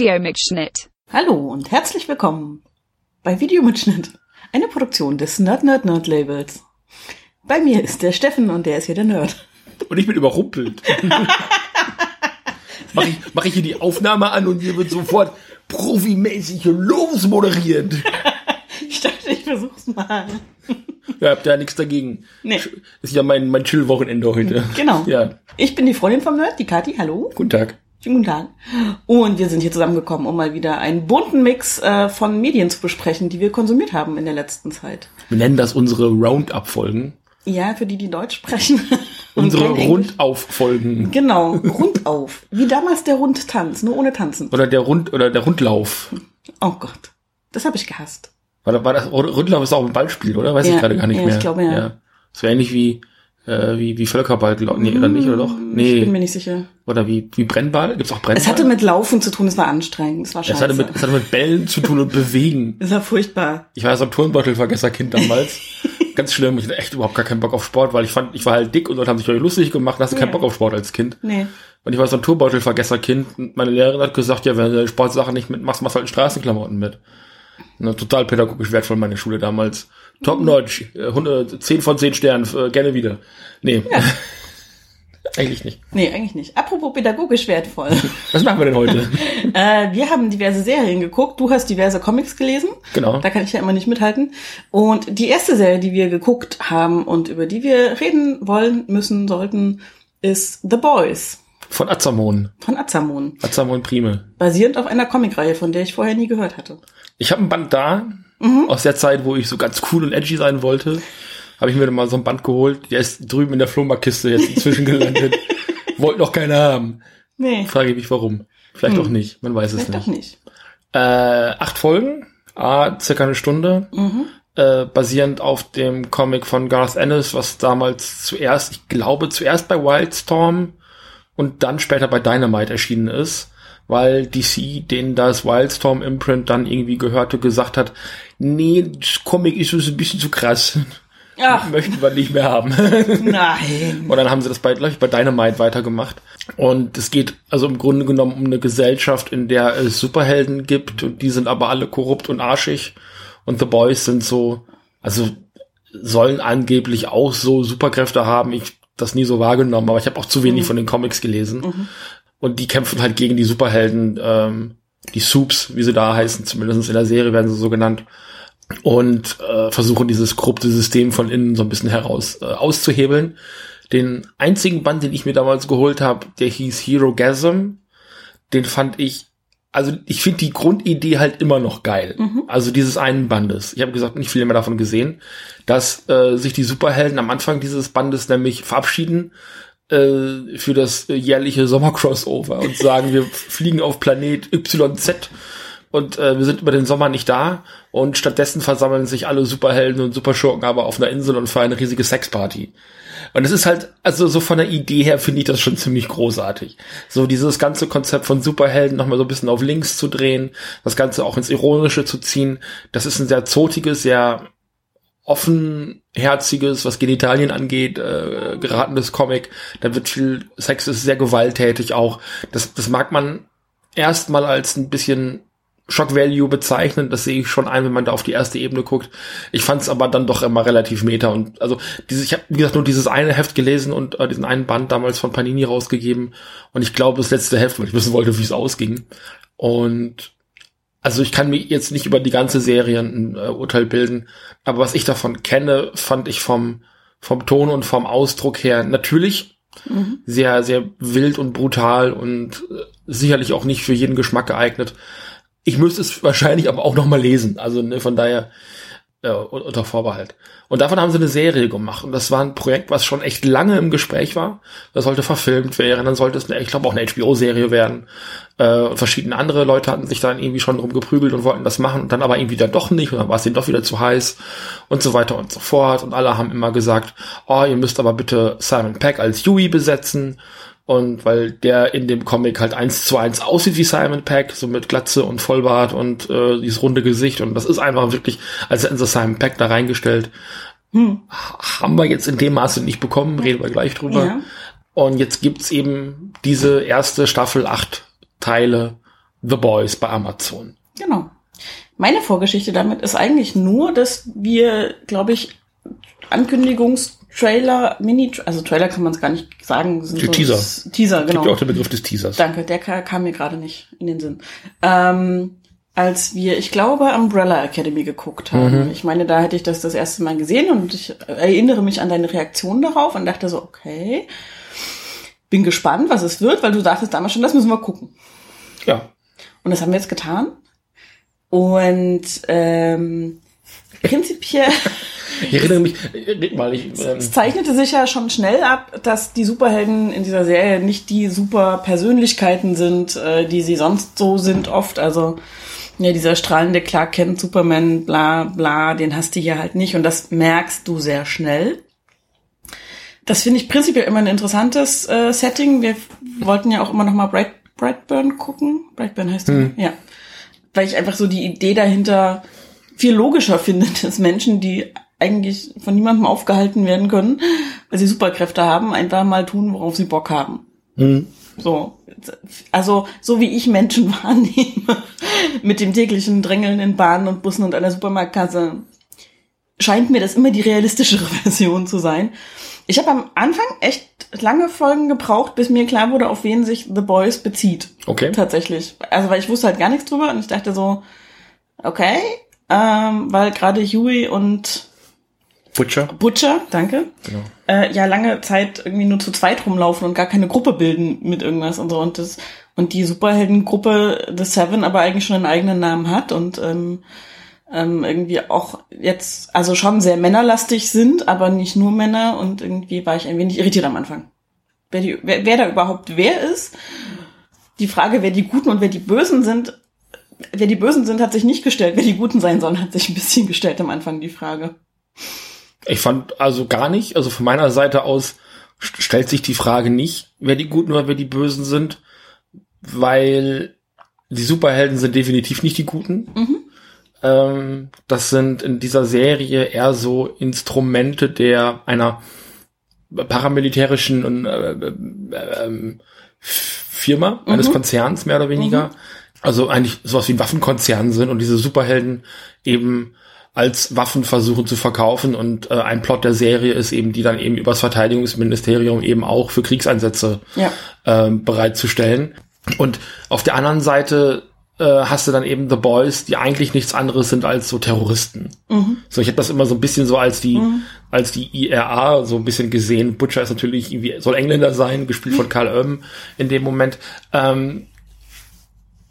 Videomitschnitt. Hallo und herzlich willkommen bei Videomitschnitt, eine Produktion des Nerd Nerd Nerd Labels. Bei mir ist der Steffen und der ist hier der Nerd. Und ich bin überrumpelt. Mach ich, mach ich hier die Aufnahme an und hier wird sofort profimäßig losmoderiert. Ich dachte, ich versuch's mal. Ja, habt ja nichts dagegen. Nee. Ist ja mein, mein Chill-Wochenende heute. Genau. Ja, Ich bin die Freundin vom Nerd, die Kathi. Hallo. guten Tag. Schönen guten Tag. Und wir sind hier zusammengekommen, um mal wieder einen bunten Mix äh, von Medien zu besprechen, die wir konsumiert haben in der letzten Zeit. Wir nennen das unsere Roundup-Folgen. Ja, für die, die Deutsch sprechen. Unsere. Rundauf-Folgen. Genau, rundauf. Wie damals der Rundtanz, nur ohne Tanzen. Oder der Rund, oder der Rundlauf. Oh Gott, das habe ich gehasst. War, war das, Rundlauf ist auch ein Ballspiel, oder? Weiß Ja, ich gerade gar nicht ja, mehr. ich glaube, ja. Das wäre ähnlich wie, äh, wie, wie Völkerball, nee, oder nicht, oder doch? Ich bin mir Nee. nicht sicher. Oder wie, wie Brennball? Gibt's auch Brennball? Es hatte mit Laufen zu tun, es war anstrengend, es war scheiße. es hatte mit, es hatte mit Bällen zu tun und Bewegen. es war furchtbar. Ich war so ein Turnbeutelvergesserkind damals. Ganz schlimm. Ich hatte echt überhaupt gar keinen Bock auf Sport, weil ich fand, ich war halt dick und Leute haben sich lustig gemacht und hast du keinen Ja. Bock auf Sport als Kind. Nee. Und ich war so ein Turnbeutelvergesserkind und meine Lehrerin hat gesagt, ja, wenn du Sportsachen nicht mitmachst, machst du halt Straßenklamotten mit. Ne, total pädagogisch wertvoll meine Schule damals. Top notch, äh, 100, 10 von 10 Sternen, äh, gerne wieder. Nee. Eigentlich nicht. Nee, eigentlich nicht. Apropos pädagogisch wertvoll. Was machen wir denn heute? äh, wir haben diverse Serien geguckt. Du hast diverse Comics gelesen. Genau. Da kann ich ja immer nicht mithalten. Und die erste Serie, die wir geguckt haben und über die wir reden wollen, müssen, sollten, ist The Boys Von Azamon. von Azamon. Azamon Prime. Basierend auf einer Comicreihe, von der ich vorher nie gehört hatte. Ich habe ein Band da, aus der Zeit, wo ich so ganz cool und edgy sein wollte. Habe ich mir dann mal so ein Band geholt. Der ist drüben in der Flohmarktkiste jetzt inzwischen gelandet. Wollte noch keiner haben. Nee, Frage ich mich warum. Vielleicht auch nicht, man weiß es vielleicht doch nicht. nicht. Äh, acht Folgen, ah, circa eine Stunde. Äh, basierend auf dem Comic von Garth Ennis, was damals zuerst, ich glaube zuerst bei Wildstorm und dann später bei Dynamite erschienen ist, weil DC, denen das Wildstorm Imprint dann irgendwie gehörte, gesagt hat, nee, das Comic ist uns ein bisschen zu krass. Ach, Möchten wir nicht mehr haben. nein. Und dann haben sie das bei, ich, bei Dynamite weitergemacht. Und es geht also im Grunde genommen um eine Gesellschaft, in der es Superhelden gibt und die sind aber alle korrupt und arschig. Und The Boys sind so, also sollen angeblich auch so Superkräfte haben. Ich das nie so wahrgenommen, aber ich habe auch zu wenig von den Comics gelesen. Und die kämpfen halt gegen die Superhelden, ähm, die Soups, wie sie da heißen, zumindest in der Serie werden sie so genannt und äh, versuchen dieses korrupte System von innen so ein bisschen heraus äh, auszuhebeln. Den einzigen Band, den ich mir damals geholt habe, der hieß Hero Gasm. Den fand ich, also ich finde die Grundidee halt immer noch geil. Also dieses einen Bandes. Ich habe gesagt, nicht viel mehr davon gesehen, dass äh, sich die Superhelden am Anfang dieses Bandes nämlich verabschieden äh, für das äh, jährliche Sommercrossover und sagen, wir fliegen auf Planet YZ und äh, wir sind über den Sommer nicht da und stattdessen versammeln sich alle Superhelden und Superschurken aber auf einer Insel und feiern eine riesige Sexparty. Und es ist halt, also so von der Idee her finde ich das schon ziemlich großartig. So dieses ganze Konzept von Superhelden nochmal so ein bisschen auf links zu drehen, das Ganze auch ins Ironische zu ziehen, das ist ein sehr zotiges, sehr offenherziges, was Genitalien angeht, äh, geratenes Comic. Da wird viel Sex, ist sehr gewalttätig auch. Das, das mag man erstmal als ein bisschen Shock Value bezeichnen. Das sehe ich schon ein, wenn man da auf die erste Ebene guckt. Ich fand es aber dann doch immer relativ meta und also dieses, ich habe wie gesagt nur dieses eine Heft gelesen und äh, diesen einen Band damals von Panini rausgegeben und ich glaube das letzte Heft, weil ich wissen wollte, wie es ausging. Und also ich kann mir jetzt nicht über die ganze Serie ein äh, Urteil bilden, aber was ich davon kenne, fand ich vom vom Ton und vom Ausdruck her natürlich sehr sehr wild und brutal und äh, sicherlich auch nicht für jeden Geschmack geeignet. Ich müsste es wahrscheinlich aber auch noch mal lesen, also ne, von daher äh, unter Vorbehalt. Und davon haben sie eine Serie gemacht. Und das war ein Projekt, was schon echt lange im Gespräch war. Das sollte verfilmt werden, dann sollte es, eine, ich glaube, auch eine HBO-Serie werden. Äh, und verschiedene andere Leute hatten sich dann irgendwie schon drum geprügelt und wollten das machen und dann aber irgendwie dann doch nicht und dann war es ihnen doch wieder zu heiß und so weiter und so fort. Und alle haben immer gesagt, oh, ihr müsst aber bitte Simon Peck als Yui besetzen. Und weil der in dem Comic halt eins zu eins aussieht wie Simon Peck, so mit Glatze und Vollbart und äh, dieses runde Gesicht. Und das ist einfach wirklich, als hätten sie Simon Peck da reingestellt. Ha- Haben wir jetzt in dem Maße nicht bekommen, reden wir gleich drüber. Ja. Und jetzt gibt's eben diese erste Staffel, acht Teile. The Boys bei Amazon. Genau. Meine Vorgeschichte damit ist eigentlich nur, dass wir, glaube ich, Ankündigungstrailer, Mini, also Trailer kann man es gar nicht sagen. Sind so Teaser. Teaser, genau. Gibt ja auch den Begriff des Teasers. Danke, der kam mir gerade nicht in den Sinn. Ähm, als wir, ich glaube, Umbrella Academy geguckt haben. Mhm. Ich meine, da hätte ich das das erste Mal gesehen und ich erinnere mich an deine Reaktion darauf und dachte so, okay, bin gespannt, was es wird, weil du sagtest damals schon, das müssen wir gucken. Ja. Und das haben wir jetzt getan. Und ähm, prinzipiell. Ich erinnere mich, red mal, ich, ähm, es zeichnete sich ja schon schnell ab, dass die Superhelden in dieser Serie nicht die super Persönlichkeiten sind, äh, die sie sonst so sind oft. Also ja, dieser strahlende Clark Kent, Superman, bla bla, den hast du hier halt nicht. Und das merkst du sehr schnell. Das finde ich prinzipiell immer ein interessantes äh, Setting. Wir wollten ja auch immer noch mal Bright, Brightburn gucken. Brightburn heißt hm. ja. Weil ich einfach so die Idee dahinter viel logischer finde, dass Menschen, die eigentlich von niemandem aufgehalten werden können, weil sie Superkräfte haben, einfach mal tun, worauf sie Bock haben. Hm. So, also so wie ich Menschen wahrnehme, mit dem täglichen Drängeln in Bahnen und Bussen und einer Supermarktkasse, scheint mir das immer die realistischere Version zu sein. Ich habe am Anfang echt lange Folgen gebraucht, bis mir klar wurde, auf wen sich The Boys bezieht. Okay. Tatsächlich. Also weil ich wusste halt gar nichts drüber und ich dachte so, okay, ähm, weil gerade Huey und Butcher. Butcher, danke. Genau. Äh, ja, lange Zeit irgendwie nur zu zweit rumlaufen und gar keine Gruppe bilden mit irgendwas und so. Und das und die Superheldengruppe The Seven aber eigentlich schon einen eigenen Namen hat und ähm, ähm, irgendwie auch jetzt, also schon sehr männerlastig sind, aber nicht nur Männer und irgendwie war ich ein wenig irritiert am Anfang. Wer, die, wer, wer da überhaupt wer ist, die Frage, wer die Guten und wer die Bösen sind, wer die Bösen sind, hat sich nicht gestellt. Wer die Guten sein sollen, hat sich ein bisschen gestellt am Anfang, die Frage. Ich fand also gar nicht, also von meiner Seite aus stellt sich die Frage nicht, wer die Guten oder wer die Bösen sind, weil die Superhelden sind definitiv nicht die Guten. Mhm. Ähm, das sind in dieser Serie eher so Instrumente der einer paramilitärischen äh, äh, äh, Firma, eines mhm. Konzerns mehr oder weniger. Mhm. Also eigentlich sowas wie ein Waffenkonzern sind und diese Superhelden eben als Waffen versuchen zu verkaufen und äh, ein Plot der Serie ist eben, die dann eben übers Verteidigungsministerium eben auch für Kriegseinsätze ja. äh, bereitzustellen. Und auf der anderen Seite äh, hast du dann eben The Boys, die eigentlich nichts anderes sind als so Terroristen. Mhm. So, ich habe das immer so ein bisschen so als die, mhm. als die IRA so ein bisschen gesehen. Butcher ist natürlich irgendwie, soll Engländer sein, gespielt von Karl Urban in dem Moment. Ähm,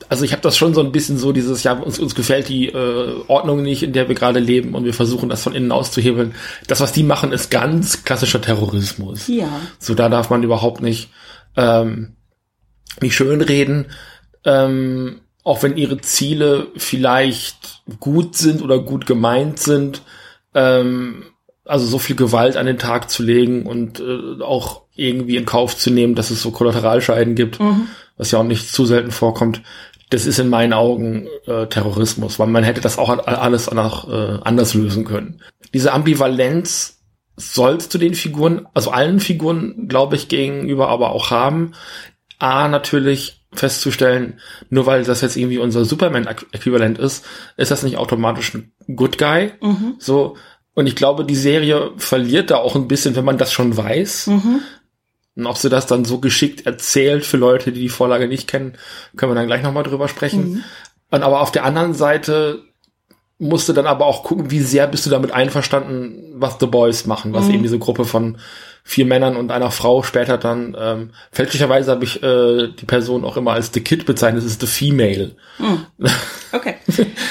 also ich habe das schon so ein bisschen so dieses, ja, uns, uns gefällt die äh, Ordnung nicht, in der wir gerade leben und wir versuchen das von innen auszuhebeln. Das, was die machen, ist ganz klassischer Terrorismus. Ja. So, da darf man überhaupt nicht, ähm, nicht schönreden. Ähm, auch wenn ihre Ziele vielleicht gut sind oder gut gemeint sind, ähm, also so viel Gewalt an den Tag zu legen und äh, auch irgendwie in Kauf zu nehmen, dass es so Kollateralscheiden gibt, mhm. was ja auch nicht zu selten vorkommt, das ist in meinen Augen äh, Terrorismus, weil man hätte das auch alles nach, äh, anders lösen können. Diese Ambivalenz sollst du den Figuren, also allen Figuren, glaube ich, gegenüber aber auch haben. A, natürlich festzustellen, nur weil das jetzt irgendwie unser Superman-Äquivalent ist, ist das nicht automatisch ein Good Guy. Mhm. So. Und ich glaube, die Serie verliert da auch ein bisschen, wenn man das schon weiß. Mhm. Und ob sie das dann so geschickt erzählt für Leute, die die Vorlage nicht kennen, können wir dann gleich nochmal drüber sprechen. Mhm. Und aber auf der anderen Seite musst du dann aber auch gucken, wie sehr bist du damit einverstanden, was The Boys machen, was mhm. eben diese Gruppe von vier Männern und einer Frau später dann, ähm, fälschlicherweise habe ich äh, die Person auch immer als The Kid bezeichnet, es ist The Female. Mhm. Okay.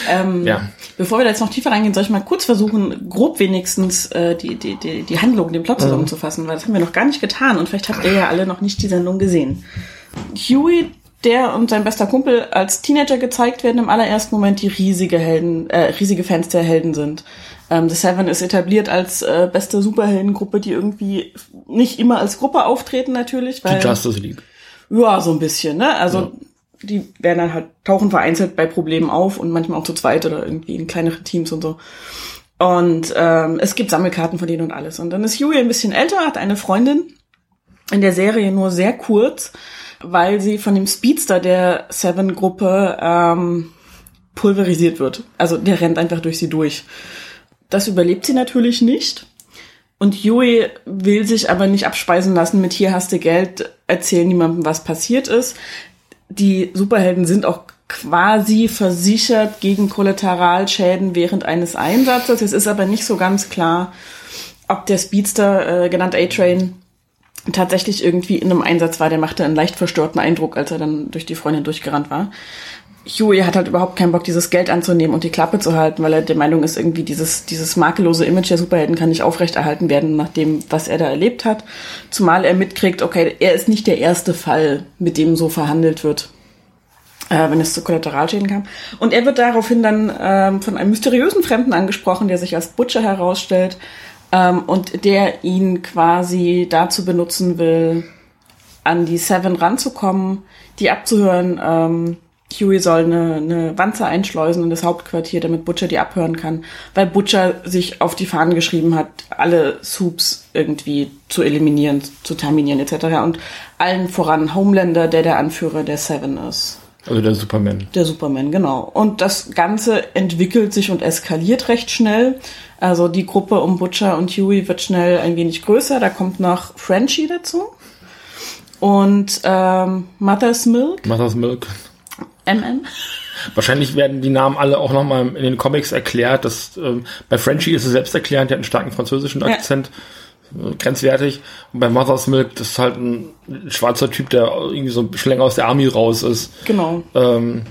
ähm, ja. Bevor wir da jetzt noch tiefer reingehen, soll ich mal kurz versuchen, grob wenigstens äh, die, die, die, die Handlung, den Plot zusammenzufassen, weil das haben wir noch gar nicht getan und vielleicht habt ihr ja alle noch nicht die Sendung gesehen. Huey, der und sein bester Kumpel als Teenager gezeigt werden, im allerersten Moment die riesige Helden, äh, riesige Fans der Helden sind. Ähm, The Seven ist etabliert als äh, beste Superheldengruppe, die irgendwie nicht immer als Gruppe auftreten natürlich. Weil, die Justice League. Ja, so ein bisschen, ne? Also ja. die werden dann halt, tauchen vereinzelt bei Problemen auf und manchmal auch zu zweit oder irgendwie in kleinere Teams und so. Und ähm, es gibt Sammelkarten von denen und alles. Und dann ist Huey ein bisschen älter, hat eine Freundin, in der Serie nur sehr kurz, weil sie von dem Speedster der Seven-Gruppe ähm, pulverisiert wird. Also der rennt einfach durch sie durch. Das überlebt sie natürlich nicht. Und Huey will sich aber nicht abspeisen lassen mit hier hast du Geld, erzähl niemandem, was passiert ist. Die Superhelden sind auch quasi versichert gegen Kollateralschäden während eines Einsatzes. Es ist aber nicht so ganz klar, ob der Speedster, äh, genannt A-Train, tatsächlich irgendwie in einem Einsatz war. Der machte einen leicht verstörten Eindruck, als er dann durch die Freundin durchgerannt war. Huey hat halt überhaupt keinen Bock, dieses Geld anzunehmen und die Klappe zu halten, weil er der Meinung ist, irgendwie dieses, dieses makellose Image der Superhelden kann nicht aufrechterhalten werden nach dem, was er da erlebt hat. Zumal er mitkriegt, okay, er ist nicht der erste Fall, mit dem so verhandelt wird, äh, wenn es zu Kollateralschäden kam. Und er wird daraufhin dann ähm, von einem mysteriösen Fremden angesprochen, der sich als Butcher herausstellt ähm, und der ihn quasi dazu benutzen will, an die Seven ranzukommen, die abzuhören, ähm, Huey soll eine, eine Wanze einschleusen in das Hauptquartier, damit Butcher die abhören kann, weil Butcher sich auf die Fahnen geschrieben hat, alle Soups irgendwie zu eliminieren, zu terminieren etc. Und allen voran Homelander, der der Anführer der Seven ist. Also der Superman. Der Superman, genau. Und das Ganze entwickelt sich und eskaliert recht schnell. Also die Gruppe um Butcher und Huey wird schnell ein wenig größer. Da kommt noch Frenchie dazu. Und ähm, Mother's Milk. Mother's Milk. MM. Wahrscheinlich werden die Namen alle auch nochmal in den Comics erklärt. Das, ähm, bei Frenchie ist es selbst erklärend, der hat einen starken französischen Akzent. Ja. Grenzwertig. Und bei Mother's Milk, das ist halt ein schwarzer Typ, der irgendwie so schon länger aus der Army raus ist. Genau. Ähm,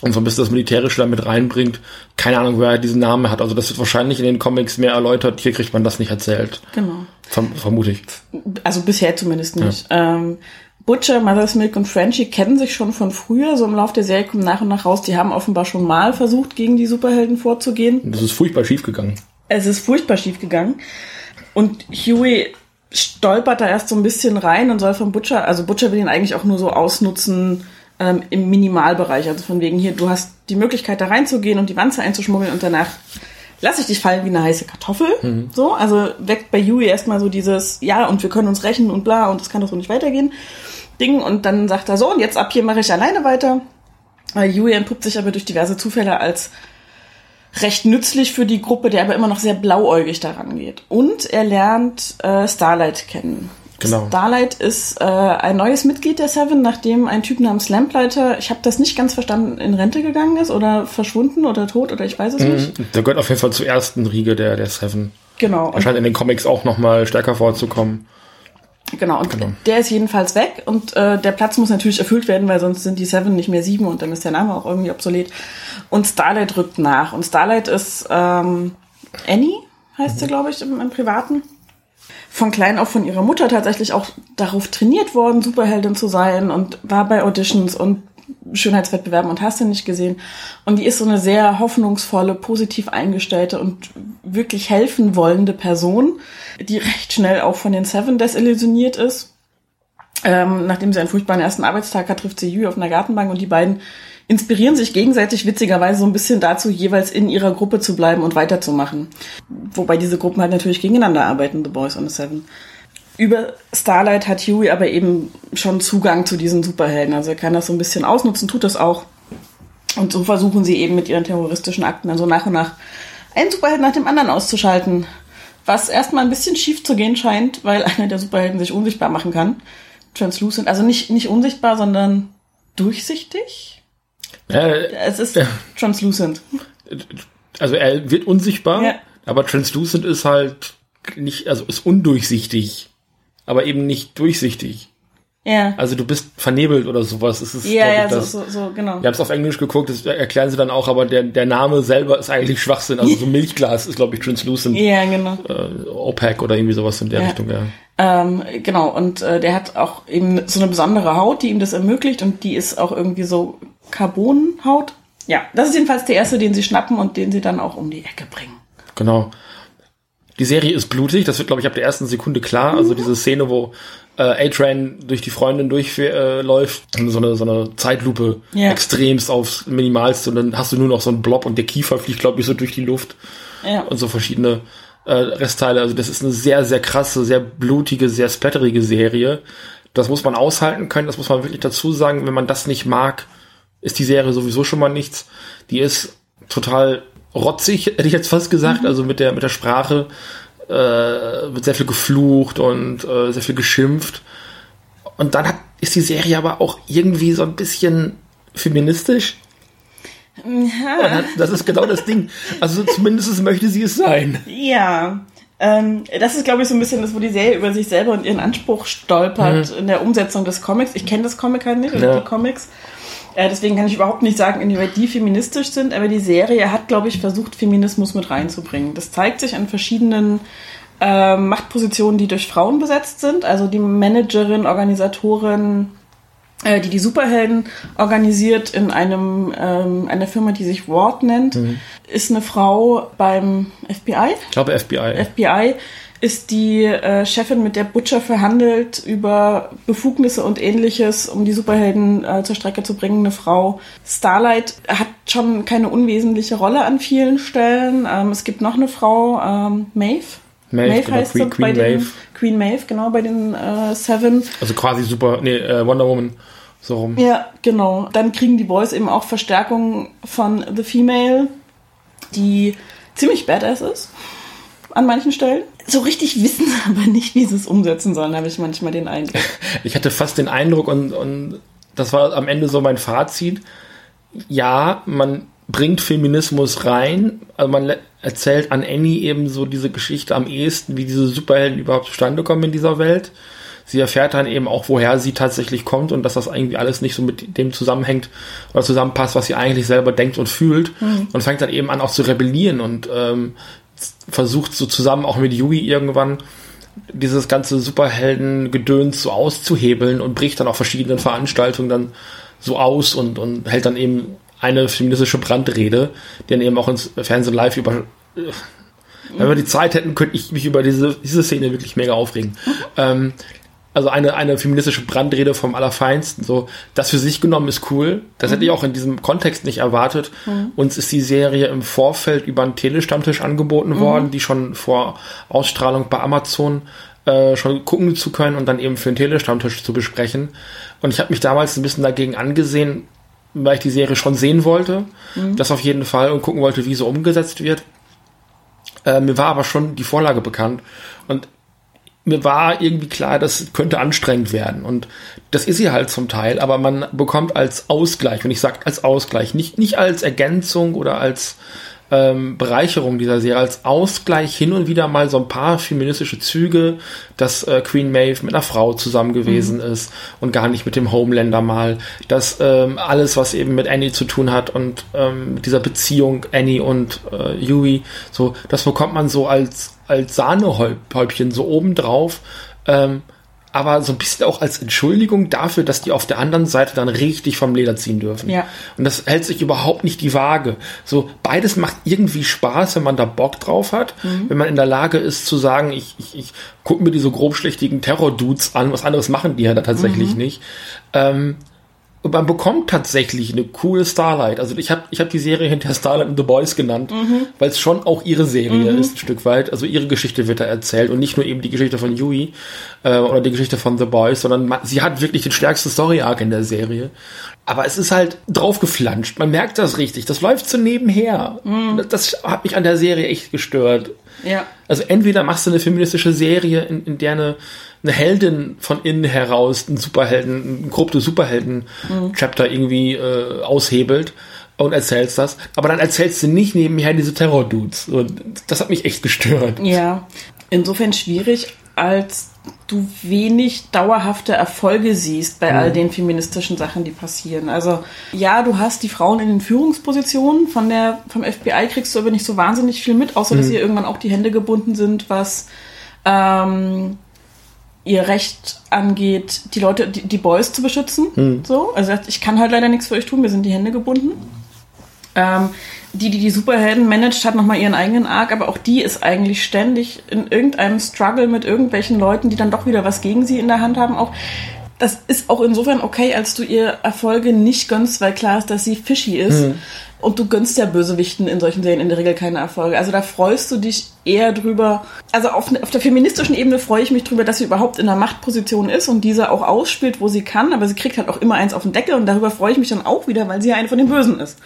und so ein bisschen das Militärische damit reinbringt. Keine Ahnung, wer diesen Namen hat. Also das wird wahrscheinlich in den Comics mehr erläutert. Hier kriegt man das nicht erzählt. Genau. Verm vermute ich. Also bisher zumindest nicht. Ja. Ähm, Butcher, Mother's Milk und Frenchie kennen sich schon von früher. So im Laufe der Serie kommen nach und nach raus. Die haben offenbar schon mal versucht, gegen die Superhelden vorzugehen. Das ist furchtbar schief gegangen. Es ist furchtbar schief gegangen. Und Huey stolpert da erst so ein bisschen rein und soll von Butcher, also Butcher will ihn eigentlich auch nur so ausnutzen ähm, im Minimalbereich. Also von wegen hier, du hast die Möglichkeit da reinzugehen und die Wanze einzuschmuggeln und danach lass ich dich fallen wie eine heiße Kartoffel. Mhm. So, also weckt bei Huey erstmal so dieses, ja, und wir können uns rächen und bla und das kann doch so nicht weitergehen. Ding. Und dann sagt er so, und jetzt ab hier mache ich alleine weiter. Huey entpuppt sich aber durch diverse Zufälle als recht nützlich für die Gruppe, der aber immer noch sehr blauäugig daran geht. Und er lernt äh, Starlight kennen. Genau. Starlight ist äh, ein neues Mitglied der Seven, nachdem ein Typ namens Lamplighter, ich habe das nicht ganz verstanden, in Rente gegangen ist oder verschwunden oder tot oder ich weiß es mhm. nicht. Der gehört auf jeden Fall zur ersten Riege der, der Seven. Genau. Er scheint in den Comics auch nochmal stärker vorzukommen. Genau, und genau. der ist jedenfalls weg und äh, der Platz muss natürlich erfüllt werden, weil sonst sind die Seven nicht mehr sieben und dann ist der Name auch irgendwie obsolet. Und Starlight rückt nach. Und Starlight ist ähm, Annie, heißt sie, glaube ich, im, im Privaten. Von klein auf von ihrer Mutter tatsächlich auch darauf trainiert worden, Superheldin zu sein und war bei Auditions und Schönheitswettbewerben und hast du nicht gesehen. Und die ist so eine sehr hoffnungsvolle, positiv eingestellte und wirklich helfen wollende Person, die recht schnell auch von den Seven desillusioniert ist. Ähm, nachdem sie einen furchtbaren ersten Arbeitstag hat, trifft sie Yu auf einer Gartenbank und die beiden inspirieren sich gegenseitig witzigerweise so ein bisschen dazu, jeweils in ihrer Gruppe zu bleiben und weiterzumachen. Wobei diese Gruppen halt natürlich gegeneinander arbeiten, The Boys und The Seven. Über Starlight hat Huey aber eben schon Zugang zu diesen Superhelden. Also er kann das so ein bisschen ausnutzen, tut das auch. Und so versuchen sie eben mit ihren terroristischen Akten dann so nach und nach einen Superhelden nach dem anderen auszuschalten. Was erstmal ein bisschen schief zu gehen scheint, weil einer der Superhelden sich unsichtbar machen kann. Translucent, also nicht, nicht unsichtbar, sondern durchsichtig. Äh, es ist äh, translucent. Also er wird unsichtbar, ja. aber translucent ist halt nicht, also ist undurchsichtig aber eben nicht durchsichtig. Ja. Also du bist vernebelt oder sowas. Es ist, ja, ja, das, so, so, so, genau. Wir haben es auf Englisch geguckt, das erklären sie dann auch, aber der, der Name selber ist eigentlich Schwachsinn. Also so Milchglas ist, glaube ich, translucent. Ja, genau. Äh, opaque oder irgendwie sowas in der ja. Richtung, ja. Ähm, genau, und äh, der hat auch eben so eine besondere Haut, die ihm das ermöglicht und die ist auch irgendwie so Carbonhaut. Ja, das ist jedenfalls der erste, den sie schnappen und den sie dann auch um die Ecke bringen. Genau. Die Serie ist blutig, das wird, glaube ich, ab der ersten Sekunde klar. Also diese Szene, wo äh, A-Train durch die Freundin durchläuft, äh, so eine, so eine Zeitlupe ja. extremst aufs Minimalste und dann hast du nur noch so einen Blob und der Kiefer fliegt, glaube ich, so durch die Luft. Ja. Und so verschiedene äh, Restteile. Also das ist eine sehr, sehr krasse, sehr blutige, sehr splatterige Serie, Das muss man aushalten können, das muss man wirklich dazu sagen. Wenn man das nicht mag, ist die Serie sowieso schon mal nichts. Die ist total rotzig, hätte ich jetzt fast gesagt, mhm. also mit der, mit der Sprache äh, wird sehr viel geflucht und äh, sehr viel geschimpft. Und dann hat, ist die Serie aber auch irgendwie so ein bisschen feministisch. Ja. Das ist genau das Ding. Also zumindest möchte sie es sein. Ja. Ähm, das ist, glaube ich, so ein bisschen das, wo die Serie über sich selber und ihren Anspruch stolpert mhm. in der Umsetzung des Comics. Ich kenne das Comic halt nicht, ja. die Comics. Äh, deswegen kann ich überhaupt nicht sagen, inwieweit die feministisch sind, aber die Serie hat, glaube ich, versucht, Feminismus mit reinzubringen. Das zeigt sich an verschiedenen äh, Machtpositionen, die durch Frauen besetzt sind. Also die Managerin, Organisatorin, äh, die die Superhelden organisiert in einem ähm, einer Firma, die sich Ward nennt, mhm. ist eine Frau beim FBI. Ich glaube FBI. FBI ist die äh, Chefin, mit der Butcher verhandelt über Befugnisse und ähnliches, um die Superhelden äh, zur Strecke zu bringen. Eine Frau. Starlight hat schon keine unwesentliche Rolle an vielen Stellen. Ähm, es gibt noch eine Frau, ähm, Maeve. Maeve, Maeve genau, heißt Queen, Queen bei Maeve. Den, Queen Maeve, genau, bei den äh, Seven. Also quasi super, nee, äh, Wonder Woman. So rum. Ja, genau. Dann kriegen die Boys eben auch Verstärkung von The Female, die ziemlich badass ist an manchen Stellen. So richtig wissen aber nicht, wie sie es umsetzen sollen, habe ich manchmal den Eindruck. Ich hatte fast den Eindruck und, und das war am Ende so mein Fazit. Ja, man bringt Feminismus rein, also man erzählt an Annie eben so diese Geschichte am ehesten, wie diese Superhelden überhaupt zustande kommen in dieser Welt. Sie erfährt dann eben auch, woher sie tatsächlich kommt und dass das irgendwie alles nicht so mit dem zusammenhängt oder zusammenpasst, was sie eigentlich selber denkt und fühlt mhm. und fängt dann eben an auch zu rebellieren und ähm, versucht so zusammen auch mit Yui irgendwann dieses ganze Superhelden-Gedöns so auszuhebeln und bricht dann auf verschiedenen Veranstaltungen dann so aus und, und hält dann eben eine feministische Brandrede, die dann eben auch ins Fernsehen live über. Wenn wir die Zeit hätten, könnte ich mich über diese, diese Szene wirklich mega aufregen. Ähm, also eine, eine feministische Brandrede vom Allerfeinsten. So, das für sich genommen ist cool. Das mhm. hätte ich auch in diesem Kontext nicht erwartet. Mhm. Uns ist die Serie im Vorfeld über einen Telestammtisch angeboten mhm. worden, die schon vor Ausstrahlung bei Amazon äh, schon gucken zu können und dann eben für einen Telestammtisch zu besprechen. Und ich habe mich damals ein bisschen dagegen angesehen, weil ich die Serie schon sehen wollte. Mhm. Das auf jeden Fall und gucken wollte, wie so umgesetzt wird. Äh, mir war aber schon die Vorlage bekannt. Und mir war irgendwie klar, das könnte anstrengend werden. Und das ist sie halt zum Teil, aber man bekommt als Ausgleich, und ich sage als Ausgleich, nicht, nicht als Ergänzung oder als ähm, Bereicherung dieser Serie, als Ausgleich hin und wieder mal so ein paar feministische Züge, dass äh, Queen Maeve mit einer Frau zusammen gewesen mhm. ist und gar nicht mit dem Homelander mal, dass ähm, alles, was eben mit Annie zu tun hat und ähm, dieser Beziehung Annie und äh, Yui, so, das bekommt man so als als Sahnehäubchen so obendrauf. Ähm, aber so ein bisschen auch als Entschuldigung dafür, dass die auf der anderen Seite dann richtig vom Leder ziehen dürfen. Ja. Und das hält sich überhaupt nicht die Waage. So, beides macht irgendwie Spaß, wenn man da Bock drauf hat, mhm. wenn man in der Lage ist zu sagen, ich, ich, ich gucke mir diese grobschlächtigen Terror-Dudes an, was anderes machen die ja da tatsächlich mhm. nicht. Ähm, und man bekommt tatsächlich eine coole Starlight. Also ich habe ich hab die Serie hinter Starlight and the Boys genannt, mhm. weil es schon auch ihre Serie mhm. ist, ein Stück weit. Also ihre Geschichte wird da erzählt und nicht nur eben die Geschichte von Yui äh, oder die Geschichte von The Boys, sondern man, sie hat wirklich den stärksten Story-Arc in der Serie. Aber es ist halt draufgeflanscht. Man merkt das richtig. Das läuft so nebenher. Mhm. Das, das hat mich an der Serie echt gestört. Ja. Also entweder machst du eine feministische Serie, in, in der eine eine Heldin von innen heraus, ein Superhelden, ein korrupte Superhelden-Chapter mhm. irgendwie äh, aushebelt und erzählst das. Aber dann erzählst du nicht nebenher diese Terror-Dudes. Das hat mich echt gestört. Ja, insofern schwierig, als du wenig dauerhafte Erfolge siehst bei mhm. all den feministischen Sachen, die passieren. Also ja, du hast die Frauen in den Führungspositionen, von der vom FBI kriegst du aber nicht so wahnsinnig viel mit, außer mhm. dass ihr irgendwann auch die Hände gebunden sind, was ähm, ihr Recht angeht, die Leute, die, die Boys zu beschützen. Mhm. So, also ich kann halt leider nichts für euch tun, mir sind die Hände gebunden. Ähm, die, die die Superhelden managt, hat nochmal ihren eigenen Arc, aber auch die ist eigentlich ständig in irgendeinem Struggle mit irgendwelchen Leuten, die dann doch wieder was gegen sie in der Hand haben. Auch das ist auch insofern okay, als du ihr Erfolge nicht gönnst, weil klar ist, dass sie fishy ist. Mhm. Und du gönnst ja Bösewichten in solchen Serien in der Regel keine Erfolge. Also da freust du dich eher drüber. Also auf, auf der feministischen Ebene freue ich mich drüber, dass sie überhaupt in einer Machtposition ist und diese auch ausspielt, wo sie kann. Aber sie kriegt halt auch immer eins auf den Deckel und darüber freue ich mich dann auch wieder, weil sie ja eine von den Bösen ist.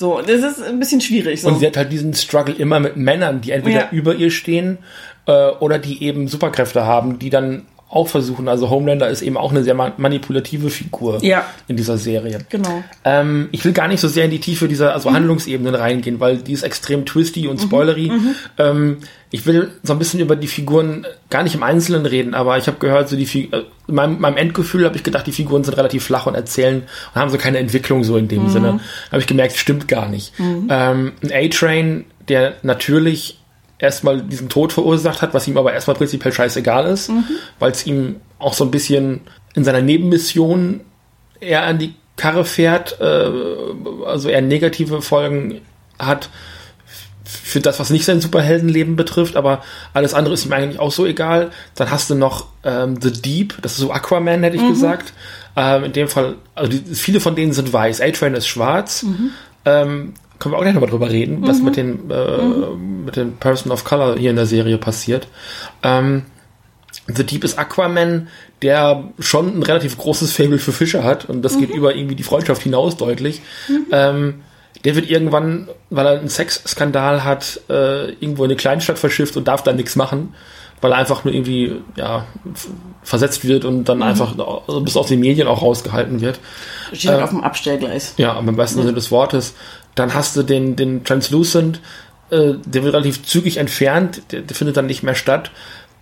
So, das ist ein bisschen schwierig. So. Und sie hat halt diesen Struggle immer mit Männern, die entweder ja. über ihr stehen äh, oder die eben Superkräfte haben, die dann auch versuchen. Also Homelander ist eben auch eine sehr manipulative Figur ja. in dieser Serie. Genau. Ähm, ich will gar nicht so sehr in die Tiefe dieser also mhm. Handlungsebenen reingehen, weil die ist extrem twisty und mhm. spoilery. Mhm. Ähm, ich will so ein bisschen über die Figuren gar nicht im Einzelnen reden, aber ich habe gehört, so die Fig äh, in meinem, meinem Endgefühl habe ich gedacht, die Figuren sind relativ flach und erzählen und haben so keine Entwicklung so in dem mhm. Sinne. Habe ich gemerkt, stimmt gar nicht. Mhm. Ähm, ein A-Train, der natürlich erstmal diesen Tod verursacht hat, was ihm aber erstmal prinzipiell scheißegal ist, mhm. weil es ihm auch so ein bisschen in seiner Nebenmission eher an die Karre fährt, äh, also eher negative Folgen hat für das, was nicht sein Superheldenleben betrifft, aber alles andere ist ihm eigentlich auch so egal. Dann hast du noch ähm, The Deep, das ist so Aquaman, hätte ich mhm. gesagt. Ähm, in dem Fall, also die, viele von denen sind weiß. A-Train ist schwarz. Mhm. Ähm, können wir auch gleich nochmal drüber reden, mhm. was mit den, äh, mhm. mit den Person of Color hier in der Serie passiert. Ähm, The Deep ist Aquaman, der schon ein relativ großes Fable für Fische hat und das mhm. geht über irgendwie die Freundschaft hinaus deutlich. Mhm. Ähm, der wird irgendwann, weil er einen Sexskandal hat, äh, irgendwo in eine Kleinstadt verschifft und darf da nichts machen, weil er einfach nur irgendwie ja, versetzt wird und dann mhm. einfach also bis auf die Medien auch rausgehalten wird. Steht halt äh, auf dem Abstellgleis. Ja, am besten ja. Sinne des Wortes. Dann hast du den, den Translucent, äh, der wird relativ zügig entfernt, der, der findet dann nicht mehr statt.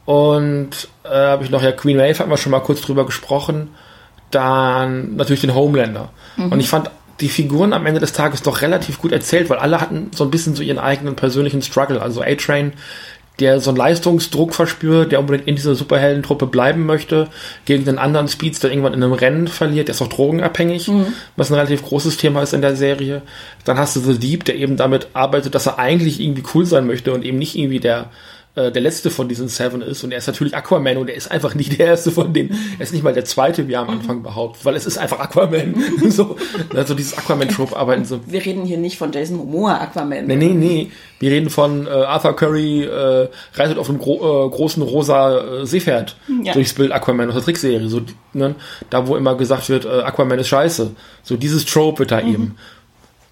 Und äh, habe ich noch, ja, Queen Maeve hatten wir schon mal kurz drüber gesprochen. Dann natürlich den Homelander. Mhm. Und ich fand die Figuren am Ende des Tages doch relativ gut erzählt, weil alle hatten so ein bisschen so ihren eigenen persönlichen Struggle. Also A-Train der so einen Leistungsdruck verspürt, der unbedingt in dieser Superheldentruppe bleiben möchte, gegen den anderen Speeds, der irgendwann in einem Rennen verliert, der ist auch drogenabhängig, mhm. was ein relativ großes Thema ist in der Serie. Dann hast du The Deep, der eben damit arbeitet, dass er eigentlich irgendwie cool sein möchte und eben nicht irgendwie der äh, der letzte von diesen Seven ist und er ist natürlich Aquaman und er ist einfach nicht der erste von denen. Er ist nicht mal der zweite, wie er am Anfang behauptet, weil es ist einfach Aquaman. so, also dieses Aquaman-Trope arbeiten so. Wir reden hier nicht von Jason Momoa Aquaman. Nee, nee, nee. Wir reden von äh, Arthur Curry äh, reitet auf einem gro äh, großen rosa äh, Seepferd ja. durchs Bild Aquaman aus der Trickserie. So, ne? Da, wo immer gesagt wird, äh, Aquaman ist scheiße. So dieses Trope wird da mhm. eben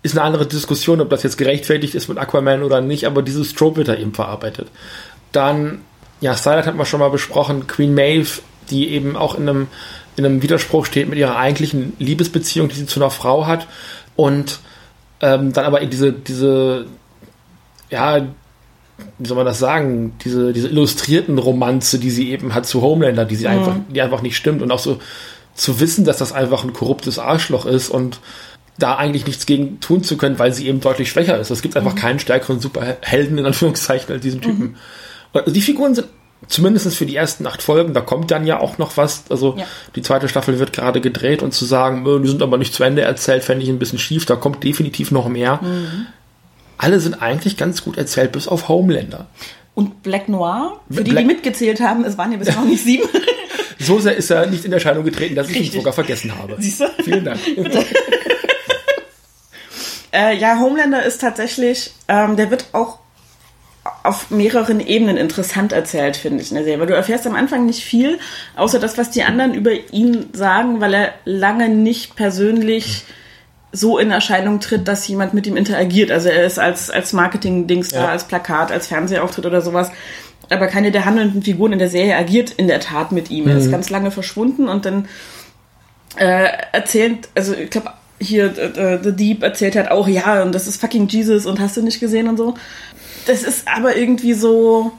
ist eine andere Diskussion, ob das jetzt gerechtfertigt ist mit Aquaman oder nicht, aber dieses Trope wird da eben verarbeitet. Dann, ja, Starlight hat man schon mal besprochen, Queen Maeve, die eben auch in einem, in einem Widerspruch steht mit ihrer eigentlichen Liebesbeziehung, die sie zu einer Frau hat. Und ähm, dann aber diese, diese, ja, wie soll man das sagen, diese, diese illustrierten Romanze, die sie eben hat zu Homelander, die sie mhm. einfach, die einfach nicht stimmt und auch so zu wissen, dass das einfach ein korruptes Arschloch ist und da eigentlich nichts gegen tun zu können, weil sie eben deutlich schwächer ist. Es gibt einfach mhm. keinen stärkeren Superhelden in Anführungszeichen als diesen Typen. Mhm. Also die Figuren sind zumindest für die ersten acht Folgen, da kommt dann ja auch noch was. Also ja. die zweite Staffel wird gerade gedreht und zu sagen, die sind aber nicht zu Ende erzählt, fände ich ein bisschen schief. Da kommt definitiv noch mehr. Mhm. Alle sind eigentlich ganz gut erzählt, bis auf Homelander. Und Black Noir, für die, Black die mitgezählt haben, es waren ja bisher noch nicht sieben. so sehr ist er nicht in Erscheinung getreten, dass ich ihn sogar vergessen habe. Siehst du? Vielen Dank. äh, ja, Homelander ist tatsächlich, ähm, der wird auch auf mehreren Ebenen interessant erzählt, finde ich, in der Serie. Weil du erfährst am Anfang nicht viel, außer das, was die anderen über ihn sagen, weil er lange nicht persönlich so in Erscheinung tritt, dass jemand mit ihm interagiert. Also er ist als, als Marketing-Dings ja. da, als Plakat, als Fernsehauftritt oder sowas. Aber keine der handelnden Figuren in der Serie agiert in der Tat mit ihm. Mhm. Er ist mhm. ganz lange verschwunden und dann äh, erzählt, also ich glaube, hier äh, The Deep erzählt hat auch, ja, und das ist fucking Jesus und hast du nicht gesehen und so. Das ist aber irgendwie so.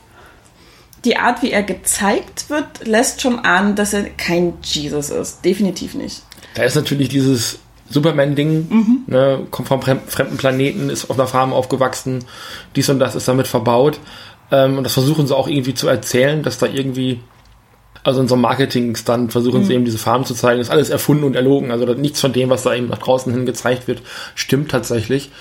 Die Art, wie er gezeigt wird, lässt schon ahnen, dass er kein Jesus ist. Definitiv nicht. Da ist natürlich dieses Superman-Ding, mhm. ne, kommt vom fremden Planeten, ist auf einer Farm aufgewachsen, dies und das ist damit verbaut. Ähm, und das versuchen sie auch irgendwie zu erzählen, dass da irgendwie, also in so einem Marketing-Stand versuchen mhm. sie eben diese Farm zu zeigen, ist alles erfunden und erlogen. Also nichts von dem, was da eben nach draußen hin gezeigt wird, stimmt tatsächlich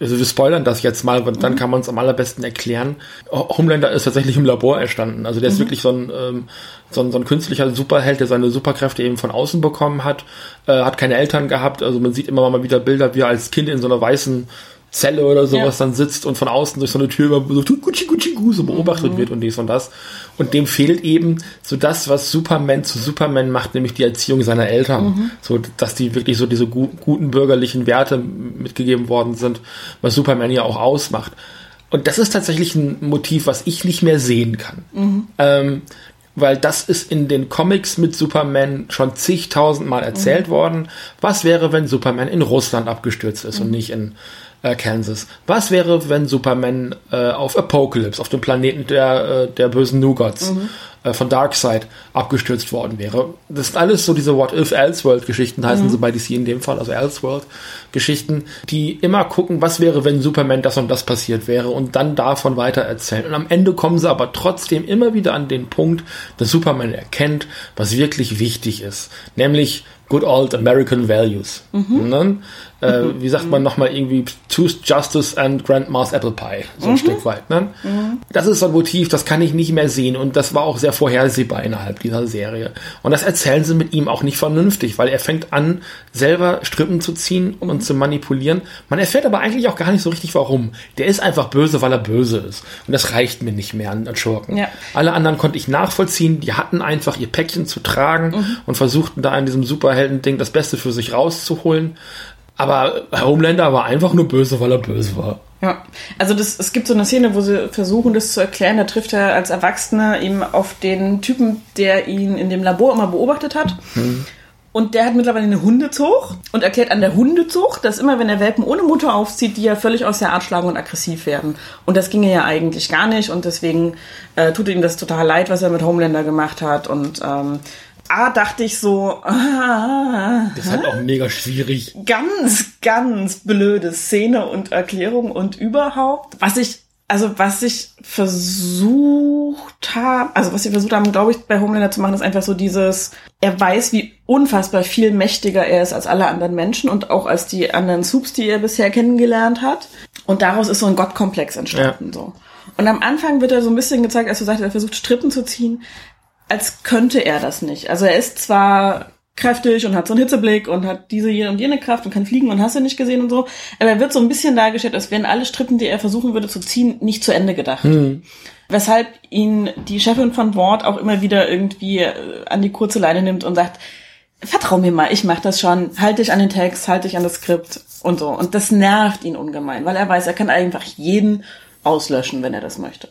also wir spoilern das jetzt mal, und dann mhm. kann man es am allerbesten erklären. Homelander ist tatsächlich im Labor erstanden. Also der ist mhm. wirklich so ein, ähm, so, ein, so ein künstlicher Superheld, der seine Superkräfte eben von außen bekommen hat, äh, hat keine Eltern gehabt. Also man sieht immer mal wieder Bilder, wie er als Kind in so einer weißen Zelle oder sowas ja. dann sitzt und von außen durch so eine Tür über so Gucci Gucci so beobachtet mhm. wird und dies und das. Und dem fehlt eben so das, was Superman zu Superman macht, nämlich die Erziehung seiner Eltern. Mhm. So, dass die wirklich so diese gu guten bürgerlichen Werte mitgegeben worden sind, was Superman ja auch ausmacht. Und das ist tatsächlich ein Motiv, was ich nicht mehr sehen kann. Mhm. Ähm, weil das ist in den Comics mit Superman schon zigtausendmal erzählt mhm. worden. Was wäre, wenn Superman in Russland abgestürzt ist und mhm. nicht in äh, Kansas. Was wäre, wenn Superman äh, auf Apocalypse, auf dem Planeten der, äh, der bösen Nougats mhm. äh, von Darkseid abgestürzt worden wäre? Das sind alles so diese What-If-Elseworld-Geschichten, heißen mhm. sie bei DC in dem Fall, also Elseworld-Geschichten, die immer gucken, was wäre, wenn Superman das und das passiert wäre und dann davon weiter erzählen. Und am Ende kommen sie aber trotzdem immer wieder an den Punkt, dass Superman erkennt, was wirklich wichtig ist. Nämlich Good Old American Values. Mhm. Äh. Wie sagt man nochmal irgendwie Truth, Justice and Grandma's Apple Pie, so ein mhm. Stück weit. Ne? Mhm. Das ist so ein Motiv, das kann ich nicht mehr sehen und das war auch sehr vorhersehbar innerhalb dieser Serie. Und das erzählen sie mit ihm auch nicht vernünftig, weil er fängt an, selber Strippen zu ziehen und mhm. zu manipulieren. Man erfährt aber eigentlich auch gar nicht so richtig warum. Der ist einfach böse, weil er böse ist. Und das reicht mir nicht mehr an, an Schurken. Ja. Alle anderen konnte ich nachvollziehen, die hatten einfach ihr Päckchen zu tragen mhm. und versuchten da in diesem Super Superhelden-Ding das Beste für sich rauszuholen. Aber Homelander war einfach nur böse, weil er böse war. Ja, also das, es gibt so eine Szene, wo sie versuchen, das zu erklären. Da trifft er als Erwachsener eben auf den Typen, der ihn in dem Labor immer beobachtet hat. Hm. Und der hat mittlerweile eine Hundezucht und erklärt an der Hundezucht, dass immer, wenn er Welpen ohne Mutter aufzieht, die ja völlig aus der Art schlagen und aggressiv werden. Und das ginge ja eigentlich gar nicht und deswegen äh, tut ihm das total leid, was er mit Homelander gemacht hat. Und ähm, A dachte ich so, ah, das ist halt auch mega schwierig. Ganz, ganz blöde Szene und Erklärung und überhaupt. Was ich, also was ich versucht habe, also was sie versucht haben, glaube ich, bei Homelander zu machen, ist einfach so dieses, er weiß, wie unfassbar viel mächtiger er ist als alle anderen Menschen und auch als die anderen Soups, die er bisher kennengelernt hat. Und daraus ist so ein Gottkomplex entstanden, ja. so. Und am Anfang wird er so ein bisschen gezeigt, als du sagst, er versucht Strippen zu ziehen als könnte er das nicht. Also er ist zwar kräftig und hat so einen Hitzeblick und hat diese jene und jene Kraft und kann fliegen und hast du nicht gesehen und so. Aber er wird so ein bisschen dargestellt, als wären alle Strippen, die er versuchen würde zu ziehen, nicht zu Ende gedacht. Mhm. Weshalb ihn die Chefin von Ward auch immer wieder irgendwie äh, an die kurze Leine nimmt und sagt, vertrau mir mal, ich mach das schon, halt dich an den Text, halt dich an das Skript und so. Und das nervt ihn ungemein, weil er weiß, er kann einfach jeden auslöschen, wenn er das möchte.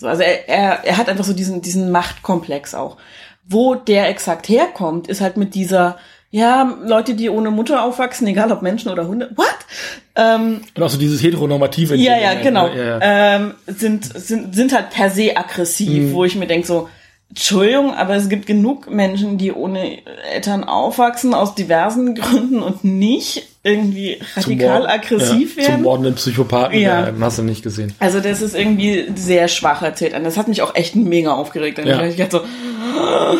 So, also er, er, er hat einfach so diesen, diesen Machtkomplex auch. Wo der exakt herkommt, ist halt mit dieser, ja, Leute, die ohne Mutter aufwachsen, egal ob Menschen oder Hunde, what? Ähm, Und auch so dieses heteronormative. Ja, ja, genau. Ja, ja. Ähm, sind, sind, sind halt per se aggressiv, mhm. wo ich mir denk so, Entschuldigung, aber es gibt genug Menschen, die ohne Eltern aufwachsen, aus diversen Gründen und nicht irgendwie radikal aggressiv ja, werden. Zum mordenden Psychopathen, ja. ja. hast du nicht gesehen. Also das ist irgendwie sehr schwach erzählt. Und das hat mich auch echt mega aufgeregt. Ja. Ich dachte so,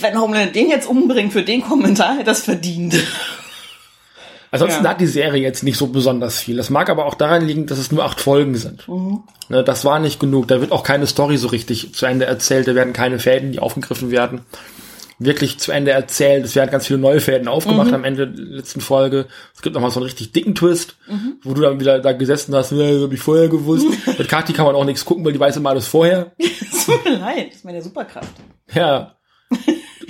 wenn Homeland den jetzt umbringt für den Kommentar, hätte das verdient. Ansonsten ja. hat die Serie jetzt nicht so besonders viel. Das mag aber auch daran liegen, dass es nur acht Folgen sind. Mhm. Ne, das war nicht genug. Da wird auch keine Story so richtig zu Ende erzählt. Da werden keine Fäden, die aufgegriffen werden, wirklich zu Ende erzählt. Es werden ganz viele neue Fäden aufgemacht mhm. am Ende der letzten Folge. Es gibt nochmal so einen richtig dicken Twist, mhm. wo du dann wieder da gesessen hast, ja, hab ich vorher gewusst. Mit Kati kann man auch nichts gucken, weil die weiß immer alles vorher. Tut mir leid, das ist meine Superkraft. Ja.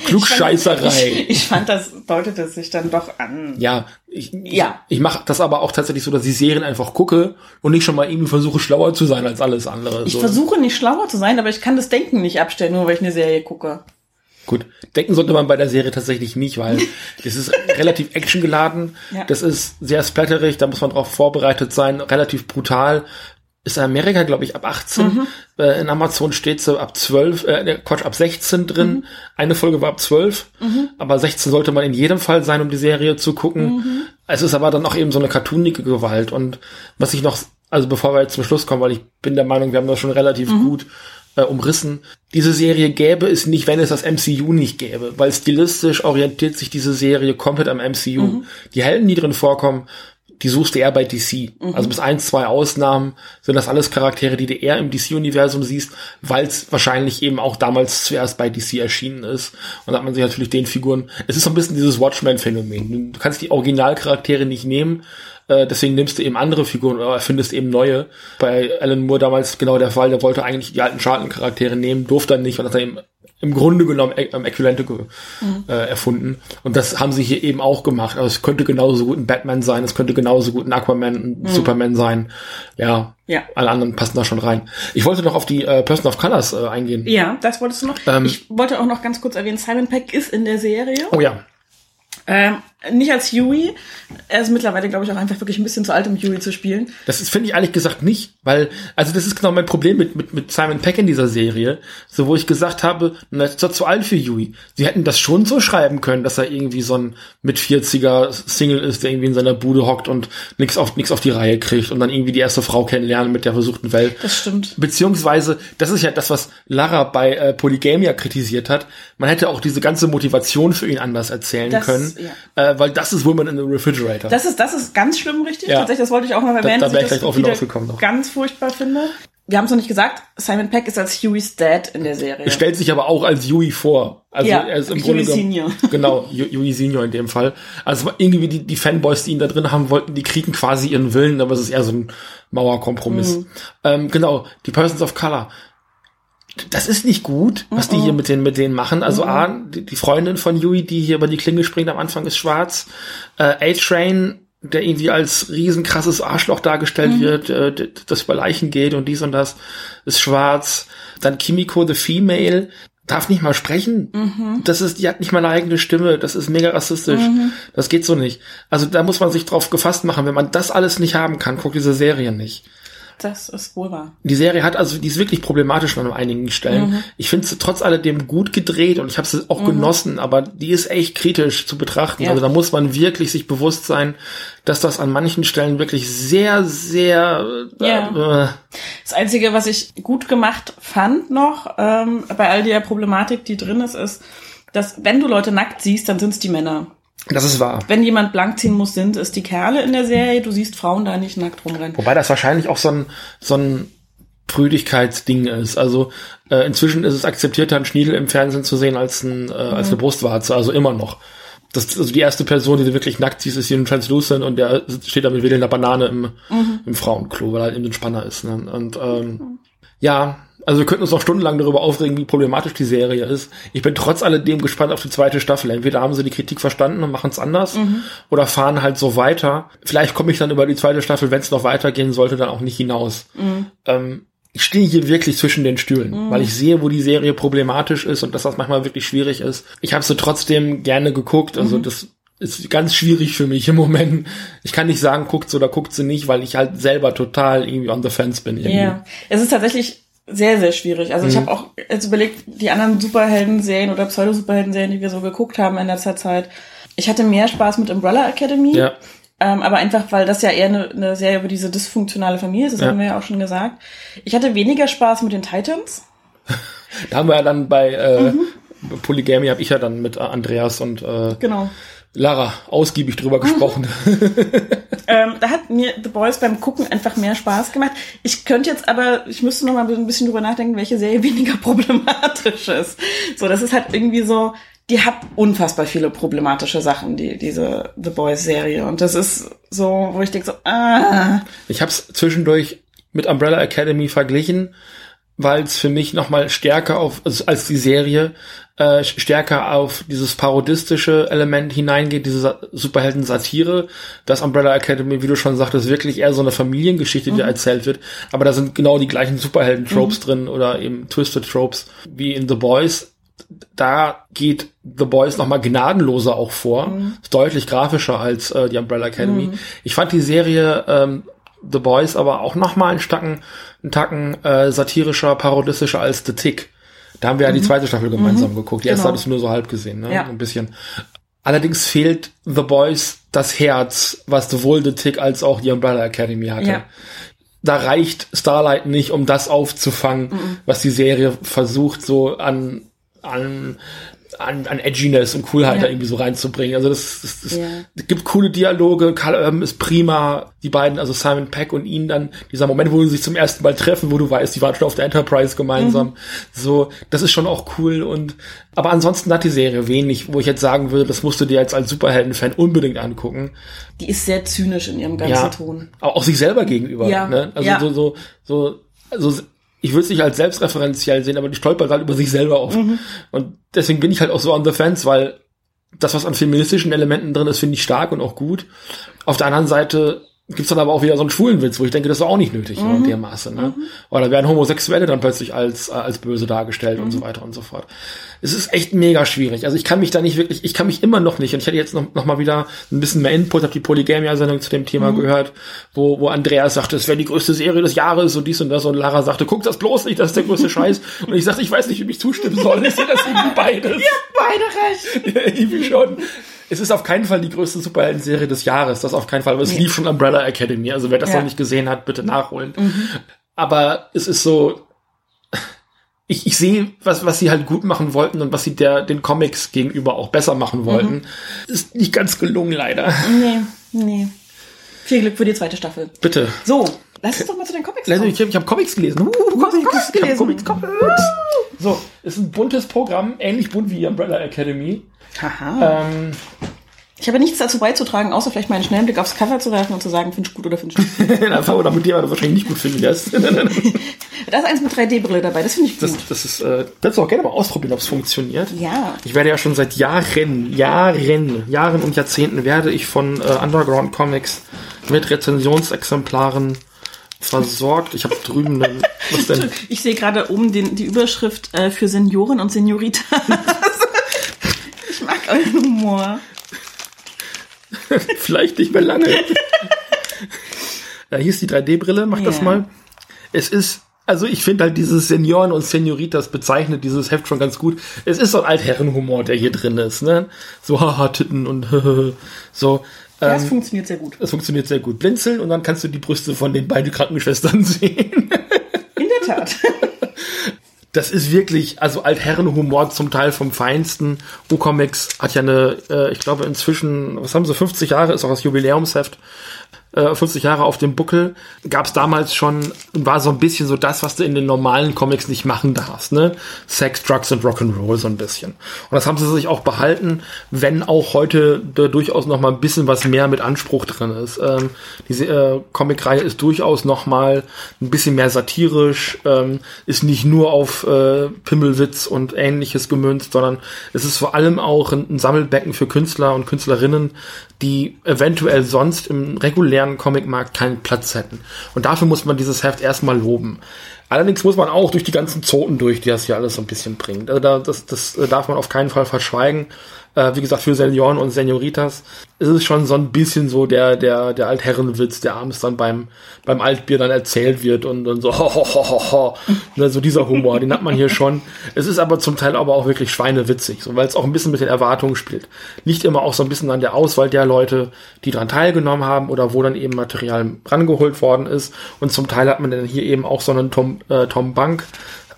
Klugscheißerei. Ich, ich, fand, das deutete sich dann doch an. Ja, ich, ja. ich, ich mache das aber auch tatsächlich so, dass ich Serien einfach gucke und nicht schon mal irgendwie versuche, schlauer zu sein als alles andere. Ich so. versuche nicht schlauer zu sein, aber ich kann das Denken nicht abstellen, nur weil ich eine Serie gucke. Gut, denken sollte man bei der Serie tatsächlich nicht, weil das ist relativ actiongeladen, ja. das ist sehr splatterig, da muss man drauf vorbereitet sein, relativ brutal ist in Amerika, glaube ich, ab 18. Mhm. Äh, in Amazon steht so ab 12, äh, Quatsch, ab 16 drin. Mhm. Eine Folge war ab 12, mhm. aber 16 sollte man in jedem Fall sein, um die Serie zu gucken. Mhm. Es ist aber dann auch eben so eine cartoonige Gewalt. Und was ich noch, also bevor wir jetzt zum Schluss kommen, weil ich bin der Meinung, wir haben das schon relativ mhm. gut äh, umrissen. Diese Serie gäbe es nicht, wenn es das MCU nicht gäbe, weil stilistisch orientiert sich diese Serie komplett am MCU. Mhm. Die Helden, die drin vorkommen, die suchst du eher bei DC. Mhm. Also bis ein, zwei Ausnahmen sind das alles Charaktere, die du eher im DC-Universum siehst, weil es wahrscheinlich eben auch damals zuerst bei DC erschienen ist. Und da hat man sich natürlich den Figuren, es ist so ein bisschen dieses Watchmen-Phänomen. Du kannst die Originalcharaktere nicht nehmen, äh, deswegen nimmst du eben andere Figuren oder erfindest eben neue. Bei Alan Moore damals genau der Fall, der wollte eigentlich die alten Charlton-Charaktere nehmen, durfte dann nicht, und hat er eben im Grunde genommen Äquivalente äh, erfunden. Und das haben sie hier eben auch gemacht. Also es könnte genauso gut ein Batman sein, es könnte genauso gut ein Aquaman, ein Superman sein. Ja, Ja. alle anderen passen da schon rein. Ich wollte noch auf die äh, Person of Colors äh, eingehen. Ja, das wolltest du noch. Ähm, ich wollte auch noch ganz kurz erwähnen, Simon Peck ist in der Serie. Oh ja, Ähm, nicht als Huey. Er ist mittlerweile, glaube ich, auch einfach wirklich ein bisschen zu alt, um Huey zu spielen. Das finde ich ehrlich gesagt nicht, weil, also das ist genau mein Problem mit, mit, mit Simon Peck in dieser Serie, so wo ich gesagt habe, na, ist doch zu alt für Yui. Sie hätten das schon so schreiben können, dass er irgendwie so ein mit 40er Single ist, der irgendwie in seiner Bude hockt und nix auf, nix auf die Reihe kriegt und dann irgendwie die erste Frau kennenlernen mit der versuchten Welt. Das stimmt. Beziehungsweise, das ist ja das, was Lara bei äh, Polygamia kritisiert hat. Man hätte auch diese ganze Motivation für ihn anders erzählen Das- können, ja. äh, weil das ist Woman in the Refrigerator. Das ist, das ist ganz schlimm, richtig. Ja. Tatsächlich, das wollte ich auch noch erwähnen, da dass wär ich ich gleich das drauf wieder hinausgekommen noch. ganz furchtbar finde. Wir haben es noch nicht gesagt, Simon Peck ist als Hueys Dad in der Serie. stellt sich aber auch als Yui vor. Also Ja, er ist im Grunde genommen- Senior. Genau, Yui Senior in dem Fall. Also irgendwie die, die Fanboys, die ihn da drin haben wollten, die kriegen quasi ihren Willen, aber es ist eher so ein Mauerkompromiss. Mhm. Ähm, genau, die Persons of Color. Das ist nicht gut, was die hier mit denen, mit denen machen. Also A, die, Freundin von Yui, die hier über die Klinge springt am Anfang, ist schwarz. Äh, A-Train, der irgendwie als riesenkrasses Arschloch dargestellt wird, äh, das über Leichen geht und dies und das, ist schwarz. Dann Kimiko, the Female, darf nicht mal sprechen. Das ist, die hat nicht mal eine eigene Stimme. Das ist mega rassistisch. Das geht so nicht. Also da muss man sich drauf gefasst machen. Wenn man das alles nicht haben kann, guckt diese Serie nicht. Das ist wohl wahr. Die Serie hat also, die ist wirklich problematisch an einigen Stellen. Ich finde sie trotz alledem gut gedreht und ich habe sie auch genossen, aber die ist echt kritisch zu betrachten. Ja. Also da muss man wirklich sich bewusst sein, dass das an manchen Stellen wirklich sehr, sehr Ja. äh, Das Einzige, was ich gut gemacht fand noch, ähm, bei all der Problematik, die drin ist, ist, dass wenn du Leute nackt siehst, dann sind es die Männer. Das ist wahr. Wenn jemand blank ziehen muss, sind es die Kerle in der Serie. Du siehst Frauen da nicht nackt rumrennen. Wobei das wahrscheinlich auch so ein, so ein Prüdigkeitsding ist. Also äh, inzwischen ist es akzeptierter, einen Schniedel im Fernsehen zu sehen als, ein, äh, als eine Brustwarze, also immer noch. Das, also die erste Person, die du wirklich nackt siehst, ist hier ein Translucent und der steht da mit wedelnder Banane im, im Frauenklo, weil er halt eben ein Spanner ist. Ne? Und ähm, ja, also wir könnten uns noch stundenlang darüber aufregen, wie problematisch die Serie ist. Ich bin trotz alledem gespannt auf die zweite Staffel. Entweder haben sie die Kritik verstanden und machen es anders oder fahren halt so weiter. Vielleicht komme ich dann über die zweite Staffel, wenn es noch weitergehen sollte, dann auch nicht hinaus. Ähm, ich stehe hier wirklich zwischen den Stühlen, weil ich sehe, wo die Serie problematisch ist und dass das manchmal wirklich schwierig ist. Ich habe sie trotzdem gerne geguckt, also das ist ganz schwierig für mich im Moment. Ich kann nicht sagen, guckt sie oder guckt sie nicht, weil ich halt selber total irgendwie on the fence bin. Irgendwie. Ja, es ist tatsächlich sehr, sehr schwierig. Also ich Mhm. habe auch jetzt überlegt, die anderen Superhelden-Serien oder Pseudo-Superhelden-Serien, die wir so geguckt haben in letzter Zeit. Ich hatte mehr Spaß mit Umbrella Academy. Ja. Ähm, aber einfach, weil das ja eher eine, eine Serie über diese dysfunktionale Familie ist, das Ja. haben wir ja auch schon gesagt. Ich hatte weniger Spaß mit den Titans. Da haben wir ja dann bei äh, Polygamie habe ich ja dann mit Andreas und äh, Genau. Lara ausgiebig drüber gesprochen. Ähm, da hat mir The Boys beim Gucken einfach mehr Spaß gemacht. Ich könnte jetzt aber, ich müsste noch mal ein bisschen drüber nachdenken, welche Serie weniger problematisch ist. So, das ist halt irgendwie so, die hat unfassbar viele problematische Sachen, die, diese The Boys Serie. Und das ist so, wo ich denke so, ah, Ich habe es zwischendurch mit Umbrella Academy verglichen, weil es für mich noch mal stärker auf also als die Serie äh, stärker auf dieses parodistische Element hineingeht, diese Sa Superhelden-Satire. Das Umbrella Academy, wie du schon sagtest, wirklich eher so eine Familiengeschichte, die da erzählt wird. Aber da sind genau die gleichen Superhelden-Tropes drin oder eben Twisted Tropes wie in The Boys. Da geht The Boys noch mal gnadenloser auch vor, ist deutlich grafischer als äh, die Umbrella Academy. Ich fand die Serie ähm, The Boys aber auch noch mal einen Tacken, einen Tacken äh, satirischer, parodistischer als The Tick. Da haben wir ja die zweite Staffel gemeinsam geguckt. Die erste Genau. hattest du nur so halb gesehen, ne? Ja. Ein bisschen. Allerdings fehlt The Boys das Herz, was sowohl The Tick als auch die Umbrella Academy hatte. Ja. Da reicht Starlight nicht, um das aufzufangen, was die Serie versucht, so an, an an, an Edginess und Coolheit Ja. da irgendwie so reinzubringen. Also das, das, das Ja. gibt coole Dialoge, Carl Urban ist prima, die beiden, also Simon Peck und ihn dann, dieser Moment, wo sie sich zum ersten Mal treffen, wo du weißt, die waren schon auf der Enterprise gemeinsam. So, das ist schon auch cool und aber ansonsten hat die Serie wenig, wo ich jetzt sagen würde, das musst du dir jetzt als Superhelden-Fan unbedingt angucken. Die ist sehr zynisch in ihrem ganzen Ja. Ton. Auch, auch sich selber gegenüber. Ja. Ne? Also so, so, so, also ich würde es nicht als selbstreferenziell sehen, aber die stolpert halt über sich selber auf. Mhm. Und deswegen bin ich halt auch so on the fence, weil das, was an feministischen Elementen drin ist, finde ich stark und auch gut. Auf der anderen Seite gibt's dann aber auch wieder so einen schwulen Witz, wo ich denke, das ist auch nicht nötig Mhm. in dem Maße. Ne? Oder werden Homosexuelle dann plötzlich als, äh, als böse dargestellt Mhm. und so weiter und so fort. Es ist echt mega schwierig. Also ich kann mich da nicht wirklich, ich kann mich immer noch nicht, und ich hatte jetzt noch, noch mal wieder ein bisschen mehr Input, habe die Polygamia-Sendung zu dem Thema gehört, wo, wo Andreas sagte, es wäre die größte Serie des Jahres und dies und das und Lara sagte, guck das bloß nicht, das ist der größte Scheiß. Und ich sagte, ich weiß nicht, wie ich zustimmen soll. Ich sehe das irgendwie beides. Beide recht. irgendwie schon. Es ist auf keinen Fall die größte Superhelden-Serie des Jahres, das auf keinen Fall, aber es lief schon Umbrella Academy, also wer das Ja. noch nicht gesehen hat, bitte nachholen. Aber es ist so, ich, ich sehe, was, was sie halt gut machen wollten und was sie der, den Comics gegenüber auch besser machen wollten. Ist nicht ganz gelungen, leider. Nee, nee. Viel Glück für die zweite Staffel. Bitte. So, lass uns doch mal zu den Comics kommen. ich habe ich hab Comics gelesen. Uh, Comics, Comics Ich gelesen. Comics, Comics. So, ist ein buntes Programm, ähnlich bunt wie Umbrella Academy. Haha. Ähm, Ich habe nichts dazu beizutragen, außer vielleicht mal einen schnellen Blick aufs Cover zu werfen und zu sagen, findest du gut oder findest du nicht. einfach oder mit dir aber wahrscheinlich nicht gut finden wirst. Da ist eins mit 3D-Brille dabei, das finde ich gut. Das, das ist, äh, kannst du auch gerne mal ausprobieren, ob es funktioniert. ja. Ich werde ja schon seit Jahren, Jahren, Jahren und Jahrzehnten werde ich von äh, Underground Comics mit Rezensionsexemplaren versorgt. Ich habe drüben einen, was denn? Ich sehe gerade oben den, die Überschrift äh, für Senioren und Senioritas. ich mag euren Humor. Vielleicht nicht mehr lange. ja, hier ist die 3D-Brille, mach das Ja. mal. Es ist, also ich finde halt dieses Senioren und Senioritas bezeichnet dieses Heft schon ganz gut. Es ist so ein Altherrenhumor, der hier drin ist, ne? So haha Titten und so. Ähm, funktioniert sehr gut. das funktioniert sehr gut. Blinzeln und dann kannst du die Brüste von den beiden Krankenschwestern sehen. In der Tat. Das ist wirklich, also Altherrenhumor zum Teil vom Feinsten. U-Comics hat ja eine, äh, ich glaube inzwischen, was haben sie, 50 Jahre, ist auch das Jubiläumsheft, äh, 50 Jahre auf dem Buckel. Gab es damals schon, war so ein bisschen so das, was du in den normalen Comics nicht machen darfst, ne? Sex, Drugs und Rock'n'Roll so ein bisschen. Und das haben sie sich auch behalten, wenn auch heute da durchaus noch mal ein bisschen was mehr mit Anspruch drin ist. Ähm, diese äh, Comicreihe ist durchaus noch mal ein bisschen mehr satirisch, ähm, ist nicht nur auf äh, Pimmelwitz und ähnliches gemünzt, sondern es ist vor allem auch ein, ein Sammelbecken für Künstler und Künstlerinnen, die eventuell sonst im regulären Comicmarkt keinen Platz hätten. Und dafür muss man dieses Heft erstmal loben. Allerdings muss man auch durch die ganzen Zoten durch, die das hier alles so ein bisschen bringt. Also da, das, das äh, darf man auf keinen Fall verschweigen. Äh, wie gesagt, für Senioren und Senioritas ist es schon so ein bisschen so der, der, der Altherrenwitz, der abends dann beim, beim Altbier dann erzählt wird und, und so, ho, ho, ho, ho, ho. Ne, so dieser Humor, den hat man hier schon. Es ist aber zum Teil aber auch wirklich schweinewitzig, so, weil es auch ein bisschen mit den Erwartungen spielt. Nicht immer auch so ein bisschen an der Auswahl der Leute, die daran teilgenommen haben oder wo dann eben Material rangeholt worden ist. Und zum Teil hat man dann hier eben auch so einen Tom, äh, Tom Bank,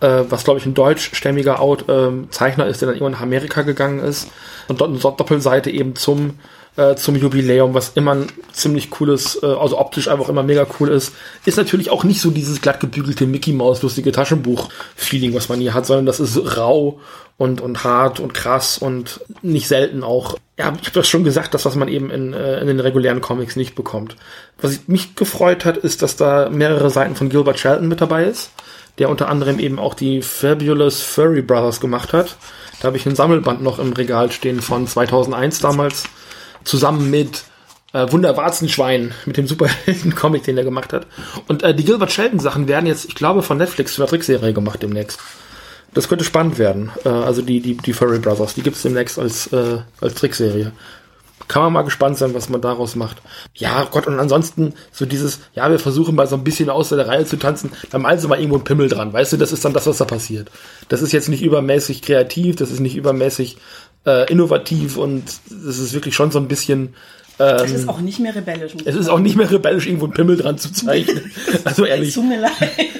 äh, was glaube ich ein deutschstämmiger Out, ähm, Zeichner ist, der dann irgendwann nach Amerika gegangen ist. Und dort eine Doppelseite eben zum äh, zum Jubiläum, was immer ein ziemlich cooles, äh, also optisch einfach immer mega cool ist, ist natürlich auch nicht so dieses glatt gebügelte Mickey Maus lustige Taschenbuch-Feeling, was man hier hat, sondern das ist rau und und hart und krass und nicht selten auch. Ja, ich habe das schon gesagt, das was man eben in, äh, in den regulären Comics nicht bekommt. Was mich gefreut hat, ist, dass da mehrere Seiten von Gilbert Shelton mit dabei ist, der unter anderem eben auch die Fabulous Furry Brothers gemacht hat. Da habe ich ein Sammelband noch im Regal stehen von 2001 damals zusammen mit äh, Wunderwarzenschwein, mit dem Superhelden-Comic, den er gemacht hat. Und äh, die Gilbert Shelton-Sachen werden jetzt, ich glaube, von Netflix für eine Trickserie gemacht demnächst. Das könnte spannend werden. Äh, also die, die, die Furry Brothers, die gibt's demnächst als, äh, als Trickserie. Kann man mal gespannt sein, was man daraus macht. Ja, Gott, und ansonsten so dieses, ja, wir versuchen mal so ein bisschen außer der Reihe zu tanzen, dann malen sie mal irgendwo einen Pimmel dran. Weißt du, das ist dann das, was da passiert. Das ist jetzt nicht übermäßig kreativ, das ist nicht übermäßig äh, innovativ und es ist wirklich schon so ein bisschen Es ist auch nicht mehr rebellisch. es ist auch nicht mehr rebellisch, irgendwo einen Pimmel dran zu zeichnen. Also ehrlich,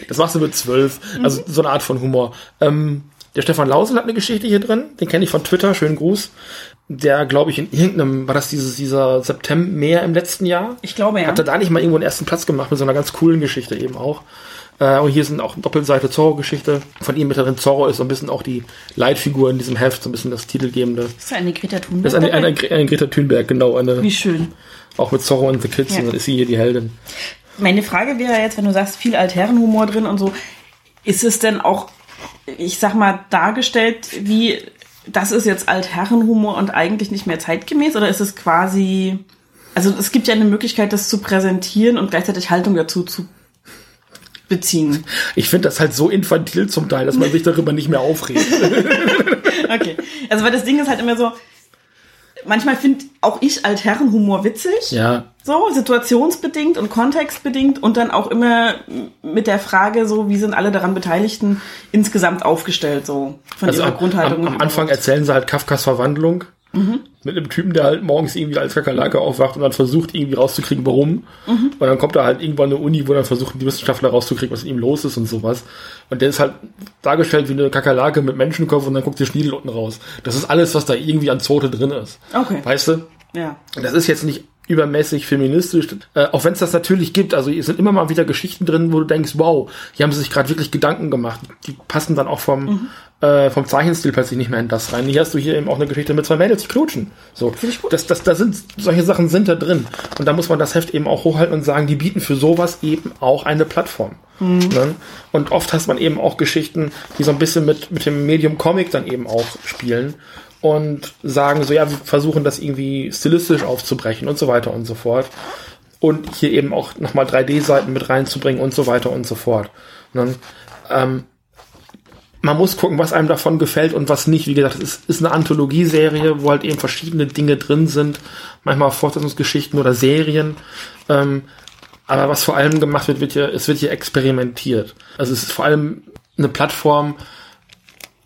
das machst du mit zwölf. Also so eine Art von Humor. Ähm, Der Stefan Lausel hat eine Geschichte hier drin, den kenne ich von Twitter, schönen Gruß. Der, glaube ich, in irgendeinem, war das dieses, dieser September mehr im letzten Jahr? Ich glaube, ja. Hat er da nicht mal irgendwo einen ersten Platz gemacht mit so einer ganz coolen Geschichte eben auch. Äh, und hier sind auch Doppelseite Zorro-Geschichte. Von ihm mit drin. Zorro ist so ein bisschen auch die Leitfigur in diesem Heft, so ein bisschen das Titelgebende. Ist das eine Greta Thunberg? Das ist eine, eine, eine, eine Greta Thunberg, genau. Eine, Wie schön. auch mit Zorro und The Kids, Ja. und dann ist sie hier die Heldin. Meine Frage wäre jetzt, wenn du sagst, viel Altherrenhumor drin und so, ist es denn auch, ich sag mal, dargestellt wie, das ist jetzt Altherrenhumor und eigentlich nicht mehr zeitgemäß oder ist es quasi, also es gibt ja eine Möglichkeit, das zu präsentieren und gleichzeitig Haltung dazu zu beziehen. Ich finde das halt so infantil zum Teil, dass man sich darüber nicht mehr aufregt. Okay. Also weil das Ding ist halt immer so, manchmal finde auch ich Altherrenhumor witzig. ja, So, situationsbedingt und kontextbedingt und dann auch immer mit der Frage so, wie sind alle daran Beteiligten insgesamt aufgestellt, so von also ihrer am, Grundhaltung. am, am Anfang erzählen sie halt Kafkas Verwandlung. Mhm. Mit einem Typen, der halt morgens irgendwie als Kakerlake aufwacht und dann versucht irgendwie rauszukriegen, warum. Mhm. Und dann kommt da halt irgendwann eine Uni, wo dann versuchen die Wissenschaftler rauszukriegen, was mit ihm los ist und sowas. Und der ist halt dargestellt wie eine Kakerlake mit Menschenkopf und dann guckt der Schniedel unten raus. Das ist alles, was da irgendwie an Zote drin ist. Okay. Weißt du? Ja. Das ist jetzt nicht übermäßig feministisch, äh, auch wenn es das natürlich gibt. Also es sind immer mal wieder Geschichten drin, wo du denkst, wow, hier haben sie sich gerade wirklich Gedanken gemacht. Die passen dann auch vom, Mhm. Äh, vom Zeichenstil plötzlich nicht mehr in das rein. Hier hast du hier eben auch eine Geschichte mit zwei Mädels, die knutschen. So, ich gut. das, das, da sind solche Sachen sind da drin. Und da muss man das Heft eben auch hochhalten und sagen, die bieten für sowas eben auch eine Plattform. Mhm. Ne? Und oft hast man eben auch Geschichten, die so ein bisschen mit, mit dem Medium Comic dann eben auch spielen und sagen so, ja, wir versuchen das irgendwie stilistisch aufzubrechen und so weiter und so fort. Und hier eben auch nochmal 3D-Seiten mit reinzubringen und so weiter und so fort. Ne? Ähm, man muss gucken, was einem davon gefällt und was nicht. Wie gesagt, es ist, ist eine Anthologieserie, wo halt eben verschiedene Dinge drin sind. Manchmal Fortsetzungsgeschichten oder Serien. Ähm, aber was vor allem gemacht wird, wird hier, es wird hier experimentiert. Also es ist vor allem eine Plattform,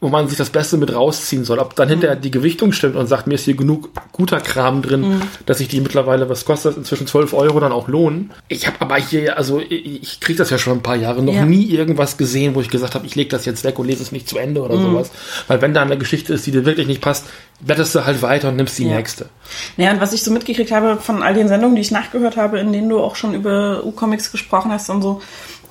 wo man sich das Beste mit rausziehen soll. Ob dann hinterher die Gewichtung stimmt und sagt, mir ist hier genug guter Kram drin, dass sich die mittlerweile, was kostet inzwischen 12 Euro dann auch lohnen. Ich habe aber hier, also ich, ich kriege das ja schon ein paar Jahre, noch Ja. nie irgendwas gesehen, wo ich gesagt habe, ich lege das jetzt weg und lese es nicht zu Ende oder sowas. Weil wenn da eine Geschichte ist, die dir wirklich nicht passt, blätterst du halt weiter und nimmst die Ja. nächste. Naja, und was ich so mitgekriegt habe von all den Sendungen, die ich nachgehört habe, in denen du auch schon über U-Comics gesprochen hast und so,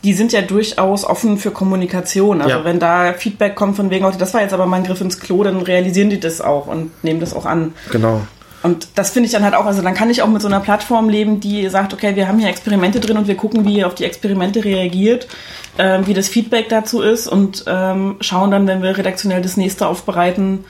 die sind ja durchaus offen für Kommunikation. Also Ja. wenn da Feedback kommt von wegen, das war jetzt aber mal ein Griff ins Klo, dann realisieren die das auch und nehmen das auch an. Genau. Und das finde ich dann halt auch, also dann kann ich auch mit so einer Plattform leben, die sagt, okay, wir haben hier Experimente drin und wir gucken, wie ihr auf die Experimente reagiert, ähm, wie das Feedback dazu ist und ähm, schauen dann, wenn wir redaktionell das nächste aufbereiten,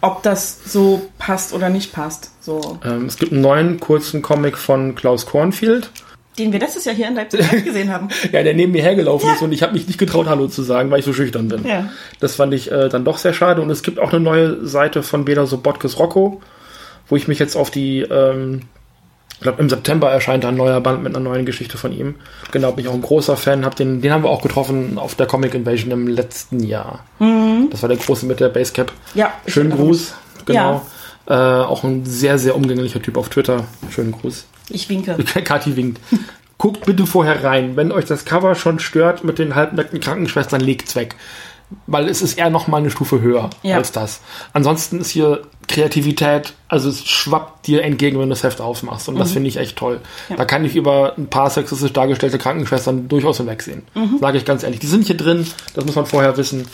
ob das so passt oder nicht passt. So. Ähm, es gibt einen neuen kurzen Comic von Klaus Kornfield. Den wir letztes Jahr hier in Leipzig gesehen haben. Ja, der neben mir hergelaufen Ja. ist und ich habe mich nicht getraut, Hallo zu sagen, weil ich so schüchtern bin. Ja. Das fand ich äh, dann doch sehr schade. Und es gibt auch eine neue Seite von Bela Sobotkes Rocco, wo ich mich jetzt auf die, ähm, ich glaube im September erscheint ein neuer Band mit einer neuen Geschichte von ihm. Genau, bin ich auch ein großer Fan. Hab den, den haben wir auch getroffen auf der Comic Invasion im letzten Jahr. Das war der große mit der Basecap. Ja. Schönen Gruß, genau. Äh, auch ein sehr, sehr umgänglicher Typ auf Twitter. Schönen Gruß. Ich winke. Kathi winkt. Guckt bitte vorher rein. Wenn euch das Cover schon stört mit den halbnackten Krankenschwestern, legt's weg. Weil es ist eher noch mal eine Stufe höher Ja. als das. Ansonsten ist hier Kreativität, also es schwappt dir entgegen, wenn du das Heft aufmachst. Und das finde ich echt toll. Da kann ich über ein paar sexistisch dargestellte Krankenschwestern durchaus hinwegsehen. Sage ich ganz ehrlich. Die sind hier drin, das muss man vorher wissen.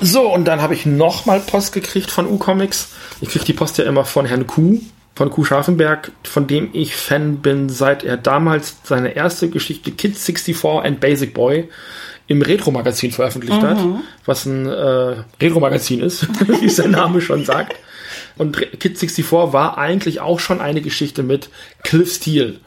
So, und dann habe ich nochmal Post gekriegt von U-Comics. Ich kriege die Post ja immer von Herrn Kuh, von Kuh Scharfenberg, von dem ich Fan bin, seit er damals seine erste Geschichte Kids 64 and Basic Boy im Retro-Magazin veröffentlicht hat, was ein äh, Retro-Magazin ist, wie es der Name schon sagt. Und Kids 64 war eigentlich auch schon eine Geschichte mit Cliff Steele.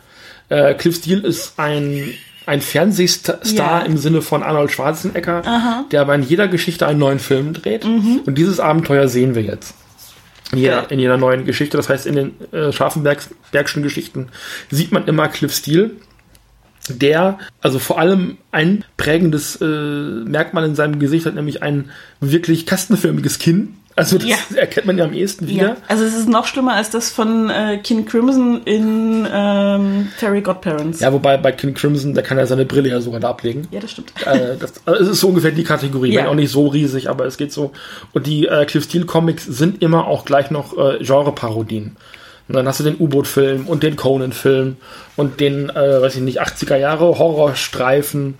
Äh, Cliff Steele ist ein, ein Fernsehstar Ja. im Sinne von Arnold Schwarzenegger, der aber in jeder Geschichte einen neuen Film dreht. Und dieses Abenteuer sehen wir jetzt. In jeder, Ja. in jeder neuen Geschichte. Das heißt, in den äh, Scharfenbergschen Geschichten sieht man immer Cliff Steele, der also vor allem ein prägendes äh, Merkmal in seinem Gesicht hat, nämlich ein wirklich kastenförmiges Kinn. Also das ja. erkennt man ja am ehesten wieder. Ja. Also es ist noch schlimmer als das von äh, King Crimson in ähm, Fairy Godparents. Ja, wobei bei King Crimson, da kann er seine Brille ja sogar da ablegen. Ja, das stimmt. Äh, das, also es ist so ungefähr die Kategorie. Ja. Auch nicht so riesig, aber es geht so. Und die äh, Cliff Steele Comics sind immer auch gleich noch äh, Genre-Parodien. Und dann hast du den U-Boot-Film und den Conan-Film und den, äh, weiß ich nicht, 80er Jahre Horrorstreifen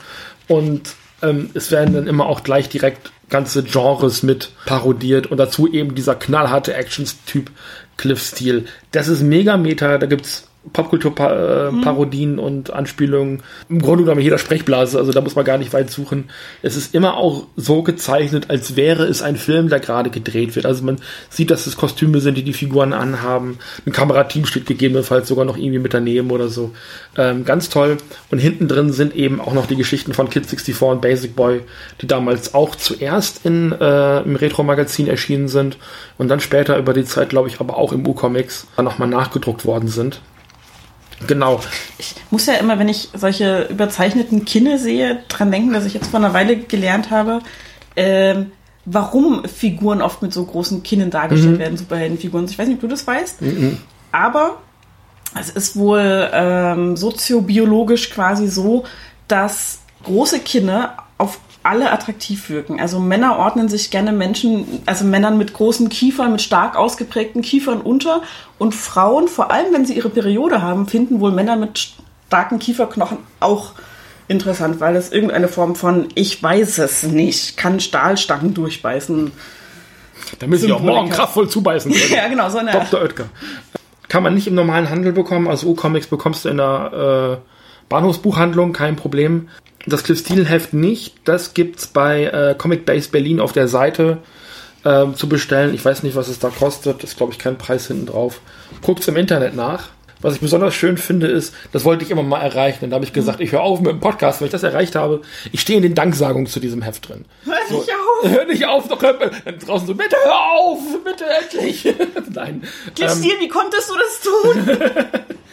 und ähm, es werden dann immer auch gleich direkt ganze Genres mit parodiert und dazu eben dieser knallharte Actions-Typ Cliff Steele. Das ist mega meta, da gibt's Popkulturparodien mhm. und Anspielungen im Grunde genommen jeder Sprechblase, also da muss man gar nicht weit suchen. Es ist immer auch so gezeichnet, als wäre es ein Film, der gerade gedreht wird. Also man sieht, dass es Kostüme sind, die die Figuren anhaben. Ein Kamerateam steht gegebenenfalls sogar noch irgendwie mit daneben oder so. Ähm, ganz toll. Und hinten drin sind eben auch noch die Geschichten von Kid 64 und Basic Boy, die damals auch zuerst in, äh, im Retro-Magazin erschienen sind und dann später über die Zeit, glaube ich, aber auch im U-Comics nochmal nachgedruckt worden sind. Genau. Ich muss ja immer, wenn ich solche überzeichneten Kinne sehe, dran denken, dass ich jetzt vor einer Weile gelernt habe, ähm, warum Figuren oft mit so großen Kinnen dargestellt mhm. werden, Superheldenfiguren. Ich weiß nicht, ob du das weißt, mhm. aber es ist wohl ähm, soziobiologisch quasi so, dass große Kinne auf alle attraktiv wirken. Also Männer ordnen sich gerne Menschen, also Männern mit großen Kiefern, mit stark ausgeprägten Kiefern unter und Frauen, vor allem wenn sie ihre Periode haben, finden wohl Männer mit starken Kieferknochen auch interessant, weil es irgendeine Form von ich weiß es nicht, kann Stahlstangen durchbeißen. Damit sie auch morgen kraftvoll zubeißen können. ja, genau, so eine Dr. Oetker. Kann man nicht im normalen Handel bekommen, also U-Comics bekommst du in der äh, Bahnhofsbuchhandlung, kein Problem. Das Cliff Steele Heft nicht. Das gibt's bei äh, Comic Base Berlin auf der Seite ähm, zu bestellen. Ich weiß nicht, was es da kostet. Das ist, glaube ich, kein Preis hinten drauf. Guckt's im Internet nach. Was ich besonders schön finde, ist, das wollte ich immer mal erreichen. Und da habe ich gesagt, ich höre auf mit dem Podcast, weil ich das erreicht habe. Ich stehe in den Danksagungen zu diesem Heft drin. Hör so, nicht auf! Hör nicht auf, doch dann draußen so, bitte hör auf, bitte endlich. Nein. Cliff ähm, Steele, wie konntest du das tun?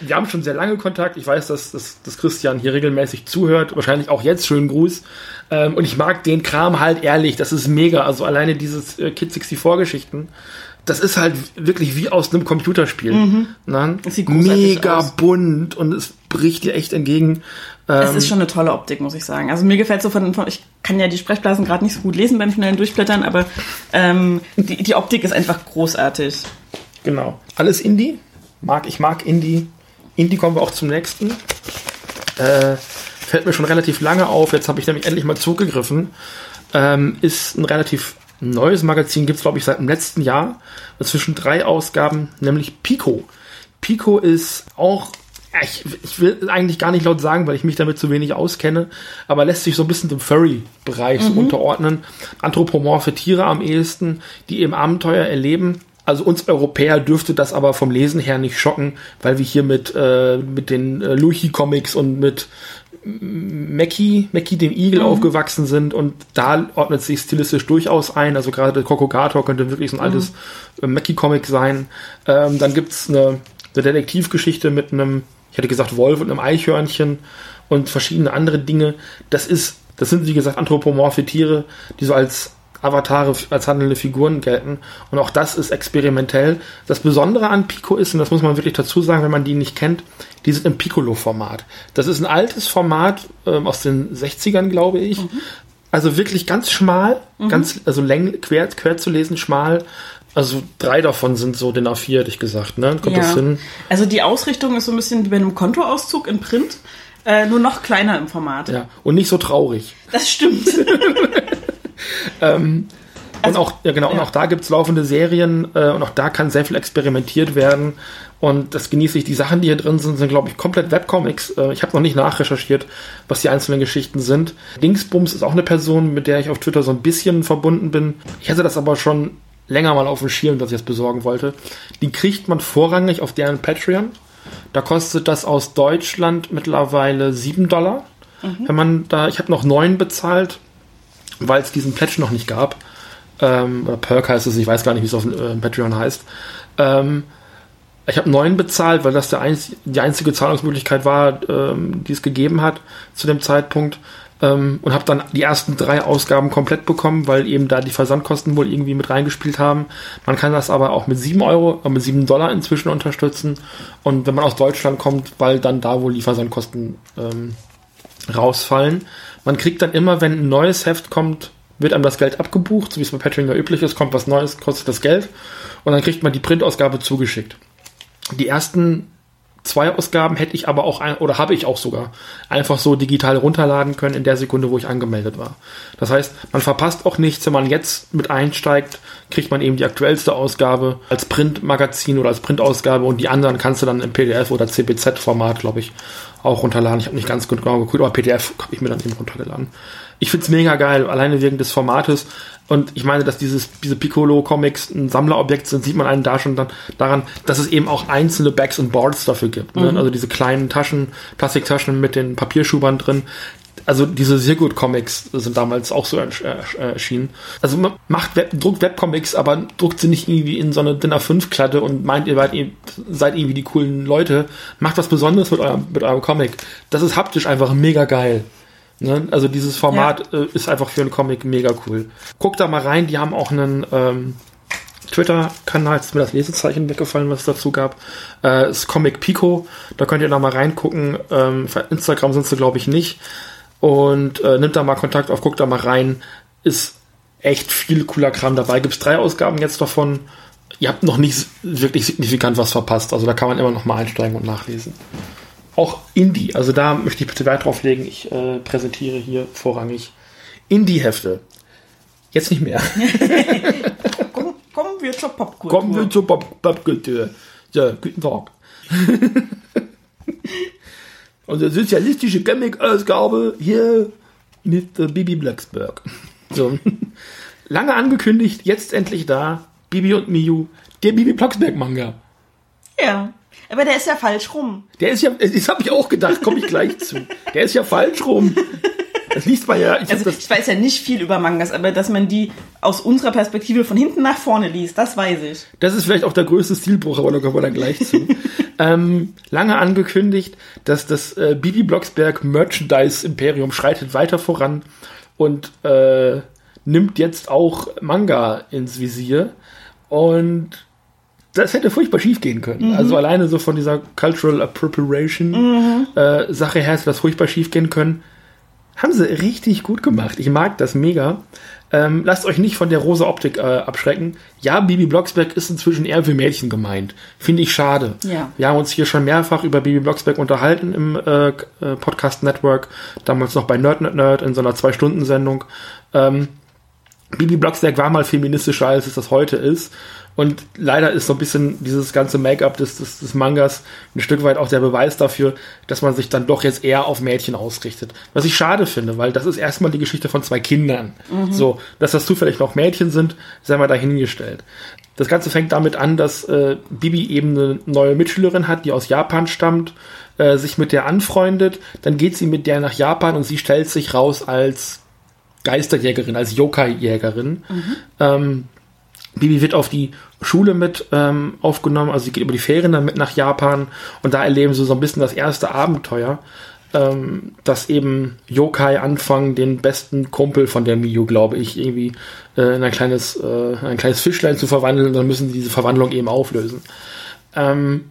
wir haben schon sehr lange Kontakt. Ich weiß, dass, dass, dass Christian hier regelmäßig zuhört. Wahrscheinlich auch jetzt. Schönen Gruß. Ähm, und ich mag den Kram halt ehrlich. Das ist mega. Also alleine dieses äh, Kid 64 Geschichten. Das ist halt wirklich wie aus einem Computerspiel. Mhm. Ne? Mega aus. bunt und es bricht dir echt entgegen. Es ist ähm, schon eine tolle Optik, muss ich sagen. Also mir gefällt so von, von ich kann ja die Sprechblasen gerade nicht so gut lesen beim schnellen Durchblättern, aber ähm, die, die Optik ist einfach großartig. Genau. Alles Indie. Mag, ich mag Indie. Indie kommen wir auch zum nächsten. Äh, fällt mir schon relativ lange auf. Jetzt habe ich nämlich endlich mal zugegriffen. Ähm, ist ein relativ neues Magazin, gibt es glaube ich seit dem letzten Jahr. Zwischen drei Ausgaben, nämlich Pico. Pico ist auch ich, ich, will eigentlich gar nicht laut sagen, weil ich mich damit zu wenig auskenne, aber lässt sich so ein bisschen dem Furry-Bereich mhm. unterordnen. Anthropomorphe Tiere am ehesten, die eben Abenteuer erleben also uns Europäer dürfte das aber vom Lesen her nicht schocken, weil wir hier mit, äh, mit den äh, Luchi-Comics und mit Mackie, Mackie dem Igel mhm. aufgewachsen sind und da ordnet sich stilistisch durchaus ein. Also gerade Coco Gator könnte wirklich so ein mhm. altes äh, Mackie-Comic sein. Ähm, dann gibt's eine, eine Detektivgeschichte mit einem, ich hätte gesagt, Wolf und einem Eichhörnchen und verschiedene andere Dinge. Das ist, das sind wie gesagt anthropomorphe Tiere, die so als Avatare als handelnde Figuren gelten. Und auch das ist experimentell. Das Besondere an Pico ist, und das muss man wirklich dazu sagen, wenn man die nicht kennt, die sind im Piccolo-Format. Das ist ein altes Format ähm, aus den 60ern, glaube ich. Mhm. Also wirklich ganz schmal, mhm. ganz, also läng, quer, quer zu lesen, schmal. Also drei davon sind so den A4, hätte ich gesagt, ne? Kommt ja. das hin? Also die Ausrichtung ist so ein bisschen wie bei einem Kontoauszug in Print, äh, nur noch kleiner im Format. Ja, und nicht so traurig. Das stimmt. ähm, also, und auch, ja genau, ja. und auch da gibt es laufende Serien äh, und auch da kann sehr viel experimentiert werden. Und das genieße ich. Die Sachen, die hier drin sind, sind, glaube ich, komplett Webcomics. Äh, ich habe noch nicht nachrecherchiert, was die einzelnen Geschichten sind. Dingsbums ist auch eine Person, mit der ich auf Twitter so ein bisschen verbunden bin. Ich hätte das aber schon länger mal auf dem Schirm, dass ich das besorgen wollte. Die kriegt man vorrangig auf deren Patreon. Da kostet das aus Deutschland mittlerweile 7 Dollar. Mhm. Wenn man da, ich habe noch 9 bezahlt weil es diesen Pledge noch nicht gab. Ähm, Perk heißt es, ich weiß gar nicht, wie es auf äh, Patreon heißt. Ähm, ich habe neun bezahlt, weil das der einz die einzige Zahlungsmöglichkeit war, ähm, die es gegeben hat zu dem Zeitpunkt. ähm, und habe dann die ersten drei Ausgaben komplett bekommen, weil eben da die Versandkosten wohl irgendwie mit reingespielt haben. Man kann das aber auch mit sieben Euro, äh, mit sieben Dollar inzwischen unterstützen. Und wenn man aus Deutschland kommt, weil dann da wohl die Versandkosten ähm, rausfallen. Man kriegt dann immer, wenn ein neues Heft kommt, wird einem das Geld abgebucht, so wie es bei Patreon ja üblich ist, kommt was Neues, kostet das Geld und dann kriegt man die Printausgabe zugeschickt. Die ersten zwei Ausgaben hätte ich aber auch ein, oder habe ich auch sogar einfach so digital runterladen können in der Sekunde, wo ich angemeldet war. Das heißt, man verpasst auch nichts, wenn man jetzt mit einsteigt, kriegt man eben die aktuellste Ausgabe als Printmagazin oder als Printausgabe und die anderen kannst du dann im PDF oder CPZ-Format, glaube ich, auch runterladen. Ich habe nicht ganz genau geguckt, aber PDF habe ich mir dann eben runtergeladen. Ich find's mega geil, alleine wegen des Formates. Und ich meine, dass dieses, diese Piccolo-Comics ein Sammlerobjekt sind, sieht man einen da schon dann daran, dass es eben auch einzelne Bags und Boards dafür gibt. Ne? Mhm. Also diese kleinen Taschen, Plastiktaschen mit den Papierschubern drin. Also diese sehr gut Comics sind damals auch so erschienen. Also man macht Web, druckt Webcomics, aber druckt sie nicht irgendwie in so eine Dinner 5 Klatte und meint, ihr seid, irgendwie die coolen Leute. Macht was Besonderes mit eurem, mit eurem Comic. Das ist haptisch einfach mega geil. Ne? Also dieses Format ja. äh, ist einfach für einen Comic mega cool. Guckt da mal rein, die haben auch einen ähm, Twitter-Kanal, jetzt ist mir das Lesezeichen weggefallen, was es dazu gab. Äh, ist Comic Pico, da könnt ihr da mal reingucken. Ähm, für Instagram sind sie, glaube ich, nicht. Und äh, nimmt da mal Kontakt auf, guckt da mal rein. Ist echt viel cooler Kram dabei. Gibt es drei Ausgaben jetzt davon. Ihr habt noch nicht wirklich signifikant was verpasst. Also da kann man immer noch mal einsteigen und nachlesen auch Indie. Also da möchte ich bitte Wert drauf legen. Ich äh, präsentiere hier vorrangig Indie-Hefte. Jetzt nicht mehr. Komm, kommen wir zur Popkultur. Kommen wir zur Pop Popkultur. So, guten Tag. Unsere sozialistische Comic-Ausgabe hier mit äh, Bibi Blacksburg. So. Lange angekündigt, jetzt endlich da. Bibi und Miyu, der Bibi Blocksberg-Manga. Ja. Aber der ist ja falsch rum. Der ist ja, das habe ich auch gedacht, komme ich gleich zu. Der ist ja falsch rum. Das liest man ja. Ich, also, ich weiß ja nicht viel über Mangas, aber dass man die aus unserer Perspektive von hinten nach vorne liest, das weiß ich. Das ist vielleicht auch der größte Stilbruch, aber da kommen wir dann gleich zu. ähm, lange angekündigt, dass das äh, Bibi Blocksberg Merchandise Imperium schreitet weiter voran und äh, nimmt jetzt auch Manga ins Visier. Und das hätte furchtbar schief gehen können. Mhm. Also alleine so von dieser Cultural Appropriation mhm. äh, Sache her hätte das furchtbar schief gehen können. Haben sie richtig gut gemacht. Ich mag das mega. Ähm, lasst euch nicht von der rosa Optik äh, abschrecken. Ja, Bibi Blocksberg ist inzwischen eher für Mädchen gemeint. Finde ich schade. Ja. Wir haben uns hier schon mehrfach über Bibi Blocksberg unterhalten im äh, äh Podcast Network. Damals noch bei Nerd Nerd Nerd in so einer Zwei-Stunden-Sendung. Ähm, Bibi Blocksberg war mal feministischer, als es das heute ist. Und leider ist so ein bisschen dieses ganze Make-up des, des, des Mangas ein Stück weit auch der Beweis dafür, dass man sich dann doch jetzt eher auf Mädchen ausrichtet. Was ich schade finde, weil das ist erstmal die Geschichte von zwei Kindern. Mhm. So, dass das zufällig noch Mädchen sind, sei mal dahingestellt. Das Ganze fängt damit an, dass äh, Bibi eben eine neue Mitschülerin hat, die aus Japan stammt, äh, sich mit der anfreundet, dann geht sie mit der nach Japan und sie stellt sich raus als Geisterjägerin, als Yokai-Jägerin. Mhm. Ähm, Bibi wird auf die Schule mit ähm, aufgenommen, also sie geht über die Ferien dann mit nach Japan und da erleben sie so ein bisschen das erste Abenteuer, ähm, dass eben Yokai anfangen, den besten Kumpel von der Miyu, glaube ich, irgendwie äh, in ein kleines, äh, ein kleines Fischlein zu verwandeln und dann müssen sie diese Verwandlung eben auflösen. Ähm,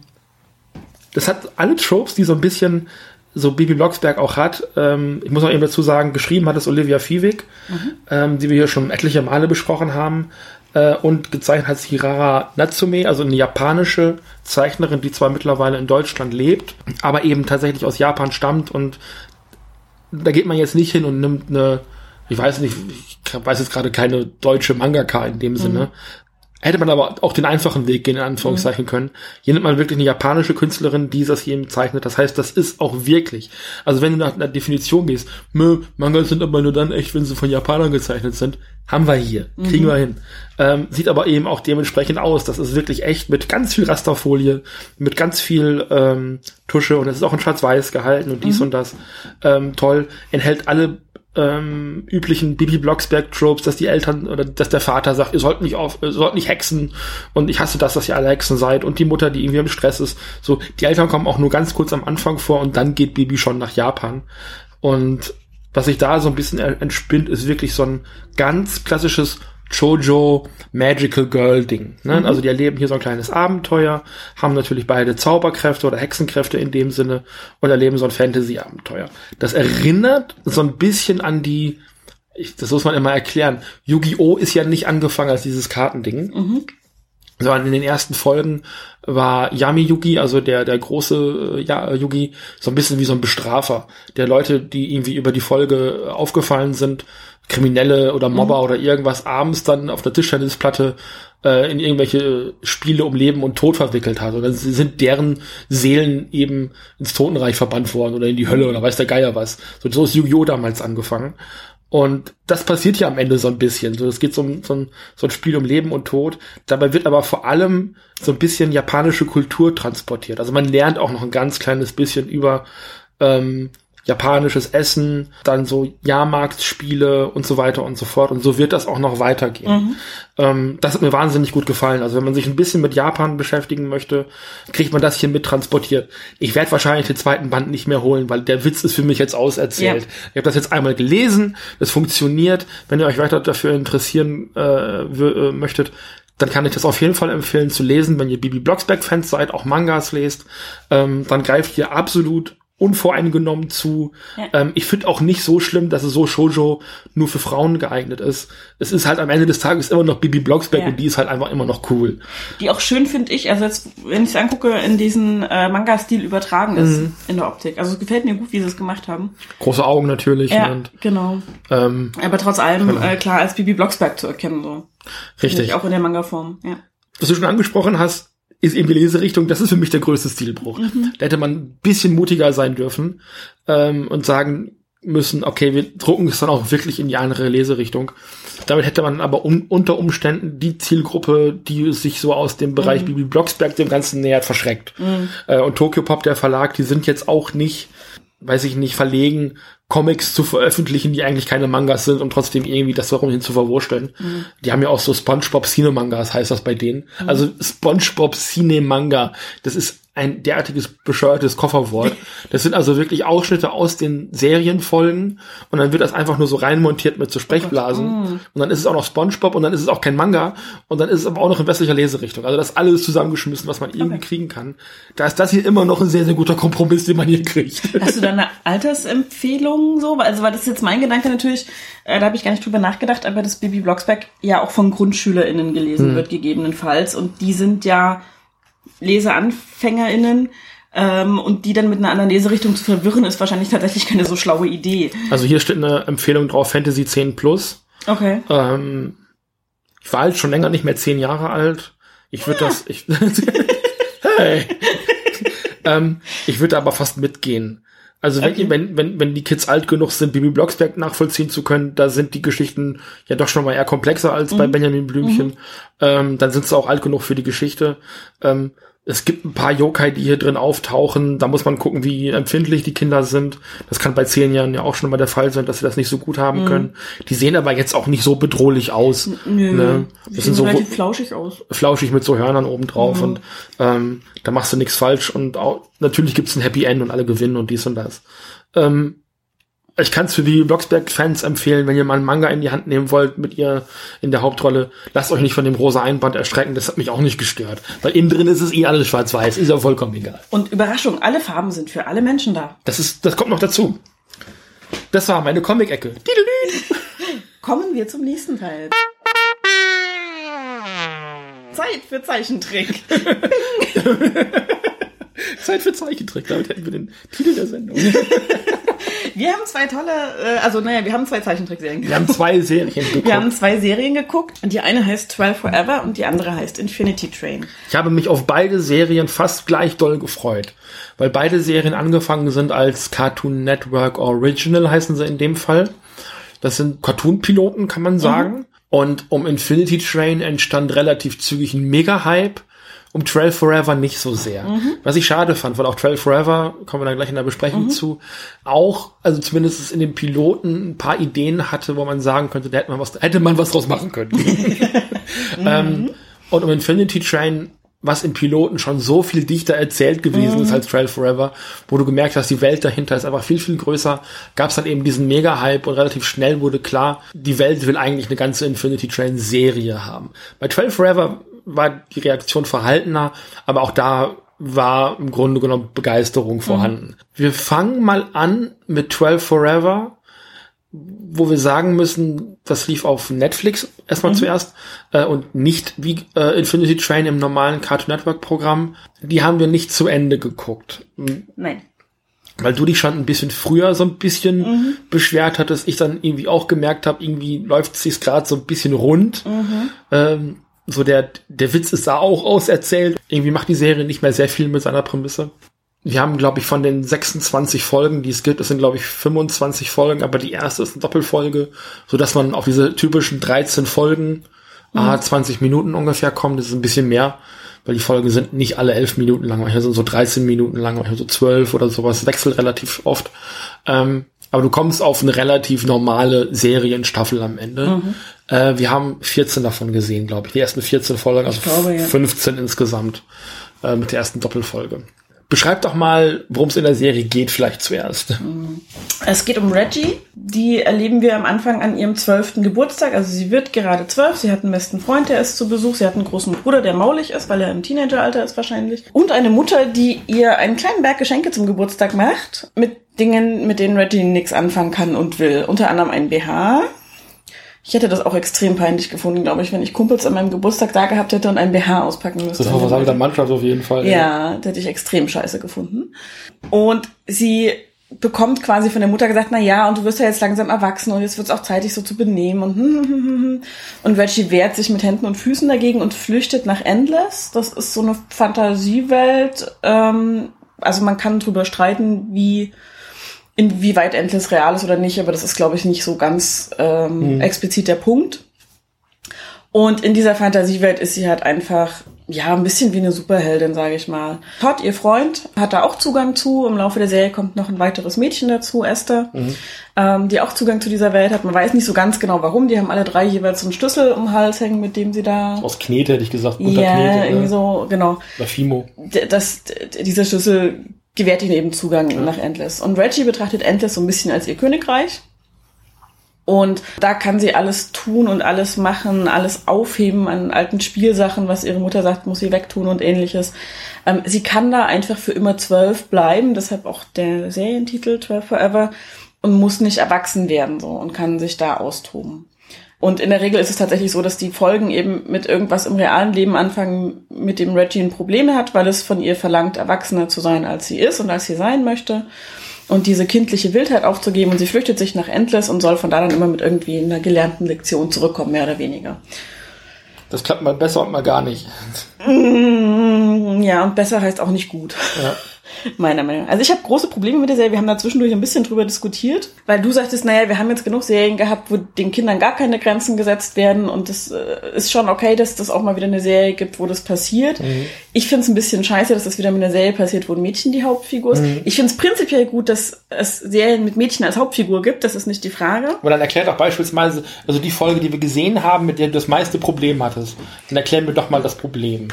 das hat alle Tropes, die so ein bisschen so Bibi Blocksberg auch hat. Ähm, ich muss auch eben dazu sagen, geschrieben hat es Olivia Fiewig, mhm. ähm, die wir hier schon etliche Male besprochen haben. Äh, und gezeichnet hat Hirara Natsume, also eine japanische Zeichnerin, die zwar mittlerweile in Deutschland lebt, aber eben tatsächlich aus Japan stammt und da geht man jetzt nicht hin und nimmt eine, ich weiß nicht, ich weiß jetzt gerade keine deutsche Mangaka in dem Sinne, mhm. Hätte man aber auch den einfachen Weg gehen, in Anführungszeichen mhm. können. Hier nimmt man wirklich eine japanische Künstlerin, die das hier zeichnet. Das heißt, das ist auch wirklich. Also wenn du nach einer Definition gehst, Mö, Mangas sind aber nur dann echt, wenn sie von Japanern gezeichnet sind. Haben wir hier. Kriegen mhm. wir hin. Ähm, sieht aber eben auch dementsprechend aus. Das ist wirklich echt mit ganz viel Rasterfolie, mit ganz viel ähm, Tusche und es ist auch in Schwarz-Weiß gehalten und dies mhm. und das. Ähm, toll. Enthält alle ähm, üblichen Bibi Blocksberg Tropes, dass die Eltern oder dass der Vater sagt, ihr sollt nicht auf, ihr sollt nicht hexen und ich hasse das, dass ihr alle Hexen seid und die Mutter, die irgendwie im Stress ist. So, die Eltern kommen auch nur ganz kurz am Anfang vor und dann geht Bibi schon nach Japan und was sich da so ein bisschen entspinnt, ist wirklich so ein ganz klassisches Jojo Magical Girl Ding. Ne? Mhm. Also die erleben hier so ein kleines Abenteuer, haben natürlich beide Zauberkräfte oder Hexenkräfte in dem Sinne und erleben so ein Fantasy-Abenteuer. Das erinnert so ein bisschen an die, ich, das muss man immer erklären, Yu-Gi-Oh! ist ja nicht angefangen als dieses Kartending. Mhm. Sondern in den ersten Folgen war Yami Yugi, also der, der große äh, ja, Yugi, so ein bisschen wie so ein Bestrafer. Der Leute, die irgendwie über die Folge aufgefallen sind, Kriminelle oder Mobber mhm. oder irgendwas abends dann auf der Tischtennisplatte äh, in irgendwelche Spiele um Leben und Tod verwickelt hat. Oder sind deren Seelen eben ins Totenreich verbannt worden oder in die Hölle oder weiß der Geier was. So, so ist Yu-Gi-Oh! damals angefangen. Und das passiert ja am Ende so ein bisschen. So, es geht so so, ein, so ein Spiel um Leben und Tod. Dabei wird aber vor allem so ein bisschen japanische Kultur transportiert. Also man lernt auch noch ein ganz kleines bisschen über ähm, japanisches Essen, dann so Jahrmarktspiele und so weiter und so fort. Und so wird das auch noch weitergehen. Mhm. Ähm, das hat mir wahnsinnig gut gefallen. Also wenn man sich ein bisschen mit Japan beschäftigen möchte, kriegt man das hier mit transportiert. Ich werde wahrscheinlich den zweiten Band nicht mehr holen, weil der Witz ist für mich jetzt auserzählt. Ja. Ich habe das jetzt einmal gelesen, es funktioniert. Wenn ihr euch weiter dafür interessieren äh, äh, möchtet, dann kann ich das auf jeden Fall empfehlen zu lesen, wenn ihr Bibi Blocksberg-Fans seid, auch Mangas lest. Ähm, dann greift ihr absolut unvoreingenommen zu. Ja. Ähm, ich finde auch nicht so schlimm, dass es so Shoujo nur für Frauen geeignet ist. Es ist halt am Ende des Tages immer noch Bibi Blocksberg ja. und die ist halt einfach immer noch cool. Die auch schön finde ich, also jetzt, wenn ich es angucke, in diesen äh, Manga-Stil übertragen ist mhm. in der Optik. Also es gefällt mir gut, wie sie es gemacht haben. Große Augen natürlich. Ja, und, genau. Ähm, Aber trotz allem genau. äh, klar als Bibi Blocksberg zu erkennen. so. Richtig. Auch in der Manga-Form, ja. Was du schon angesprochen hast, ist eben die Leserichtung, das ist für mich der größte Stilbruch. Mhm. Da hätte man ein bisschen mutiger sein dürfen ähm, und sagen müssen, okay, wir drucken es dann auch wirklich in die andere Leserichtung. Damit hätte man aber un unter Umständen die Zielgruppe, die sich so aus dem Bereich mhm. Bibi Blocksberg dem Ganzen nähert, verschreckt. Mhm. Äh, und Tokyo Pop, der Verlag, die sind jetzt auch nicht, weiß ich nicht, verlegen, Comics zu veröffentlichen, die eigentlich keine Mangas sind und trotzdem irgendwie das warum hin zu verwursteln. Mhm. Die haben ja auch so SpongeBob Cine Mangas, heißt das bei denen. Mhm. Also SpongeBob Cine Manga, das ist ein derartiges bescheuertes Kofferwort. Das sind also wirklich Ausschnitte aus den Serienfolgen und dann wird das einfach nur so reinmontiert mit so Sprechblasen. Oh. Und dann ist es auch noch Spongebob und dann ist es auch kein Manga und dann ist es aber auch noch in westlicher Leserichtung. Also das alles zusammengeschmissen, was man irgendwie okay. kriegen kann. Da ist das hier immer noch ein sehr, sehr guter Kompromiss, den man hier kriegt. Hast du da eine Altersempfehlung so? Also weil das ist jetzt mein Gedanke natürlich, äh, da habe ich gar nicht drüber nachgedacht, aber das Baby Blocksberg ja auch von GrundschülerInnen gelesen hm. wird, gegebenenfalls. Und die sind ja LeseanfängerInnen ähm, und die dann mit einer anderen Leserichtung zu verwirren, ist wahrscheinlich tatsächlich keine so schlaue Idee. Also hier steht eine Empfehlung drauf, Fantasy 10 Plus. Okay. Ähm, ich war halt schon länger nicht mehr zehn Jahre alt. Ich würde ah. das, ich, hey. ähm, ich würde aber fast mitgehen. Also wenn, okay. wenn, wenn, wenn die Kids alt genug sind, Bibi Blocksberg nachvollziehen zu können, da sind die Geschichten ja doch schon mal eher komplexer als mhm. bei Benjamin Blümchen. Mhm. Ähm, dann sind sie auch alt genug für die Geschichte. Ähm, es gibt ein paar Yokai, die hier drin auftauchen. Da muss man gucken, wie empfindlich die Kinder sind. Das kann bei zehn Jahren ja auch schon mal der Fall sein, dass sie das nicht so gut haben mhm. können. Die sehen aber jetzt auch nicht so bedrohlich aus. Nö, ne? Das sind so relativ flauschig aus. Flauschig mit so Hörnern oben drauf mhm. und ähm, da machst du nichts falsch und auch, natürlich gibt's ein Happy End und alle gewinnen und dies und das. Ähm, ich kann es für die Blocksberg-Fans empfehlen, wenn ihr mal einen Manga in die Hand nehmen wollt mit ihr in der Hauptrolle, lasst euch nicht von dem rosa Einband erschrecken, das hat mich auch nicht gestört. Weil innen drin ist es eh alles schwarz-weiß, ist ja vollkommen egal. Und Überraschung, alle Farben sind für alle Menschen da. Das ist, das kommt noch dazu. Das war meine Comic-Ecke. Kommen wir zum nächsten Teil. Zeit für Zeichentrick. Zeit für Zeichentrick, damit hätten wir den Titel der Sendung. Wir haben zwei tolle, äh, also naja, wir haben zwei Zeichentrickserien geguckt. Wir haben zwei Serien geguckt. Wir haben zwei Serien geguckt und die eine heißt 12 Forever und die andere heißt Infinity Train. Ich habe mich auf beide Serien fast gleich doll gefreut, weil beide Serien angefangen sind als Cartoon Network Original, heißen sie in dem Fall. Das sind Cartoon-Piloten, kann man sagen. Mhm. Und um Infinity Train entstand relativ zügig ein Mega-Hype um Trail Forever nicht so sehr. Mhm. Was ich schade fand, weil auch Trail Forever, kommen wir dann gleich in der Besprechung mhm. zu, auch, also zumindest in den Piloten ein paar Ideen hatte, wo man sagen könnte, da hätte man was, hätte man was draus machen können. ähm, und um Infinity Train was im Piloten schon so viel dichter erzählt gewesen mhm. ist als Trail Forever, wo du gemerkt hast, die Welt dahinter ist einfach viel, viel größer, gab es dann eben diesen Mega-Hype und relativ schnell wurde klar, die Welt will eigentlich eine ganze Infinity Train-Serie haben. Bei Trail Forever war die Reaktion verhaltener, aber auch da war im Grunde genommen Begeisterung vorhanden. Mhm. Wir fangen mal an mit 12 Forever wo wir sagen müssen, das lief auf Netflix erstmal mhm. zuerst äh, und nicht wie äh, Infinity Train im normalen Cartoon Network Programm. Die haben wir nicht zu Ende geguckt. Nein. Weil du dich schon ein bisschen früher so ein bisschen mhm. beschwert hattest, ich dann irgendwie auch gemerkt habe, irgendwie läuft es gerade so ein bisschen rund. Mhm. Ähm, so der, der Witz ist da auch auserzählt. Irgendwie macht die Serie nicht mehr sehr viel mit seiner Prämisse wir haben, glaube ich, von den 26 Folgen, die es gibt, es sind, glaube ich, 25 Folgen, aber die erste ist eine Doppelfolge, so dass man auf diese typischen 13 Folgen, mhm. ah, 20 Minuten ungefähr kommt. Das ist ein bisschen mehr, weil die Folgen sind nicht alle 11 Minuten lang, manchmal sind so 13 Minuten lang, manchmal so 12 oder sowas, wechselt relativ oft. Ähm, aber du kommst auf eine relativ normale Serienstaffel am Ende. Mhm. Äh, wir haben 14 davon gesehen, glaube ich. Die ersten 14 Folgen, also glaube, ja. 15 insgesamt äh, mit der ersten Doppelfolge. Beschreib doch mal, worum es in der Serie geht, vielleicht zuerst. Es geht um Reggie. Die erleben wir am Anfang an ihrem zwölften Geburtstag. Also sie wird gerade zwölf. Sie hat einen besten Freund, der ist zu Besuch. Sie hat einen großen Bruder, der maulig ist, weil er im Teenageralter ist wahrscheinlich. Und eine Mutter, die ihr einen kleinen Berg Geschenke zum Geburtstag macht. Mit Dingen, mit denen Reggie nichts anfangen kann und will. Unter anderem ein BH, ich hätte das auch extrem peinlich gefunden, glaube ich, wenn ich Kumpels an meinem Geburtstag da gehabt hätte und ein BH auspacken müsste. Das war was der Mannschaft auf jeden Fall. Ja, ja, das hätte ich extrem scheiße gefunden. Und sie bekommt quasi von der Mutter gesagt, na ja, und du wirst ja jetzt langsam erwachsen und jetzt wird es auch zeitig so zu benehmen und und Reggie wehrt sich mit Händen und Füßen dagegen und flüchtet nach Endless. Das ist so eine Fantasiewelt. Ähm, also man kann drüber streiten, wie inwieweit Endless real ist oder nicht, aber das ist, glaube ich, nicht so ganz ähm, mhm. explizit der Punkt. Und in dieser Fantasiewelt ist sie halt einfach, ja, ein bisschen wie eine Superheldin, sage ich mal. Todd, ihr Freund, hat da auch Zugang zu. Im Laufe der Serie kommt noch ein weiteres Mädchen dazu, Esther, mhm. ähm, die auch Zugang zu dieser Welt hat. Man weiß nicht so ganz genau warum. Die haben alle drei jeweils so einen Schlüssel um den Hals hängen, mit dem sie da... Aus Knete hätte ich gesagt. Ja, Knete, irgendwie so, genau. Oder Fimo. Das, dieser Schlüssel gewährt ihnen eben Zugang ja. nach Endless. Und Reggie betrachtet Endless so ein bisschen als ihr Königreich. Und da kann sie alles tun und alles machen, alles aufheben an alten Spielsachen, was ihre Mutter sagt, muss sie wegtun und ähnliches. Ähm, sie kann da einfach für immer zwölf bleiben, deshalb auch der Serientitel 12 Forever und muss nicht erwachsen werden so und kann sich da austoben. Und in der Regel ist es tatsächlich so, dass die Folgen eben mit irgendwas im realen Leben anfangen, mit dem Reggie ein Probleme hat, weil es von ihr verlangt, erwachsener zu sein, als sie ist und als sie sein möchte. Und diese kindliche Wildheit aufzugeben und sie flüchtet sich nach Endless und soll von da dann immer mit irgendwie einer gelernten Lektion zurückkommen, mehr oder weniger. Das klappt mal besser und mal gar nicht. Ja, und besser heißt auch nicht gut. Ja. Meiner Meinung nach. Also ich habe große Probleme mit der Serie. Wir haben da zwischendurch ein bisschen drüber diskutiert, weil du sagtest, naja, wir haben jetzt genug Serien gehabt, wo den Kindern gar keine Grenzen gesetzt werden und das äh, ist schon okay, dass das auch mal wieder eine Serie gibt, wo das passiert. Mhm. Ich finde es ein bisschen scheiße, dass das wieder mit einer Serie passiert, wo ein Mädchen die Hauptfigur ist. Mhm. Ich finde es prinzipiell gut, dass es Serien mit Mädchen als Hauptfigur gibt, das ist nicht die Frage. Und dann erklärt auch beispielsweise, also die Folge, die wir gesehen haben, mit der du das meiste Problem hattest, dann erklären wir doch mal das Problem.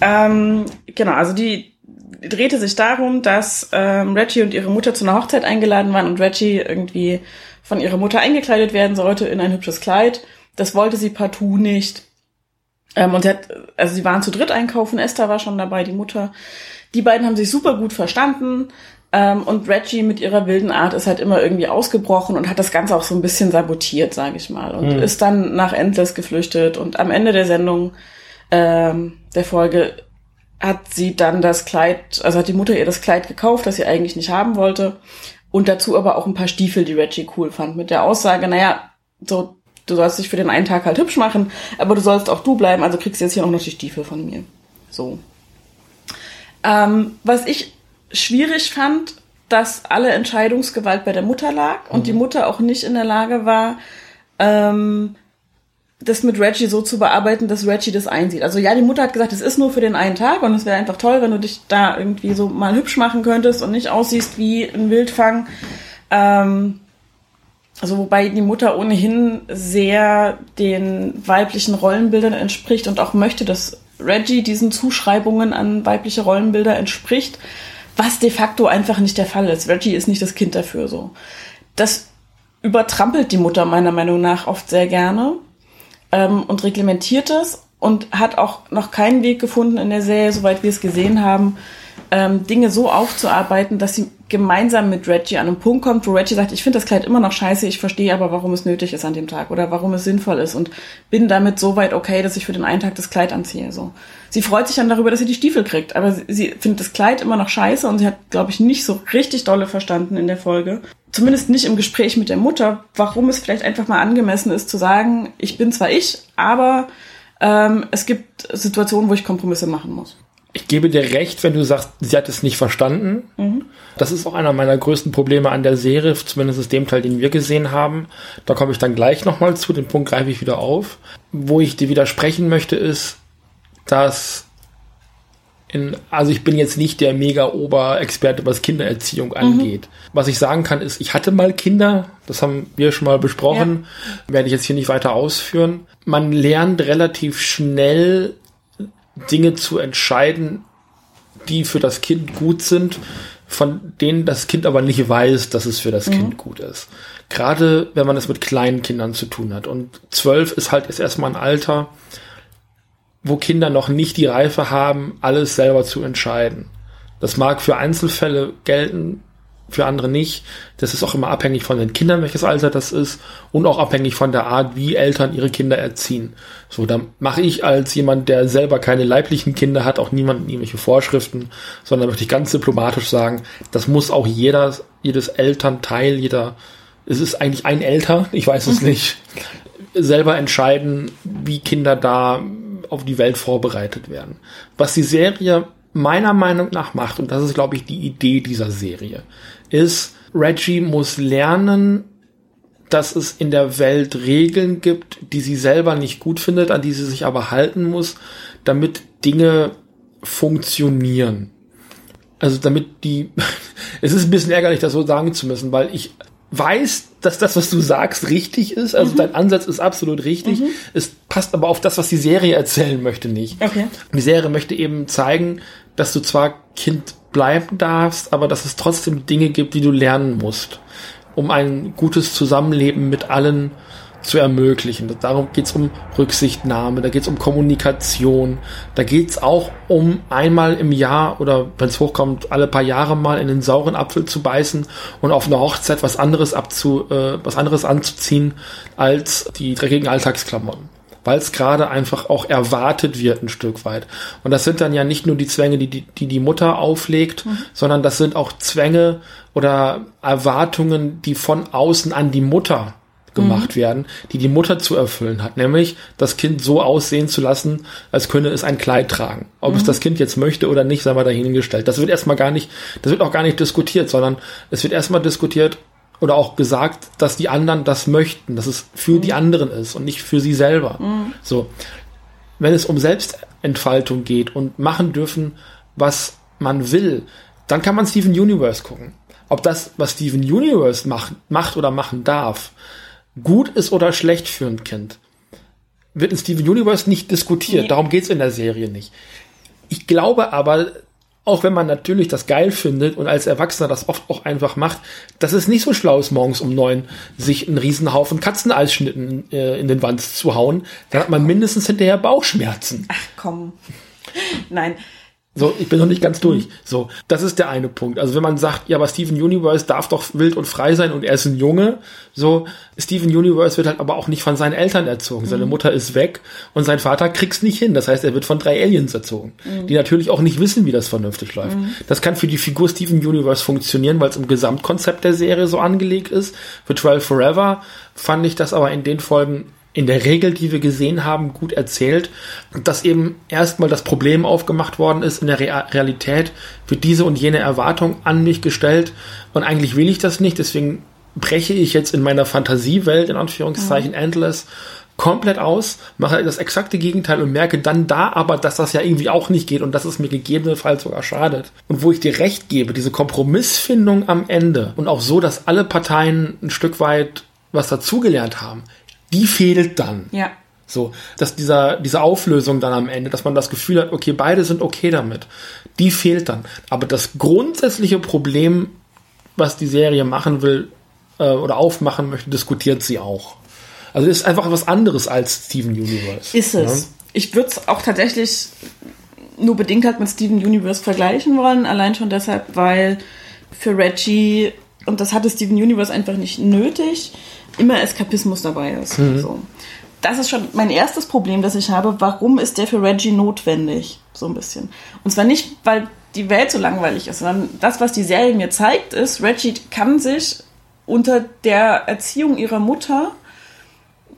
Ähm, genau, also die drehte sich darum, dass ähm, Reggie und ihre Mutter zu einer Hochzeit eingeladen waren und Reggie irgendwie von ihrer Mutter eingekleidet werden sollte in ein hübsches Kleid. Das wollte sie partout nicht. Ähm, und sie hat, also sie waren zu dritt einkaufen, Esther war schon dabei, die Mutter. Die beiden haben sich super gut verstanden. Ähm, und Reggie mit ihrer wilden Art ist halt immer irgendwie ausgebrochen und hat das Ganze auch so ein bisschen sabotiert, sage ich mal. Und mhm. ist dann nach Endless geflüchtet. Und am Ende der Sendung, ähm, der Folge, hat sie dann das Kleid, also hat die Mutter ihr das Kleid gekauft, das sie eigentlich nicht haben wollte. Und dazu aber auch ein paar Stiefel, die Reggie cool fand, mit der Aussage, naja, so, du sollst dich für den einen Tag halt hübsch machen, aber du sollst auch du bleiben, also kriegst du jetzt hier auch noch die Stiefel von mir. So. Ähm, was ich schwierig fand, dass alle Entscheidungsgewalt bei der Mutter lag und mhm. die Mutter auch nicht in der Lage war, ähm, das mit Reggie so zu bearbeiten, dass Reggie das einsieht. Also ja, die Mutter hat gesagt, es ist nur für den einen Tag und es wäre einfach toll, wenn du dich da irgendwie so mal hübsch machen könntest und nicht aussiehst wie ein Wildfang. Ähm, also wobei die Mutter ohnehin sehr den weiblichen Rollenbildern entspricht und auch möchte, dass Reggie diesen Zuschreibungen an weibliche Rollenbilder entspricht, was de facto einfach nicht der Fall ist. Reggie ist nicht das Kind dafür so. Das übertrampelt die Mutter meiner Meinung nach oft sehr gerne ähm, und reglementiert es und hat auch noch keinen Weg gefunden in der Serie, soweit wir es gesehen haben, ähm, Dinge so aufzuarbeiten, dass sie gemeinsam mit Reggie an einen Punkt kommt, wo Reggie sagt, ich finde das Kleid immer noch scheiße, ich verstehe aber, warum es nötig ist an dem Tag oder warum es sinnvoll ist und bin damit so weit okay, dass ich für den einen Tag das Kleid anziehe. So. Sie freut sich dann darüber, dass sie die Stiefel kriegt, aber sie, sie findet das Kleid immer noch scheiße und sie hat, glaube ich, nicht so richtig dolle verstanden in der Folge. Zumindest nicht im Gespräch mit der Mutter, warum es vielleicht einfach mal angemessen ist zu sagen, ich bin zwar ich, aber ähm, es gibt Situationen, wo ich Kompromisse machen muss. Ich gebe dir recht, wenn du sagst, sie hat es nicht verstanden. Mhm. Das ist auch einer meiner größten Probleme an der Serie, zumindest dem Teil, den wir gesehen haben. Da komme ich dann gleich nochmal zu, den Punkt greife ich wieder auf. Wo ich dir widersprechen möchte, ist, dass in, also ich bin jetzt nicht der mega Oberexperte, was Kindererziehung mhm. angeht. Mhm. Was ich sagen kann, ist, ich hatte mal Kinder, das haben wir schon mal besprochen, ja. werde ich jetzt hier nicht weiter ausführen. Man lernt relativ schnell Dinge zu entscheiden, die für das Kind gut sind, von denen das Kind aber nicht weiß, dass es für das mhm. Kind gut ist. Gerade wenn man es mit kleinen Kindern zu tun hat. Und zwölf ist halt jetzt erstmal ein Alter, wo Kinder noch nicht die Reife haben, alles selber zu entscheiden. Das mag für Einzelfälle gelten, für andere nicht. Das ist auch immer abhängig von den Kindern, welches Alter das ist und auch abhängig von der Art, wie Eltern ihre Kinder erziehen. So, da mache ich als jemand, der selber keine leiblichen Kinder hat, auch niemanden irgendwelche Vorschriften, sondern möchte ich ganz diplomatisch sagen, das muss auch jeder, jedes Elternteil, jeder, es ist eigentlich ein Elter, ich weiß es mhm. nicht, selber entscheiden, wie Kinder da auf die Welt vorbereitet werden. Was die Serie meiner Meinung nach macht, und das ist, glaube ich, die Idee dieser Serie, ist, Reggie muss lernen, dass es in der Welt Regeln gibt, die sie selber nicht gut findet, an die sie sich aber halten muss, damit Dinge funktionieren. Also damit die, es ist ein bisschen ärgerlich, das so sagen zu müssen, weil ich weiß, dass das, was du sagst, richtig ist. Also mhm. dein Ansatz ist absolut richtig. Mhm. Es passt aber auf das, was die Serie erzählen möchte, nicht. Okay. Die Serie möchte eben zeigen, dass du zwar Kind bleiben darfst, aber dass es trotzdem Dinge gibt, die du lernen musst, um ein gutes Zusammenleben mit allen zu ermöglichen. Darum geht es um Rücksichtnahme, da geht es um Kommunikation, da geht es auch um einmal im Jahr oder wenn es hochkommt, alle paar Jahre mal in den sauren Apfel zu beißen und auf einer Hochzeit was anderes abzu, äh, was anderes anzuziehen als die dreckigen Alltagsklamotten weil es gerade einfach auch erwartet wird ein Stück weit. Und das sind dann ja nicht nur die Zwänge, die die, die, die Mutter auflegt, mhm. sondern das sind auch Zwänge oder Erwartungen, die von außen an die Mutter gemacht mhm. werden, die die Mutter zu erfüllen hat, nämlich das Kind so aussehen zu lassen, als könne es ein Kleid tragen. Ob mhm. es das Kind jetzt möchte oder nicht, sei mal dahingestellt. Das wird erstmal gar nicht, das wird auch gar nicht diskutiert, sondern es wird erstmal diskutiert oder auch gesagt, dass die anderen das möchten, dass es für mhm. die anderen ist und nicht für sie selber. Mhm. So. Wenn es um Selbstentfaltung geht und machen dürfen, was man will, dann kann man Steven Universe gucken. Ob das, was Steven Universe macht, macht oder machen darf, gut ist oder schlecht für ein Kind, wird in Steven Universe nicht diskutiert. Nee. Darum geht's in der Serie nicht. Ich glaube aber, auch wenn man natürlich das geil findet und als Erwachsener das oft auch einfach macht, dass es nicht so schlau ist, morgens um neun sich einen Riesenhaufen Katzeneisschnitten äh, in den Wand zu hauen. Dann hat man mindestens hinterher Bauchschmerzen. Ach komm. Nein, so, ich bin noch nicht ganz durch. So, das ist der eine Punkt. Also wenn man sagt, ja, aber Steven Universe darf doch wild und frei sein und er ist ein Junge, so, Steven Universe wird halt aber auch nicht von seinen Eltern erzogen. Seine mhm. Mutter ist weg und sein Vater kriegt's nicht hin. Das heißt, er wird von drei Aliens erzogen, mhm. die natürlich auch nicht wissen, wie das vernünftig läuft. Mhm. Das kann für die Figur Steven Universe funktionieren, weil es im Gesamtkonzept der Serie so angelegt ist. Für 12 Forever fand ich das aber in den Folgen in der Regel, die wir gesehen haben, gut erzählt, dass eben erstmal das Problem aufgemacht worden ist, in der Realität wird diese und jene Erwartung an mich gestellt und eigentlich will ich das nicht, deswegen breche ich jetzt in meiner Fantasiewelt, in Anführungszeichen, mhm. Endless, komplett aus, mache das exakte Gegenteil und merke dann da aber, dass das ja irgendwie auch nicht geht und dass es mir gegebenenfalls sogar schadet. Und wo ich dir recht gebe, diese Kompromissfindung am Ende und auch so, dass alle Parteien ein Stück weit was dazugelernt haben, die fehlt dann. Ja. So, dass dieser, diese Auflösung dann am Ende, dass man das Gefühl hat, okay, beide sind okay damit, die fehlt dann. Aber das grundsätzliche Problem, was die Serie machen will äh, oder aufmachen möchte, diskutiert sie auch. Also ist einfach was anderes als Steven Universe. Ist es. Ja? Ich würde es auch tatsächlich nur bedingt halt mit Steven Universe vergleichen wollen, allein schon deshalb, weil für Reggie, und das hatte Steven Universe einfach nicht nötig, immer Eskapismus dabei ist. Mhm. So. Das ist schon mein erstes Problem, das ich habe. Warum ist der für Reggie notwendig? So ein bisschen. Und zwar nicht, weil die Welt so langweilig ist, sondern das, was die Serie mir zeigt, ist, Reggie kann sich unter der Erziehung ihrer Mutter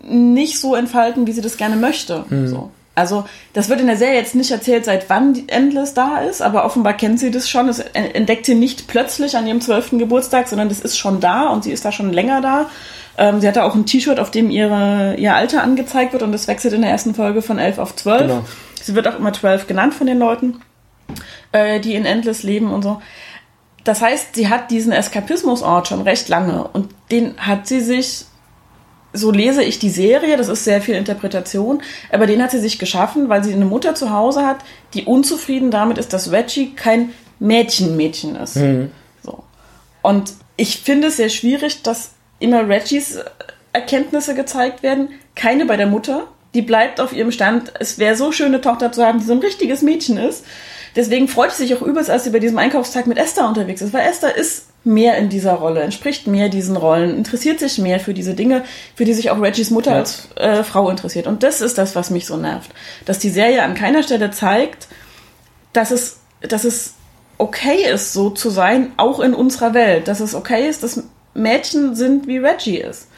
nicht so entfalten, wie sie das gerne möchte. Mhm. So. Also, das wird in der Serie jetzt nicht erzählt, seit wann Endless da ist, aber offenbar kennt sie das schon. Das entdeckt sie nicht plötzlich an ihrem zwölften Geburtstag, sondern das ist schon da und sie ist da schon länger da. Ähm, sie hatte auch ein T-Shirt, auf dem ihre, ihr Alter angezeigt wird und das wechselt in der ersten Folge von 11 auf 12. Genau. Sie wird auch immer 12 genannt von den Leuten, äh, die in Endless leben und so. Das heißt, sie hat diesen Eskapismusort schon recht lange und den hat sie sich so lese ich die Serie, das ist sehr viel Interpretation, aber den hat sie sich geschaffen, weil sie eine Mutter zu Hause hat, die unzufrieden damit ist, dass Reggie kein Mädchen-Mädchen ist. Mhm. So. Und ich finde es sehr schwierig, dass immer Reggies Erkenntnisse gezeigt werden, keine bei der Mutter. Die bleibt auf ihrem Stand, es wäre so schön, eine Tochter zu haben, die so ein richtiges Mädchen ist. Deswegen freut sie sich auch übelst, als sie bei diesem Einkaufstag mit Esther unterwegs ist, weil Esther ist mehr in dieser Rolle, entspricht mehr diesen Rollen, interessiert sich mehr für diese Dinge, für die sich auch Reggies Mutter ja. als äh, Frau interessiert. Und das ist das, was mich so nervt. Dass die Serie an keiner Stelle zeigt, dass es, dass es okay ist, so zu sein, auch in unserer Welt. Dass es okay ist, dass Mädchen sind, wie Reggie ist.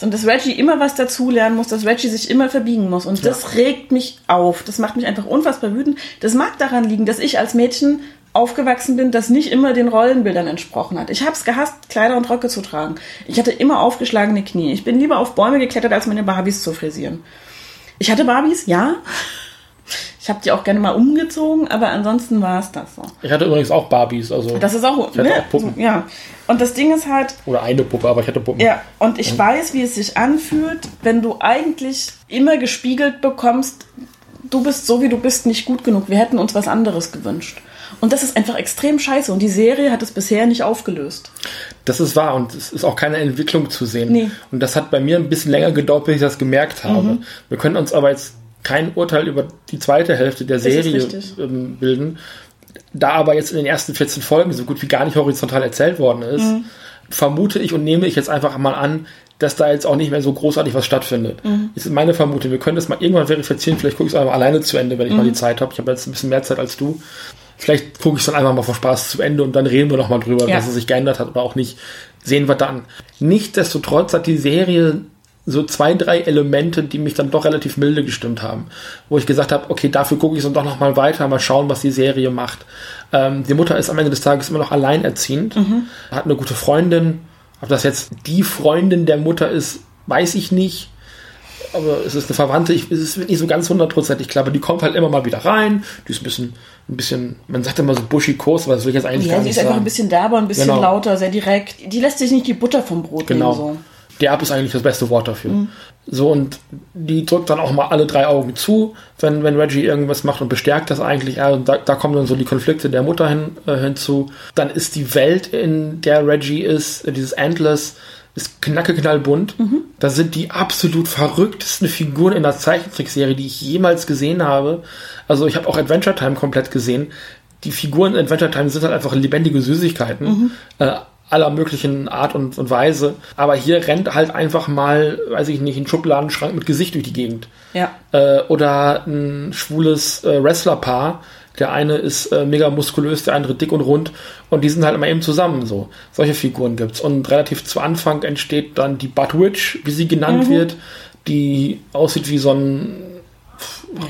Und dass Reggie immer was dazulernen muss, dass Reggie sich immer verbiegen muss. Und ja. das regt mich auf. Das macht mich einfach unfassbar wütend. Das mag daran liegen, dass ich als Mädchen aufgewachsen bin, das nicht immer den Rollenbildern entsprochen hat. Ich habe es gehasst, Kleider und Röcke zu tragen. Ich hatte immer aufgeschlagene Knie. Ich bin lieber auf Bäume geklettert, als meine Barbies zu frisieren. Ich hatte Barbies, ja. Ich habe die auch gerne mal umgezogen, aber ansonsten war es das so. Ich hatte übrigens auch Barbies, also. Das ist auch, ich hatte ne? auch Puppen. Ja. Und das Ding ist halt. Oder eine Puppe, aber ich hatte Puppen. Ja. Und ich mhm. weiß, wie es sich anfühlt, wenn du eigentlich immer gespiegelt bekommst, du bist so wie du bist nicht gut genug. Wir hätten uns was anderes gewünscht. Und das ist einfach extrem scheiße. Und die Serie hat es bisher nicht aufgelöst. Das ist wahr und es ist auch keine Entwicklung zu sehen. Nee. Und das hat bei mir ein bisschen länger gedauert, bis ich das gemerkt habe. Mhm. Wir können uns aber jetzt kein Urteil über die zweite Hälfte der Serie ähm, bilden. Da aber jetzt in den ersten 14 Folgen so gut wie gar nicht horizontal erzählt worden ist, mhm. vermute ich und nehme ich jetzt einfach mal an, dass da jetzt auch nicht mehr so großartig was stattfindet. Mhm. Das ist meine Vermutung. Wir können das mal irgendwann verifizieren. Vielleicht gucke ich es einfach alleine zu Ende, wenn ich mhm. mal die Zeit habe. Ich habe jetzt ein bisschen mehr Zeit als du. Vielleicht gucke ich es dann einfach mal vor Spaß zu Ende und dann reden wir noch mal drüber, ja. dass es sich geändert hat oder auch nicht. Sehen wir dann. Nichtsdestotrotz hat die Serie so zwei, drei Elemente, die mich dann doch relativ milde gestimmt haben. Wo ich gesagt habe, okay, dafür gucke ich dann doch noch mal weiter, mal schauen, was die Serie macht. Ähm, die Mutter ist am Ende des Tages immer noch alleinerziehend, mhm. hat eine gute Freundin. Ob das jetzt die Freundin der Mutter ist, weiß ich nicht. Aber es ist eine Verwandte, ich, es ist nicht so ganz hundertprozentig klar, aber die kommt halt immer mal wieder rein. Die ist ein bisschen, ein bisschen, man sagt immer so buschikos, aber das will ich jetzt eigentlich ja, gar nicht sagen. sie ist einfach ein bisschen derber, ein bisschen genau. lauter, sehr direkt. Die lässt sich nicht die Butter vom Brot genau. nehmen. So derb ist eigentlich das beste Wort dafür. Mhm. So, und die drückt dann auch mal alle drei Augen zu, wenn, wenn Reggie irgendwas macht und bestärkt das eigentlich. Also da, da kommen dann so die Konflikte der Mutter hin, äh, hinzu. Dann ist die Welt, in der Reggie ist, äh, dieses Endless, ist knackeknallbunt. Mhm. Da sind die absolut verrücktesten Figuren in der Zeichentrickserie, die ich jemals gesehen habe. Also ich habe auch Adventure Time komplett gesehen. Die Figuren in Adventure Time sind halt einfach lebendige Süßigkeiten. Mhm. Äh, aller möglichen Art und, und Weise. Aber hier rennt halt einfach mal, weiß ich nicht, ein Schubladenschrank mit Gesicht durch die Gegend. Ja. Äh, oder ein schwules äh, Wrestlerpaar. Der eine ist äh, mega muskulös, der andere dick und rund. Und die sind halt immer eben zusammen so. Solche Figuren gibt's. Und relativ zu Anfang entsteht dann die Buttwitch, wie sie genannt mhm. wird, die aussieht wie so ein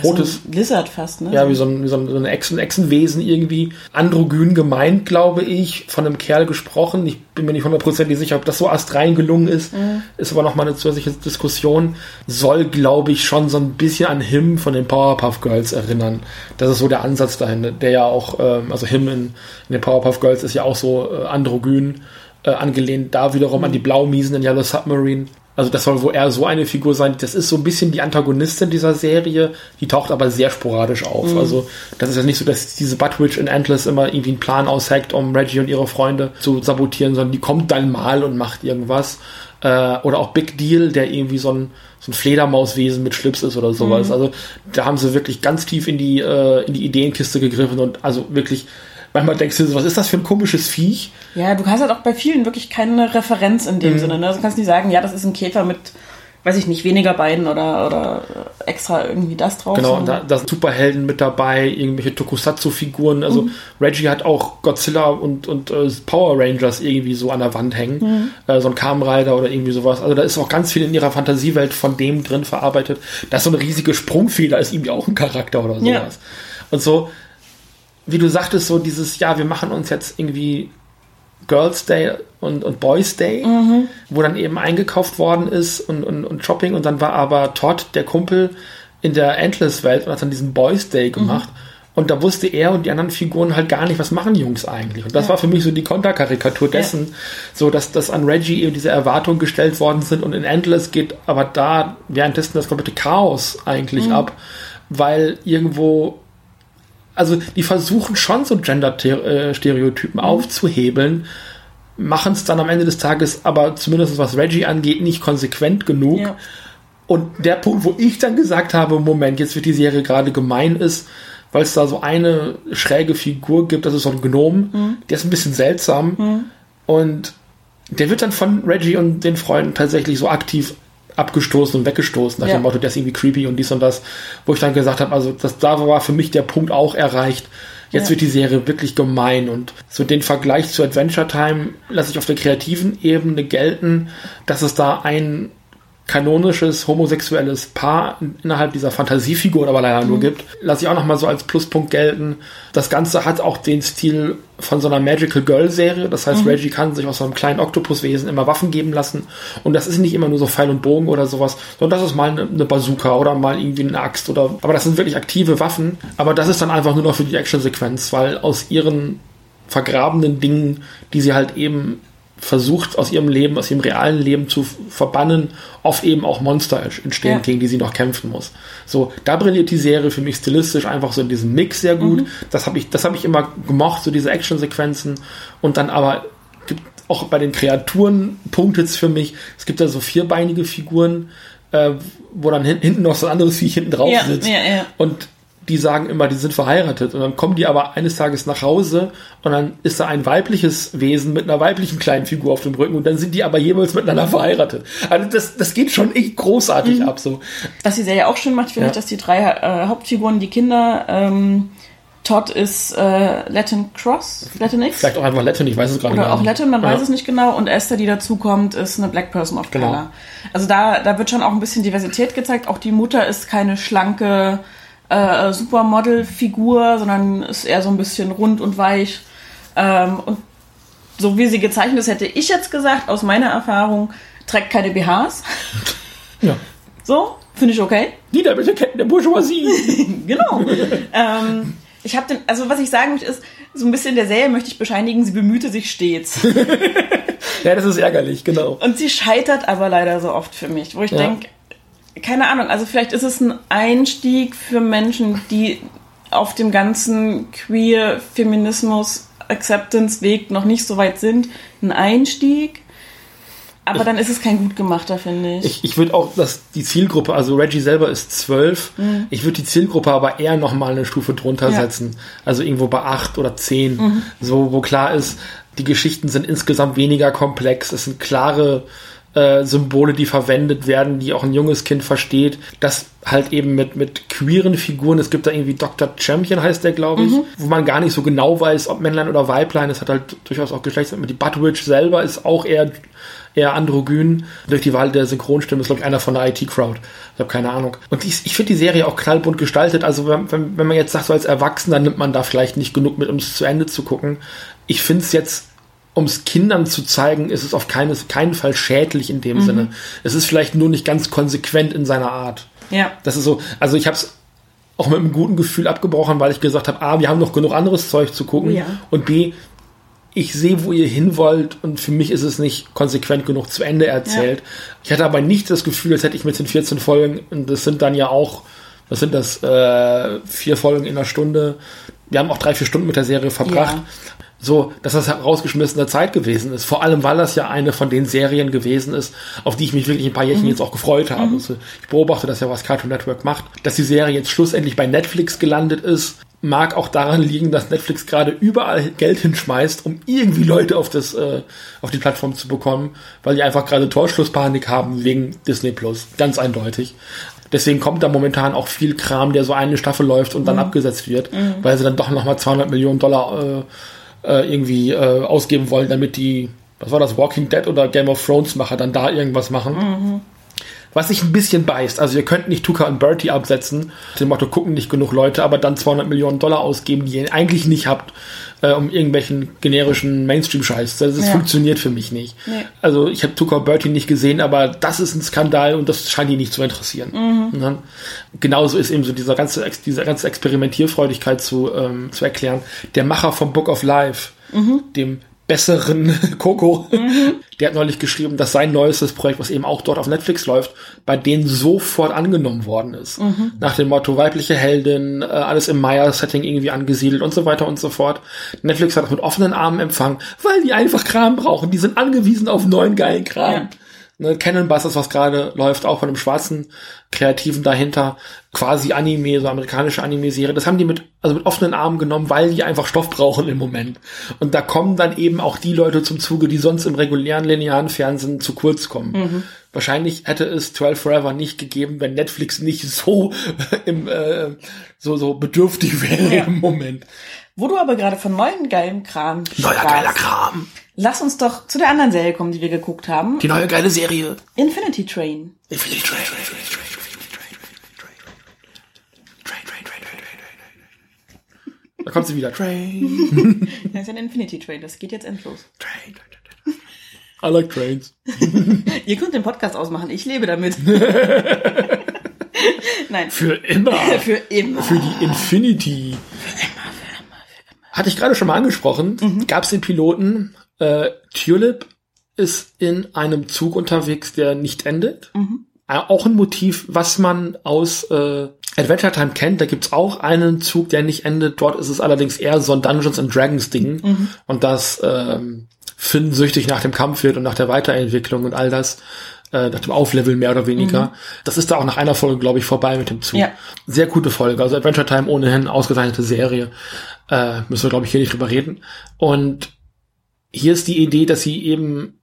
rotes. So Lizard fast, ne? Ja, wie so ein, wie so ein, so ein Echsen, Echsenwesen irgendwie. Androgyn gemeint, glaube ich, von einem Kerl gesprochen. Ich bin mir nicht hundertprozentig sicher, ob das so astrein gelungen ist. Mhm. Ist aber nochmal eine zusätzliche Diskussion. Soll, glaube ich, schon so ein bisschen an Him von den Powerpuff Girls erinnern. Das ist so der Ansatz dahin, der ja auch, ähm, also Him in, in den Powerpuff Girls ist ja auch so äh, androgyn äh, angelehnt, da wiederum mhm. an die Blaumiesen in Yellow Submarine. Also das soll wohl eher so eine Figur sein. Das ist so ein bisschen die Antagonistin dieser Serie. Die taucht aber sehr sporadisch auf. Mhm. Also das ist ja nicht so, dass diese Buttwitch in Endless immer irgendwie einen Plan aushackt, um Reggie und ihre Freunde zu sabotieren, sondern die kommt dann mal und macht irgendwas. Äh, oder auch Big Deal, der irgendwie so ein, so ein Fledermauswesen mit Schlips ist oder sowas. Mhm. Also da haben sie wirklich ganz tief in die, äh, in die Ideenkiste gegriffen und also wirklich manchmal denkst du, was ist das für ein komisches Viech? Ja, du hast halt auch bei vielen wirklich keine Referenz in dem mhm. Sinne. Ne? Also du kannst nicht sagen, ja, das ist ein Käfer mit, weiß ich nicht, weniger Beinen oder, oder extra irgendwie das drauf. Genau, und da, da sind Superhelden mit dabei, irgendwelche Tokusatsu-Figuren. Also mhm. Reggie hat auch Godzilla und, und äh, Power Rangers irgendwie so an der Wand hängen. Mhm. Äh, so ein Kamen Rider oder irgendwie sowas. Also da ist auch ganz viel in ihrer Fantasiewelt von dem drin verarbeitet. Da ist so eine riesige Sprungfeder, ist irgendwie auch ein Charakter oder sowas. Ja. Und so, wie du sagtest, so dieses, ja, wir machen uns jetzt irgendwie Girls Day und, und Boys Day, mhm. wo dann eben eingekauft worden ist und, und, und Shopping und dann war aber Todd, der Kumpel, in der Endless-Welt und hat dann diesen Boys Day mhm. gemacht. Mhm. Und da wusste er und die anderen Figuren halt gar nicht, was machen Jungs eigentlich. Und das ja. war für mich so die Konterkarikatur dessen, ja. so dass, dass an Reggie eben diese Erwartungen gestellt worden sind und in Endless geht aber da währenddessen das komplette Chaos eigentlich mhm. ab, weil irgendwo also die versuchen schon so Gender-Stereotypen mhm. aufzuhebeln, machen es dann am Ende des Tages aber zumindest was Reggie angeht nicht konsequent genug. Ja. Und der Punkt, wo ich dann gesagt habe, Moment, jetzt wird die Serie gerade gemein ist, weil es da so eine schräge Figur gibt, das ist so ein Gnom, mhm. der ist ein bisschen seltsam mhm. und der wird dann von Reggie und den Freunden tatsächlich so aktiv abgestoßen und weggestoßen, nach ja. dem Motto, der ist irgendwie creepy und dies und das, wo ich dann gesagt habe, also das, da war für mich der Punkt auch erreicht. Jetzt ja. wird die Serie wirklich gemein und so den Vergleich zu Adventure Time lasse ich auf der kreativen Ebene gelten, dass es da ein kanonisches homosexuelles Paar innerhalb dieser Fantasiefigur aber leider mhm. nur gibt, lasse ich auch nochmal so als Pluspunkt gelten. Das Ganze hat auch den Stil von so einer Magical Girl Serie. Das heißt, mhm. Reggie kann sich aus so einem kleinen Oktopuswesen immer Waffen geben lassen. Und das ist nicht immer nur so Pfeil und Bogen oder sowas, sondern das ist mal eine, eine Bazooka oder mal irgendwie eine Axt oder, aber das sind wirklich aktive Waffen. Aber das ist dann einfach nur noch für die Actionsequenz, weil aus ihren vergrabenen Dingen, die sie halt eben versucht, aus ihrem Leben, aus ihrem realen Leben zu verbannen, oft eben auch Monster entstehen, ja. gegen die sie noch kämpfen muss. So, da brilliert die Serie für mich stilistisch einfach so in diesem Mix sehr gut. Mhm. Das habe ich, das habe ich immer gemocht, so diese Actionsequenzen. Und dann aber gibt auch bei den Kreaturen punktet für mich. Es gibt da so vierbeinige Figuren, äh, wo dann hinten noch so ein anderes Viech hinten drauf ja, sitzt. Ja, und die sagen immer, die sind verheiratet. Und dann kommen die aber eines Tages nach Hause und dann ist da ein weibliches Wesen mit einer weiblichen kleinen Figur auf dem Rücken und dann sind die aber jeweils miteinander verheiratet. Also das, das geht schon echt großartig mhm. ab. So. Was die Serie auch schön macht, finde ja. ich, dass die drei äh, Hauptfiguren, die Kinder, ähm, Todd ist äh, Latin Cross, Latinx. Vielleicht auch einfach Latin, ich weiß es gerade nicht. Oder auch Latin, man ja. weiß es nicht genau. Und Esther, die dazukommt, ist eine Black Person of genau. Color. Also da, da wird schon auch ein bisschen Diversität gezeigt. Auch die Mutter ist keine schlanke äh, Supermodel-Figur, sondern ist eher so ein bisschen rund und weich. Ähm, und so wie sie gezeichnet ist, hätte ich jetzt gesagt, aus meiner Erfahrung, trägt keine BHs. Ja. So, finde ich okay. Niederbitte Ketten der Bourgeoisie. genau. ähm, ich habe den, also was ich sagen möchte, ist, so ein bisschen der Serie möchte ich bescheinigen, sie bemühte sich stets. ja, das ist ärgerlich, genau. Und sie scheitert aber leider so oft für mich, wo ich ja. denke, keine Ahnung, also vielleicht ist es ein Einstieg für Menschen, die auf dem ganzen queer Feminismus Acceptance Weg noch nicht so weit sind. Ein Einstieg. Aber ich, dann ist es kein gut gemachter, finde ich. Ich, ich würde auch, dass die Zielgruppe, also Reggie selber ist zwölf, mhm. ich würde die Zielgruppe aber eher noch mal eine Stufe drunter ja. setzen. Also irgendwo bei acht oder zehn. Mhm. So, wo klar ist, die Geschichten sind insgesamt weniger komplex. Es sind klare äh, Symbole, die verwendet werden, die auch ein junges Kind versteht. Das halt eben mit, mit queeren Figuren. Es gibt da irgendwie Dr. Champion heißt der, glaube ich, mhm. wo man gar nicht so genau weiß, ob Männlein oder Weiblein. Es hat halt durchaus auch Geschlechts. Die Buttwitch selber ist auch eher eher androgyn. Durch die Wahl der Synchronstimme ist, glaube ich, einer von der IT-Crowd. Ich habe keine Ahnung. Und ich, ich finde die Serie auch knallbunt gestaltet. Also wenn, wenn, wenn man jetzt sagt, so als Erwachsener nimmt man da vielleicht nicht genug mit, um es zu Ende zu gucken. Ich finde es jetzt um es Kindern zu zeigen, ist es auf keines, keinen Fall schädlich in dem mhm. Sinne. Es ist vielleicht nur nicht ganz konsequent in seiner Art. Ja. Das ist so, also ich habe es auch mit einem guten Gefühl abgebrochen, weil ich gesagt habe, A, wir haben noch genug anderes Zeug zu gucken ja. und B, ich sehe, wo ihr hin wollt und für mich ist es nicht konsequent genug zu Ende erzählt. Ja. Ich hatte aber nicht das Gefühl, als hätte ich mit den 14 Folgen, und das sind dann ja auch, was sind das, äh, vier Folgen in einer Stunde. Wir haben auch drei, vier Stunden mit der Serie verbracht. Ja. So, dass das herausgeschmissene Zeit gewesen ist. Vor allem, weil das ja eine von den Serien gewesen ist, auf die ich mich wirklich ein paar Jährchen mhm. jetzt auch gefreut habe. Mhm. Also ich beobachte das ja, was Cartoon Network macht. Dass die Serie jetzt schlussendlich bei Netflix gelandet ist, mag auch daran liegen, dass Netflix gerade überall Geld hinschmeißt, um irgendwie Leute auf das äh, auf die Plattform zu bekommen, weil die einfach gerade Torschlusspanik haben wegen Disney Plus, ganz eindeutig. Deswegen kommt da momentan auch viel Kram, der so eine Staffel läuft und dann mhm. abgesetzt wird, mhm. weil sie dann doch noch mal 200 Millionen Dollar äh, äh, irgendwie äh, ausgeben wollen, damit die, was war das, Walking Dead oder Game of Thrones Macher dann da irgendwas machen. Mhm was sich ein bisschen beißt. Also ihr könnt nicht Tuka und Bertie absetzen, dem Motto gucken nicht genug Leute, aber dann 200 Millionen Dollar ausgeben, die ihr eigentlich nicht habt, äh, um irgendwelchen generischen Mainstream-Scheiß. Das, das ja. funktioniert für mich nicht. Nee. Also ich habe und Bertie nicht gesehen, aber das ist ein Skandal und das scheint die nicht zu interessieren. Mhm. Ne? Genauso ist eben so dieser ganze, diese ganze Experimentierfreudigkeit zu, ähm, zu erklären. Der Macher vom Book of Life, mhm. dem besseren Coco. Mhm. Der hat neulich geschrieben, dass sein neuestes Projekt, was eben auch dort auf Netflix läuft, bei denen sofort angenommen worden ist. Mhm. Nach dem Motto weibliche Heldin, äh, alles im Maya-Setting irgendwie angesiedelt und so weiter und so fort. Netflix hat das mit offenen Armen empfangen, weil die einfach Kram brauchen. Die sind angewiesen auf neuen geilen Kram. Ja. Ne, Busters, was gerade läuft, auch von einem schwarzen Kreativen dahinter, quasi Anime, so amerikanische Anime-Serie. Das haben die mit, also mit offenen Armen genommen, weil die einfach Stoff brauchen im Moment. Und da kommen dann eben auch die Leute zum Zuge, die sonst im regulären linearen Fernsehen zu kurz kommen. Mhm. Wahrscheinlich hätte es 12 Forever nicht gegeben, wenn Netflix nicht so im, äh, so, so bedürftig wäre ja. im Moment. Wo du aber gerade von neuen geilen Kram Neuer geiler Kram. Lass uns doch zu der anderen Serie kommen, die wir geguckt haben. Die neue geile Serie. Infinity Train. Infinity Train. Da kommt sie wieder. Train. das ist ein Infinity Train. Das geht jetzt endlos. Train, train, train. I like trains. Ihr könnt den Podcast ausmachen. Ich lebe damit. Nein. Für immer. für immer. Für die Infinity. Für immer. Hatte ich gerade schon mal angesprochen. Mhm. Gab es den Piloten. Äh, Tulip ist in einem Zug unterwegs, der nicht endet. Mhm. Äh, auch ein Motiv, was man aus äh, Adventure Time kennt. Da gibt's auch einen Zug, der nicht endet. Dort ist es allerdings eher so ein Dungeons and Dragons Ding. Mhm. Und das ähm, Finn süchtig nach dem Kampf wird und nach der Weiterentwicklung und all das äh, nach dem Aufleveln mehr oder weniger. Mhm. Das ist da auch nach einer Folge, glaube ich, vorbei mit dem Zug. Ja. Sehr gute Folge. Also Adventure Time ohnehin ausgezeichnete Serie. Äh, müssen wir, glaube ich, hier nicht drüber reden. Und hier ist die Idee, dass sie eben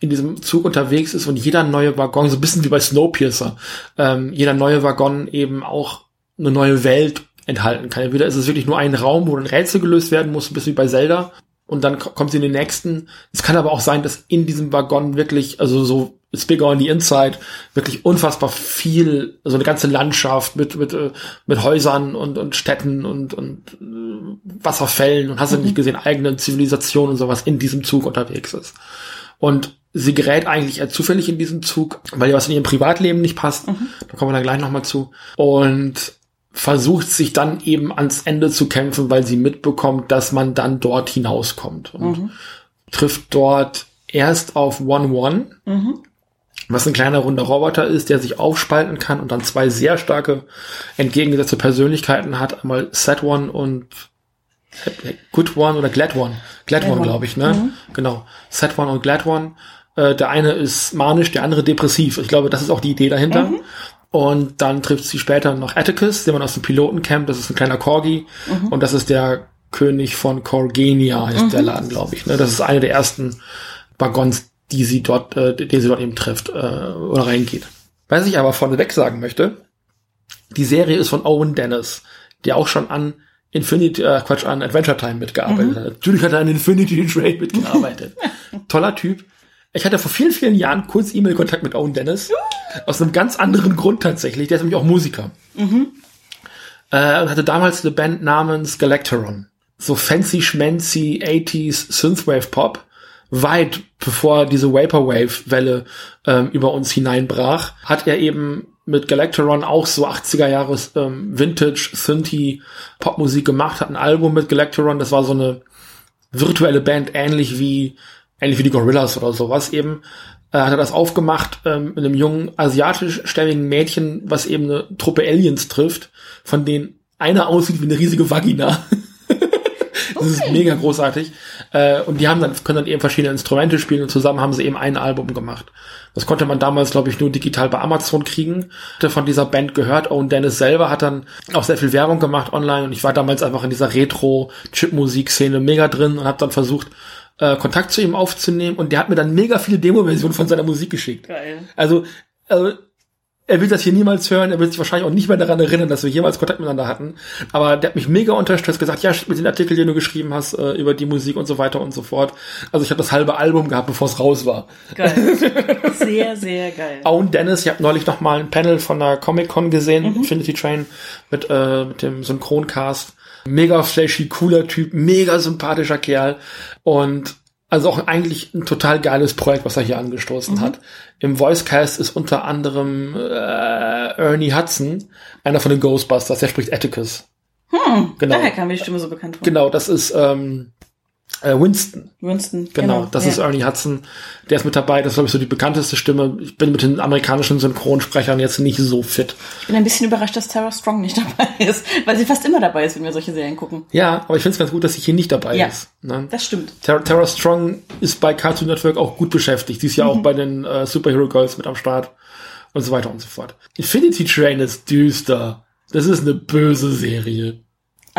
in diesem Zug unterwegs ist und jeder neue Waggon, so ein bisschen wie bei Snowpiercer, ähm, jeder neue Waggon eben auch eine neue Welt enthalten kann. Entweder ist es wirklich nur ein Raum, wo ein Rätsel gelöst werden muss, ein bisschen wie bei Zelda, und dann kommt sie in den nächsten. Es kann aber auch sein, dass in diesem Waggon wirklich, also so It's bigger on the inside, wirklich unfassbar viel, also eine ganze Landschaft mit, mit, äh, mit Häusern und, und Städten und, und äh, Wasserfällen und hast du mhm. nicht gesehen, eigenen Zivilisationen und sowas in diesem Zug unterwegs ist. Und sie gerät eigentlich eher zufällig in diesen Zug, weil ihr was in ihrem Privatleben nicht passt. Mhm. Da kommen wir dann gleich nochmal zu. Und versucht sich dann eben ans Ende zu kämpfen, weil sie mitbekommt, dass man dann dort hinauskommt und mhm. trifft dort erst auf One One, mhm was ein kleiner runder Roboter ist, der sich aufspalten kann und dann zwei sehr starke entgegengesetzte Persönlichkeiten hat. Einmal Set One und Good One oder Glad One. Glad, Glad One, glaube ich, ne? Mhm. Genau. Set One und Glad One. Äh, der eine ist manisch, der andere depressiv. Ich glaube, das ist auch die Idee dahinter. Mhm. Und dann trifft sie später noch Atticus, den man aus dem Piloten kennt. Das ist ein kleiner Corgi. Mhm. Und das ist der König von Corgenia, heißt der mhm. Laden, glaube ich. Ne? Das ist eine der ersten Waggons, die sie dort, äh, den sie dort eben trifft äh, oder reingeht. Was ich aber vorneweg sagen möchte, die Serie ist von Owen Dennis, der auch schon an Infinity, äh, Quatsch, an Adventure Time mitgearbeitet mhm. hat. Natürlich hat er an Infinity Trade mitgearbeitet. Toller Typ. Ich hatte vor vielen, vielen Jahren kurz E-Mail-Kontakt mit Owen Dennis. aus einem ganz anderen Grund tatsächlich. Der ist nämlich auch Musiker. Mhm. Äh, und hatte damals eine Band namens Galacteron. So fancy schmancy 80s Synthwave Pop weit bevor diese Vaporwave-Welle ähm, über uns hineinbrach, hat er eben mit Galacteron auch so 80er Jahres ähm, Vintage Synthie Popmusik gemacht, hat ein Album mit Galacteron, das war so eine virtuelle Band, ähnlich wie, ähnlich wie die Gorillas oder sowas eben, äh, hat er das aufgemacht ähm, mit einem jungen asiatischstämmigen Mädchen, was eben eine Truppe Aliens trifft, von denen einer aussieht wie eine riesige Vagina. das ist mega großartig. Äh, und die haben dann, können dann eben verschiedene Instrumente spielen und zusammen haben sie eben ein Album gemacht. Das konnte man damals, glaube ich, nur digital bei Amazon kriegen. Hatte von dieser Band gehört. Owen Dennis selber hat dann auch sehr viel Werbung gemacht online und ich war damals einfach in dieser Retro-Chip-Musik-Szene mega drin und habe dann versucht, äh, Kontakt zu ihm aufzunehmen und der hat mir dann mega viele Demo-Versionen von seiner Musik geschickt. Geil. Also, also er will das hier niemals hören, er wird sich wahrscheinlich auch nicht mehr daran erinnern, dass wir jemals Kontakt miteinander hatten. Aber der hat mich mega unterstützt, gesagt, ja, mit den Artikel, den du geschrieben hast, äh, über die Musik und so weiter und so fort. Also ich habe das halbe Album gehabt, bevor es raus war. Geil. Sehr, sehr geil. Owen Dennis, ich habe neulich noch mal ein Panel von der Comic-Con gesehen, Mhm. Infinity Train, mit, äh, mit dem Synchroncast. Mega flashy, cooler Typ, mega sympathischer Kerl. Und also auch eigentlich ein total geiles Projekt, was er hier angestoßen Mhm. hat. Im Voicecast ist unter anderem äh, Ernie Hudson, einer von den Ghostbusters, der spricht Atticus. Hm, Genau. Daher kam mir die Stimme so bekannt vor. Genau, das ist ähm, äh, Winston. Winston. Genau, das ja. ist Ernie Hudson. Der ist mit dabei. Das ist, glaube ich, so die bekannteste Stimme. Ich bin mit den amerikanischen Synchronsprechern jetzt nicht so fit. Ich bin ein bisschen überrascht, dass Tara Strong nicht dabei ist, weil sie fast immer dabei ist, wenn wir solche Serien gucken. Ja, aber ich finde es ganz gut, dass sie hier nicht dabei Ja. ist. Ne? Das stimmt. Tara, Tara Strong ist bei Cartoon Network auch gut beschäftigt. Sie ist ja Mhm. auch bei den äh, Superhero Girls mit am Start und so weiter und so fort. Infinity Train ist düster. Das ist eine böse Serie.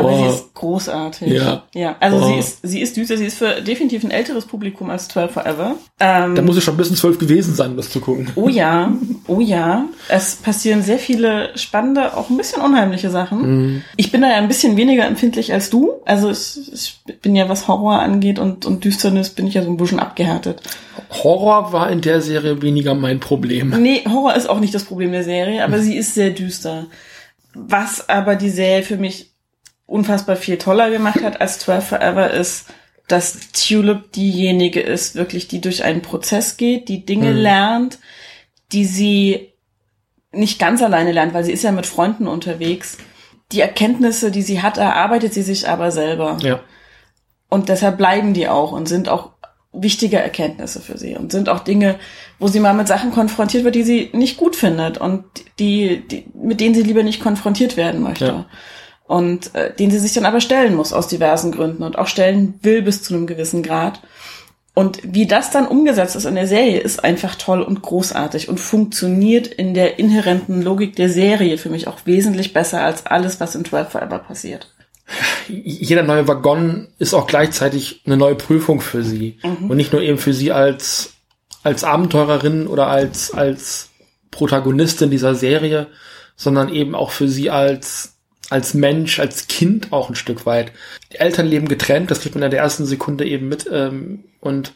Aber Oh. sie ist großartig. Ja. Ja, also Oh. sie ist, sie ist düster, sie ist für definitiv ein älteres Publikum als 12 Forever. Ähm, Da muss es schon ein bisschen zwölf gewesen sein, um das zu gucken. Oh ja, oh ja. Es passieren sehr viele spannende, auch ein bisschen unheimliche Sachen. Mhm. Ich bin da ja ein bisschen weniger empfindlich als du. Also ich, ich bin ja, was Horror angeht und, und Düsternis, bin ich ja so ein bisschen abgehärtet. Horror war in der Serie weniger mein Problem. Nee, Horror ist auch nicht das Problem der Serie, aber sie ist sehr düster. Was aber die Serie für mich unfassbar viel toller gemacht hat als 12 Forever ist, dass Tulip diejenige ist, wirklich, die durch einen Prozess geht, die Dinge Mhm. lernt, die sie nicht ganz alleine lernt, weil sie ist ja mit Freunden unterwegs. Die Erkenntnisse, die sie hat, erarbeitet sie sich aber selber. Ja. Und deshalb bleiben die auch und sind auch wichtige Erkenntnisse für sie und sind auch Dinge, wo sie mal mit Sachen konfrontiert wird, die sie nicht gut findet und die, die mit denen sie lieber nicht konfrontiert werden möchte. Ja. Und äh, denen sie sich dann aber stellen muss aus diversen Gründen und auch stellen will bis zu einem gewissen Grad. Und wie das dann umgesetzt ist in der Serie, ist einfach toll und großartig und funktioniert in der inhärenten Logik der Serie für mich auch wesentlich besser als alles, was in 12 Forever passiert. jeder neue Waggon ist auch gleichzeitig eine neue Prüfung für sie. Und nicht nur eben für sie als, als Abenteurerin oder als, als Protagonistin dieser Serie, sondern eben auch für sie als, als Mensch, als Kind auch ein Stück weit. Die Eltern leben getrennt, das kriegt man in der ersten Sekunde eben mit, ähm, und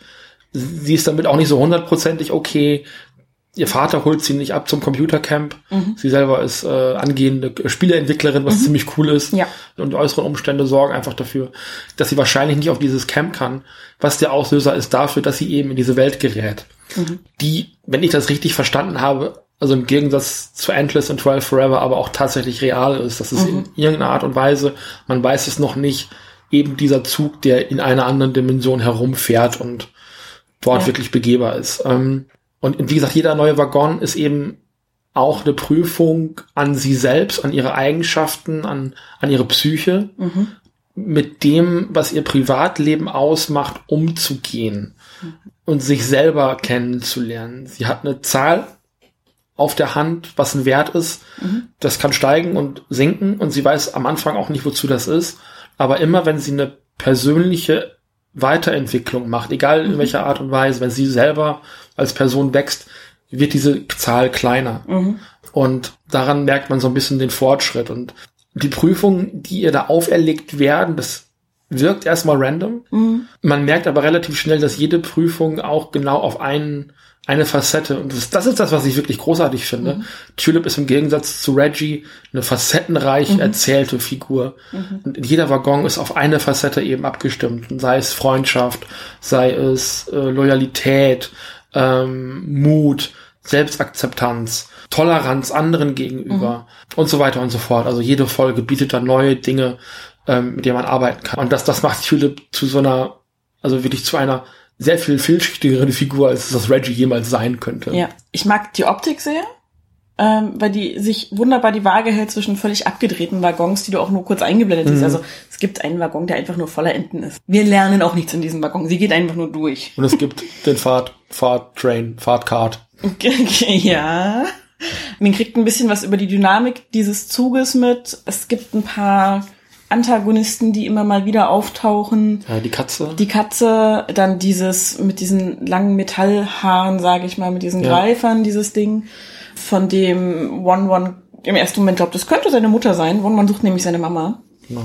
sie ist damit auch nicht so hundertprozentig okay. Ihr Vater holt sie nicht ab zum Computercamp. Sie selber ist äh, angehende Spieleentwicklerin, was ziemlich cool ist. Ja. Und die äußeren Umstände sorgen einfach dafür, dass sie wahrscheinlich nicht auf dieses Camp kann, was der Auslöser ist dafür, dass sie eben in diese Welt gerät. Die, wenn ich das richtig verstanden habe, also im Gegensatz zu Endless und 12 Forever, aber auch tatsächlich real ist. Das ist in irgendeiner Art und Weise, man weiß es noch nicht, eben dieser Zug, der in einer anderen Dimension herumfährt und dort Ja. wirklich begehbar ist. Ähm, und wie gesagt, jeder neue Waggon ist eben auch eine Prüfung an sie selbst, an ihre Eigenschaften, an, an ihre Psyche, mit dem, was ihr Privatleben ausmacht, umzugehen und sich selber kennenzulernen. Sie hat eine Zahl auf der Hand, was ein Wert ist. Das kann steigen und sinken und sie weiß am Anfang auch nicht, wozu das ist. Aber immer, wenn sie eine persönliche Weiterentwicklung macht, egal in welcher Art und Weise, wenn sie selber als Person wächst, wird diese Zahl kleiner. Und daran merkt man so ein bisschen den Fortschritt. Und die Prüfungen, die ihr da auferlegt werden, das wirkt erstmal random. Man merkt aber relativ schnell, dass jede Prüfung auch genau auf einen, eine Facette, und das, das ist das, was ich wirklich großartig finde. Tulip ist im Gegensatz zu Reggie eine facettenreich erzählte Figur. Und jeder Waggon ist auf eine Facette eben abgestimmt. Und sei es Freundschaft, sei es äh, Loyalität, ähm, Mut, Selbstakzeptanz, Toleranz anderen gegenüber und so weiter und so fort. Also jede Folge bietet da neue Dinge, ähm, mit denen man arbeiten kann. Und das, das macht Tulip zu so einer also wirklich zu einer sehr viel vielschichtigere Figur, als das Reggie jemals sein könnte. Ja, ich mag die Optik sehr, ähm, weil die sich wunderbar die Waage hält zwischen völlig abgedrehten Waggons, die du auch nur kurz eingeblendet siehst. Mhm. Also es gibt einen Waggon, der einfach nur voller Enten ist. Wir lernen auch nichts in diesem Waggon. Sie geht einfach nur durch. Und es gibt den Fahrt, Fahrtrain, Fahrtcard. ja. Man kriegt ein bisschen was über die Dynamik dieses Zuges mit. Es gibt ein paar Antagonisten, die immer mal wieder auftauchen. Ja, die Katze. Die Katze, dann dieses mit diesen langen Metallhaaren, sage ich mal, mit diesen Ja. Greifern, dieses Ding, von dem One One im ersten Moment glaubt, das könnte seine Mutter sein. One One sucht nämlich seine Mama, Genau.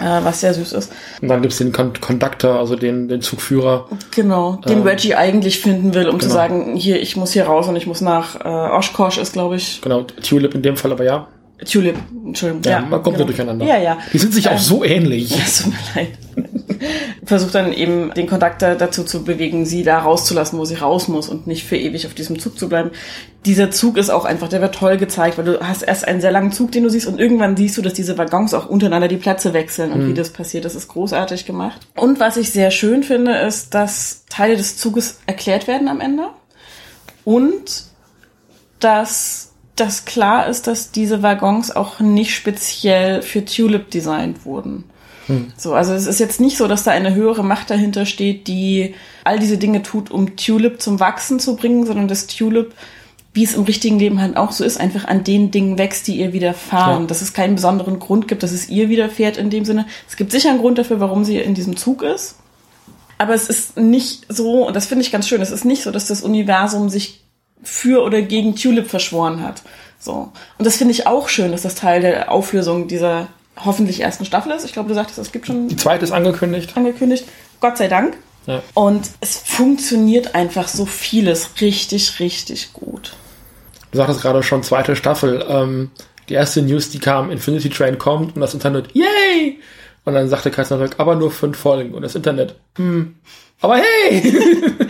äh, was sehr süß ist. Und dann gibt's den Con Conductor, also den, den Zugführer. Genau, den Ähm, Reggie eigentlich finden will, um zu genau. sagen, hier, ich muss hier raus und ich muss nach äh, Oshkosh ist, glaube ich, Genau, Tulip in dem Fall, aber ja. Tulip, Entschuldigung. Ja, man kommt genau. da durcheinander. Ja, ja. Die sind sich auch Ähm, so ähnlich. Ja, es tut mir leid. Versucht dann eben den Kontakter dazu zu bewegen, sie da rauszulassen, wo sie raus muss und nicht für ewig auf diesem Zug zu bleiben. Dieser Zug ist auch einfach, der wird toll gezeigt, weil du hast erst einen sehr langen Zug, den du siehst und irgendwann siehst du, dass diese Waggons auch untereinander die Plätze wechseln und wie das passiert. Das ist großartig gemacht. Und was ich sehr schön finde, ist, dass Teile des Zuges erklärt werden am Ende und dass das klar ist, dass diese Waggons auch nicht speziell für Tulip designt wurden. So, also es ist jetzt nicht so, dass da eine höhere Macht dahinter steht, die all diese Dinge tut, um Tulip zum Wachsen zu bringen, sondern dass Tulip, wie es im richtigen Leben halt auch so ist, einfach an den Dingen wächst, die ihr widerfahren. Ja. Dass es keinen besonderen Grund gibt, dass es ihr widerfährt in dem Sinne. Es gibt sicher einen Grund dafür, warum sie in diesem Zug ist. Aber es ist nicht so, und das finde ich ganz schön, es ist nicht so, dass das Universum sich für oder gegen Tulip verschworen hat. So. Und das finde ich auch schön, dass das Teil der Auflösung dieser hoffentlich ersten Staffel ist. Ich glaube, du sagtest, es gibt schon Die zweite ist angekündigt. angekündigt. Gott sei Dank. Ja. Und es funktioniert einfach so vieles richtig, richtig gut. Du sagtest gerade schon, zweite Staffel. Ähm, die erste News, die kam, Infinity Train kommt und das Internet, yay! Und dann sagte Röck, aber nur fünf Folgen. Und das Internet, hm, aber hey!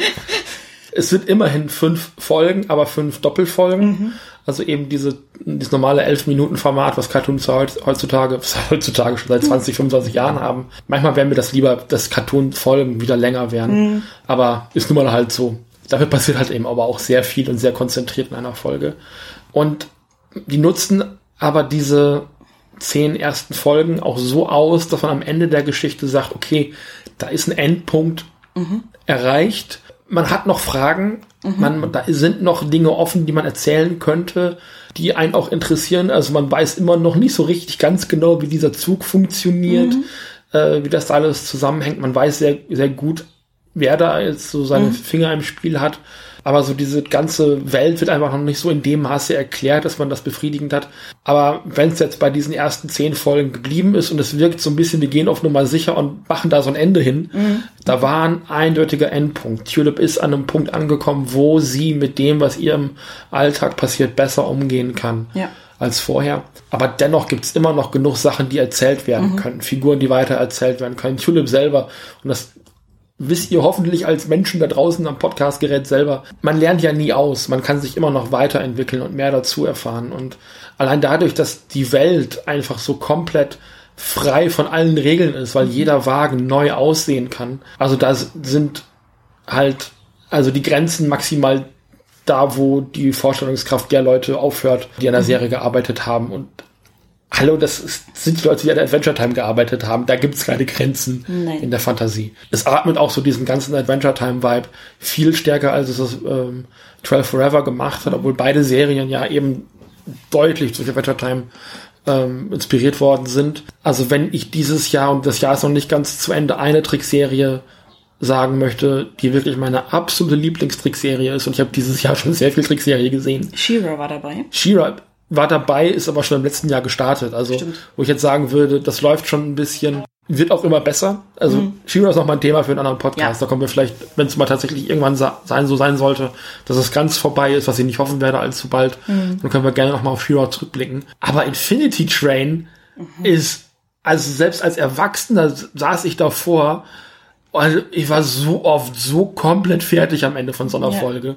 es wird immerhin fünf Folgen, aber fünf Doppelfolgen. Also eben diese, dieses normale elf Minuten Format, was Cartoons heut- heutzutage, heutzutage schon seit 20, 25 Jahren haben. Manchmal wären mir das lieber, dass Cartoon-Folgen wieder länger werden. Aber ist nun mal halt so. Dafür passiert halt eben aber auch sehr viel und sehr konzentriert in einer Folge. Und die nutzen aber diese zehn ersten Folgen auch so aus, dass man am Ende der Geschichte sagt, okay, da ist ein Endpunkt erreicht. Man hat noch Fragen, man, da sind noch Dinge offen, die man erzählen könnte, die einen auch interessieren. Also man weiß immer noch nicht so richtig ganz genau, wie dieser Zug funktioniert, äh, wie das da alles zusammenhängt. Man weiß sehr, sehr gut, wer da jetzt so seine Finger im Spiel hat. Aber so diese ganze Welt wird einfach noch nicht so in dem Maße erklärt, dass man das befriedigend hat. Aber wenn es jetzt bei diesen ersten zehn Folgen geblieben ist und es wirkt so ein bisschen, wir gehen auf Nummer sicher und machen da so ein Ende hin, da war ein eindeutiger Endpunkt. Tulip ist an einem Punkt angekommen, wo sie mit dem, was ihr im Alltag passiert, besser umgehen kann Ja. als vorher. Aber dennoch gibt's immer noch genug Sachen, die erzählt werden können. Figuren, die weiter erzählt werden können. Tulip selber. Und das wisst ihr hoffentlich als Menschen da draußen am Podcastgerät selber. Man lernt ja nie aus. Man kann sich immer noch weiterentwickeln und mehr dazu erfahren. Und allein dadurch, dass die Welt einfach so komplett frei von allen Regeln ist, weil jeder Wagen neu aussehen kann. Also da sind halt, also die Grenzen maximal da, wo die Vorstellungskraft der Leute aufhört, die an der Serie gearbeitet haben. Und hallo, das ist, sind die Leute, die an Adventure Time gearbeitet haben. Da gibt's keine Grenzen Nein. in der Fantasie. Es atmet auch so diesen ganzen Adventure Time Vibe viel stärker, als es das ähm, 12 Forever gemacht hat, obwohl beide Serien ja eben deutlich durch Adventure Time ähm, inspiriert worden sind. Also wenn ich dieses Jahr, und das Jahr ist noch nicht ganz zu Ende, eine Trickserie sagen möchte, die wirklich meine absolute Lieblingstrickserie ist, und ich habe dieses Jahr schon sehr viel Trickserie gesehen. She-Ra war dabei. She-Ra war dabei, ist aber schon im letzten Jahr gestartet. Also, Stimmt. wo ich jetzt sagen würde, das läuft schon ein bisschen, wird auch immer besser. Also, She-Ra ist noch mal ein Thema für einen anderen Podcast. Ja. Da kommen wir vielleicht, wenn es mal tatsächlich irgendwann sein, so sein sollte, dass es ganz vorbei ist, was ich nicht hoffen werde allzu bald, dann können wir gerne noch mal auf She-Ra zurückblicken. Aber Infinity Train ist, also selbst als Erwachsener saß ich davor, Also ich war so oft so komplett fertig am Ende von so einer Ja. Folge.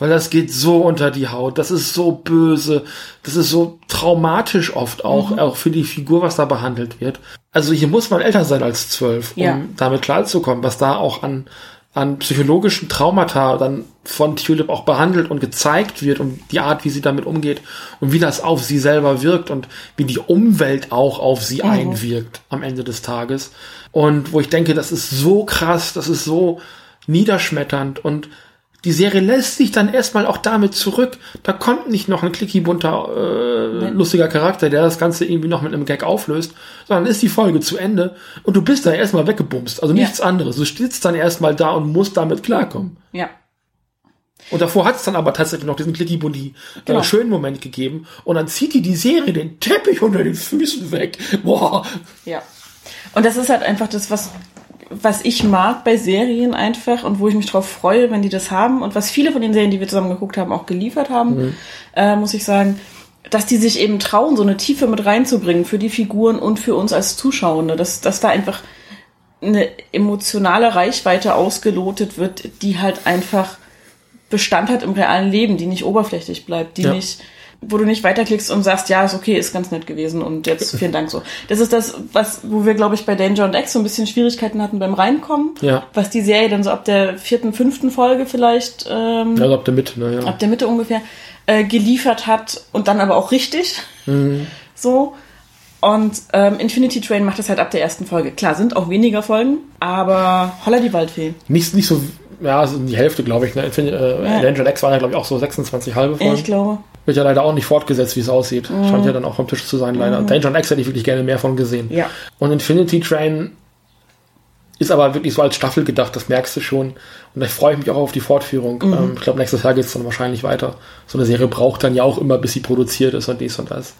Weil das geht so unter die Haut. Das ist so böse. Das ist so traumatisch oft auch, Mhm. auch für die Figur, was da behandelt wird. Also hier muss man älter sein als zwölf, um Ja. damit klarzukommen, was da auch an, an psychologischen Traumata dann von Tulip auch behandelt und gezeigt wird und die Art, wie sie damit umgeht und wie das auf sie selber wirkt und wie die Umwelt auch auf sie einwirkt am Ende des Tages. Und wo ich denke, das ist so krass, das ist so niederschmetternd und die Serie lässt sich dann erstmal auch damit zurück. Da kommt nicht noch ein clicky bunter, äh, lustiger Charakter, der das Ganze irgendwie noch mit einem Gag auflöst, sondern ist die Folge zu Ende und du bist da erstmal weggebumst. Also Ja. nichts anderes. Du sitzt dann erstmal da und musst damit klarkommen. Ja. Und davor hat es dann aber tatsächlich noch diesen clicky bunti Genau. äh, schönen Moment gegeben und dann zieht die die Serie den Teppich unter den Füßen weg. Boah. Ja. Und das ist halt einfach das, was, was ich mag bei Serien einfach und wo ich mich drauf freue, wenn die das haben und was viele von den Serien, die wir zusammen geguckt haben, auch geliefert haben, äh, muss ich sagen, dass die sich eben trauen, so eine Tiefe mit reinzubringen für die Figuren und für uns als Zuschauende, dass, dass da einfach eine emotionale Reichweite ausgelotet wird, die halt einfach Bestand hat im realen Leben, die nicht oberflächlich bleibt, die Ja. nicht, wo du nicht weiterklickst und sagst, ja, ist okay, ist ganz nett gewesen und jetzt vielen Dank so. Das ist das, was, wo wir, glaube ich, bei Danger und X so ein bisschen Schwierigkeiten hatten beim Reinkommen. Ja. Was die Serie dann so ab der vierten, fünften Folge vielleicht, ähm, Also ab der Mitte, ne, ja. ab der Mitte ungefähr, äh, geliefert hat und dann aber auch richtig. So. Und ähm, Infinity Train macht das halt ab der ersten Folge. Klar, sind auch weniger Folgen, aber holla die Waldfee. Nicht, nicht so, ja, so die Hälfte, glaube ich. Ne? Finde, äh, Ja. Danger X waren ja, glaube ich, auch so 26 halbe Folgen. Ich glaube. Wird ja leider auch nicht fortgesetzt, wie es aussieht. Scheint ja dann auch vom Tisch zu sein, leider. Danger X hätte ich wirklich gerne mehr von gesehen. Ja. Und Infinity Train ist aber wirklich so als Staffel gedacht, das merkst du schon. Und da freue ich mich auch auf die Fortführung. Ähm, ich glaube, nächstes Jahr geht es dann wahrscheinlich weiter. So eine Serie braucht dann ja auch immer, bis sie produziert ist und dies und das.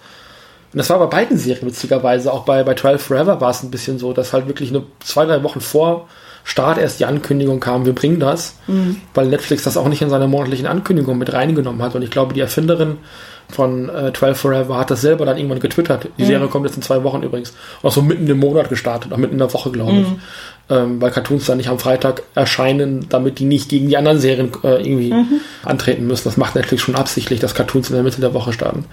Und das war bei beiden Serien witzigerweise. Auch bei, bei 12 Forever war es ein bisschen so, dass halt wirklich eine, zwei, drei Wochen vor Start erst die Ankündigung kam, wir bringen das, weil Netflix das auch nicht in seine monatlichen Ankündigungen mit reingenommen hat. Und ich glaube, die Erfinderin von äh, 12 Forever hat das selber dann irgendwann getwittert. Die Serie kommt jetzt in zwei Wochen übrigens. Auch so mitten im Monat gestartet, auch mitten in der Woche, glaube ich. Ähm, weil Cartoons dann nicht am Freitag erscheinen, damit die nicht gegen die anderen Serien äh, irgendwie antreten müssen. Das macht Netflix schon absichtlich, dass Cartoons in der Mitte der Woche starten.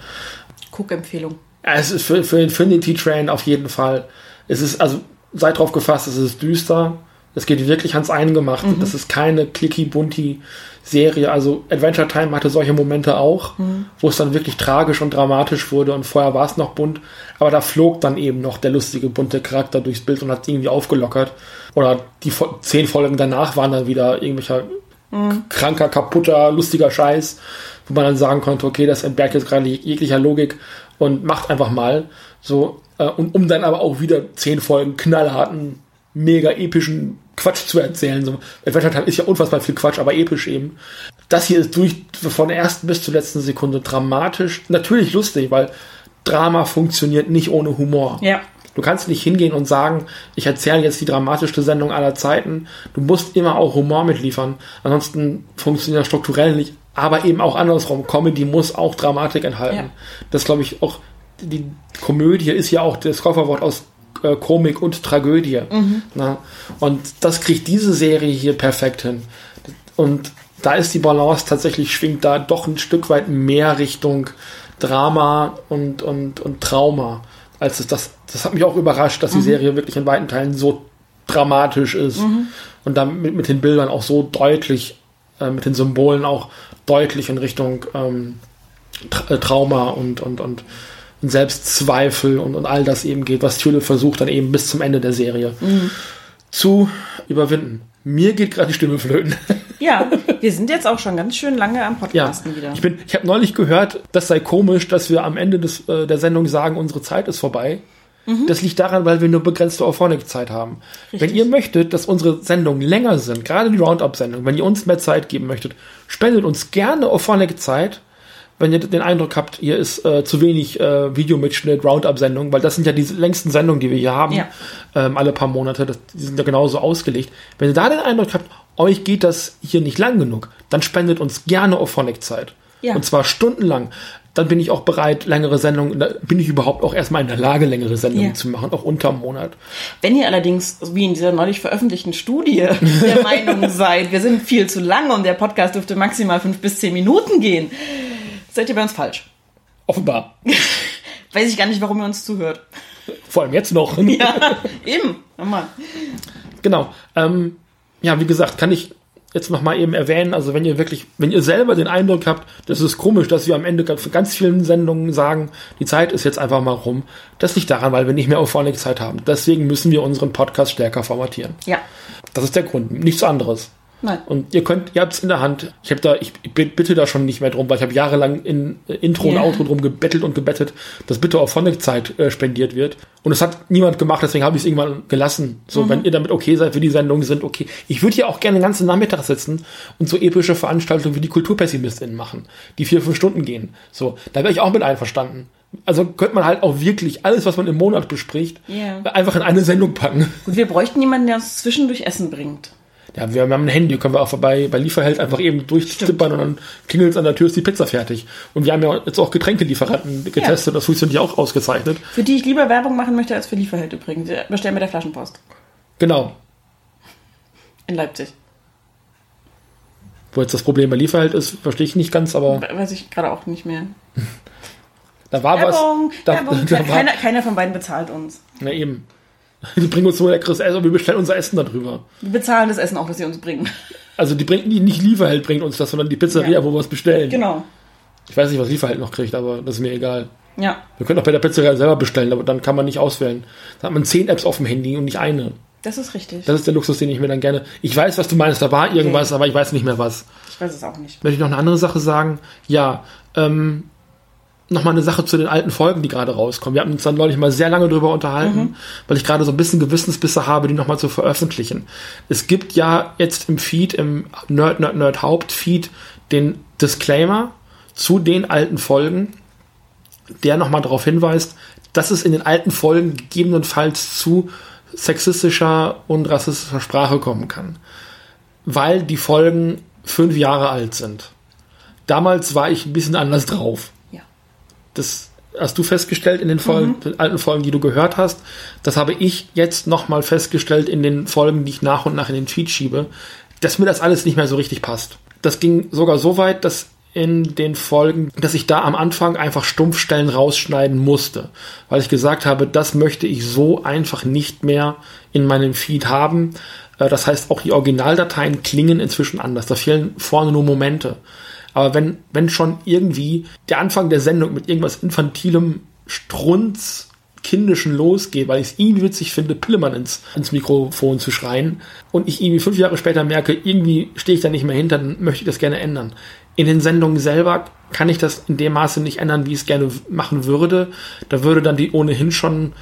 Guckempfehlung. Ja, Es ist für, für Infinity Train auf jeden Fall. Es ist, also, seid drauf gefasst, es ist düster. Es geht wirklich ans Eingemachte. Das ist keine clicky bunti Serie. Also Adventure Time hatte solche Momente auch, wo es dann wirklich tragisch und dramatisch wurde und vorher war es noch bunt. Aber da flog dann eben noch der lustige bunte Charakter durchs Bild und hat irgendwie aufgelockert. Oder die zehn Folgen danach waren dann wieder irgendwelcher kranker, kaputter, lustiger Scheiß, wo man dann sagen konnte, okay, das entbehrt jetzt gerade jeglicher Logik und macht einfach mal so, äh, und um dann aber auch wieder zehn Folgen knallharten, mega epischen Quatsch zu erzählen. So, Adventure Time ist ja unfassbar viel Quatsch, aber episch eben. Das hier ist durch von der ersten bis zur letzten Sekunde dramatisch, natürlich lustig, weil Drama funktioniert nicht ohne Humor. Ja. Du kannst nicht hingehen und sagen, ich erzähle jetzt die dramatischste Sendung aller Zeiten. Du musst immer auch Humor mitliefern. Ansonsten funktioniert das strukturell nicht. Aber eben auch andersrum. Comedy muss auch Dramatik enthalten. Ja. Das glaube ich auch, die Komödie ist ja auch das Kofferwort aus äh, Komik und Tragödie. Na? Und das kriegt diese Serie hier perfekt hin. Und da ist die Balance tatsächlich, schwingt da doch ein Stück weit mehr Richtung Drama und, und, und Trauma. Als es das, das hat mich auch überrascht, dass die Serie wirklich in weiten Teilen so dramatisch ist und dann mit, mit den Bildern auch so deutlich, äh, mit den Symbolen auch deutlich in Richtung ähm, Tra äh, Trauma und, und, und Selbstzweifel und, und all das eben geht, was Tulip versucht dann eben bis zum Ende der Serie zu überwinden. Mir geht gerade die Stimme flöten. Ja, wir sind jetzt auch schon ganz schön lange am Ja, Podcasten wieder. ich bin, ich habe neulich gehört, das sei komisch, dass wir am Ende des, äh, der Sendung sagen, unsere Zeit ist vorbei. Das liegt daran, weil wir nur begrenzte Auphonic-Zeit haben. Wenn ihr möchtet, dass unsere Sendungen länger sind, gerade die Roundup-Sendung, wenn ihr uns mehr Zeit geben möchtet, spendet uns gerne Auphonic-Zeit, wenn ihr den Eindruck habt, hier ist äh, zu wenig äh, Videomitschnitt, Roundup-Sendung, weil das sind ja die längsten Sendungen, die wir hier haben, Ja. ähm, alle paar Monate, das, die sind ja genauso ausgelegt. Wenn ihr da den Eindruck habt, euch geht das hier nicht lang genug, dann spendet uns gerne Auphonic-Zeit. Ja. Und zwar stundenlang. dann bin ich auch bereit, längere Sendungen, bin ich überhaupt auch erstmal in der Lage, längere Sendungen Ja. zu machen, auch unter einem Monat. Wenn ihr allerdings, wie in dieser neulich veröffentlichten Studie, der Meinung seid, wir sind viel zu lang und der Podcast dürfte maximal fünf bis zehn Minuten gehen, seid ihr bei uns falsch. Offenbar. Weiß ich gar nicht, warum ihr uns zuhört. Vor allem jetzt noch. Ja, eben. Nochmal. Genau. Ähm, ja, wie gesagt, kann ich jetzt noch mal eben erwähnen, also wenn ihr wirklich, wenn ihr selber den Eindruck habt, das ist komisch, dass wir am Ende für ganz vielen Sendungen sagen, die Zeit ist jetzt einfach mal rum. Das liegt daran, weil wir nicht mehr auf vorne Zeit haben. Deswegen müssen wir unseren Podcast stärker formatieren. Ja. Das ist der Grund, nichts anderes. Nein. Und ihr könnt, ihr habt es in der Hand. Ich habe da, ich bitte da schon nicht mehr drum, weil ich habe jahrelang in äh, Intro Ja. und Outro drum gebettelt und gebettet, dass bitte auf Phonic-Zeit äh, spendiert wird. Und es hat niemand gemacht, deswegen habe ich es irgendwann gelassen. So, wenn ihr damit okay seid, für die Sendungen sind okay. Ich würde hier auch gerne den ganzen Nachmittag sitzen und so epische Veranstaltungen wie die KulturpessimistInnen machen, die vier, fünf Stunden gehen. So, da wäre ich auch mit einverstanden. Also könnte man halt auch wirklich alles, was man im Monat bespricht, Ja. einfach in eine Sendung packen. Gut, wir bräuchten jemanden, der uns zwischendurch Essen bringt. Ja, wir haben ein Handy, können wir auch bei, bei Lieferheld einfach eben durchstippern und dann klingelt es an der Tür, ist die Pizza fertig. Und wir haben ja jetzt auch Getränkelieferanten getestet, das funktioniert ja auch ausgezeichnet. Für die ich lieber Werbung machen möchte als für Lieferheld übrigens. Wir Bestellen mit der Flaschenpost. Genau. In Leipzig. Wo jetzt das Problem bei Lieferheld ist, verstehe ich nicht ganz, aber We- Weiß ich gerade auch nicht mehr. da war Werbung, was. Da, Werbung. da war, keiner, keiner von beiden bezahlt uns. na eben. Die bringen uns nur leckeres Essen und wir bestellen unser Essen darüber. Wir bezahlen das Essen auch, das sie uns bringen. Also die bringt die nicht Lieferheld bringt uns das, sondern die Pizzeria, Ja. wo wir es bestellen. Genau. Ich weiß nicht, was Lieferheld noch kriegt, aber das ist mir egal. Ja, Wir können auch bei der Pizzeria selber bestellen, aber dann kann man nicht auswählen. Da hat man zehn Apps auf dem Handy und nicht eine. das ist richtig. Das ist der Luxus, den ich mir dann gerne. Ich weiß, was du meinst, da war irgendwas, aber ich weiß nicht mehr was. Ich weiß es auch nicht. Möchte ich noch eine andere Sache sagen? Ja, ähm, nochmal eine Sache zu den alten Folgen, die gerade rauskommen. Wir haben uns dann neulich mal sehr lange drüber unterhalten, weil ich gerade so ein bisschen Gewissensbisse habe, die nochmal zu veröffentlichen. Es gibt ja jetzt im Feed, im Nerd, Nerd, Nerd Hauptfeed, den Disclaimer zu den alten Folgen, der nochmal darauf hinweist, dass es in den alten Folgen gegebenenfalls zu sexistischer und rassistischer Sprache kommen kann. Weil die Folgen fünf Jahre alt sind. Damals war ich ein bisschen anders drauf. Das hast du festgestellt in den Folgen, den alten Folgen, die du gehört hast. Das habe ich jetzt nochmal festgestellt in den Folgen, die ich nach und nach in den Feed schiebe, dass mir das alles nicht mehr so richtig passt. Das ging sogar so weit, dass in den Folgen, dass ich da am Anfang einfach Stumpfstellen rausschneiden musste, weil ich gesagt habe, das möchte ich so einfach nicht mehr in meinem Feed haben. Äh, Das heißt, auch die Originaldateien klingen inzwischen anders. Da fehlen vorne nur Momente. Aber wenn, wenn schon irgendwie der Anfang der Sendung mit irgendwas infantilem Strunz kindischen losgeht, weil ich es irgendwie witzig finde, Pillemann ins, ins Mikrofon zu schreien und ich irgendwie fünf Jahre später merke, irgendwie stehe ich da nicht mehr hinter, dann möchte ich das gerne ändern. In den Sendungen selber kann ich das in dem Maße nicht ändern, wie ich es gerne machen würde. Da würde dann die ohnehin schon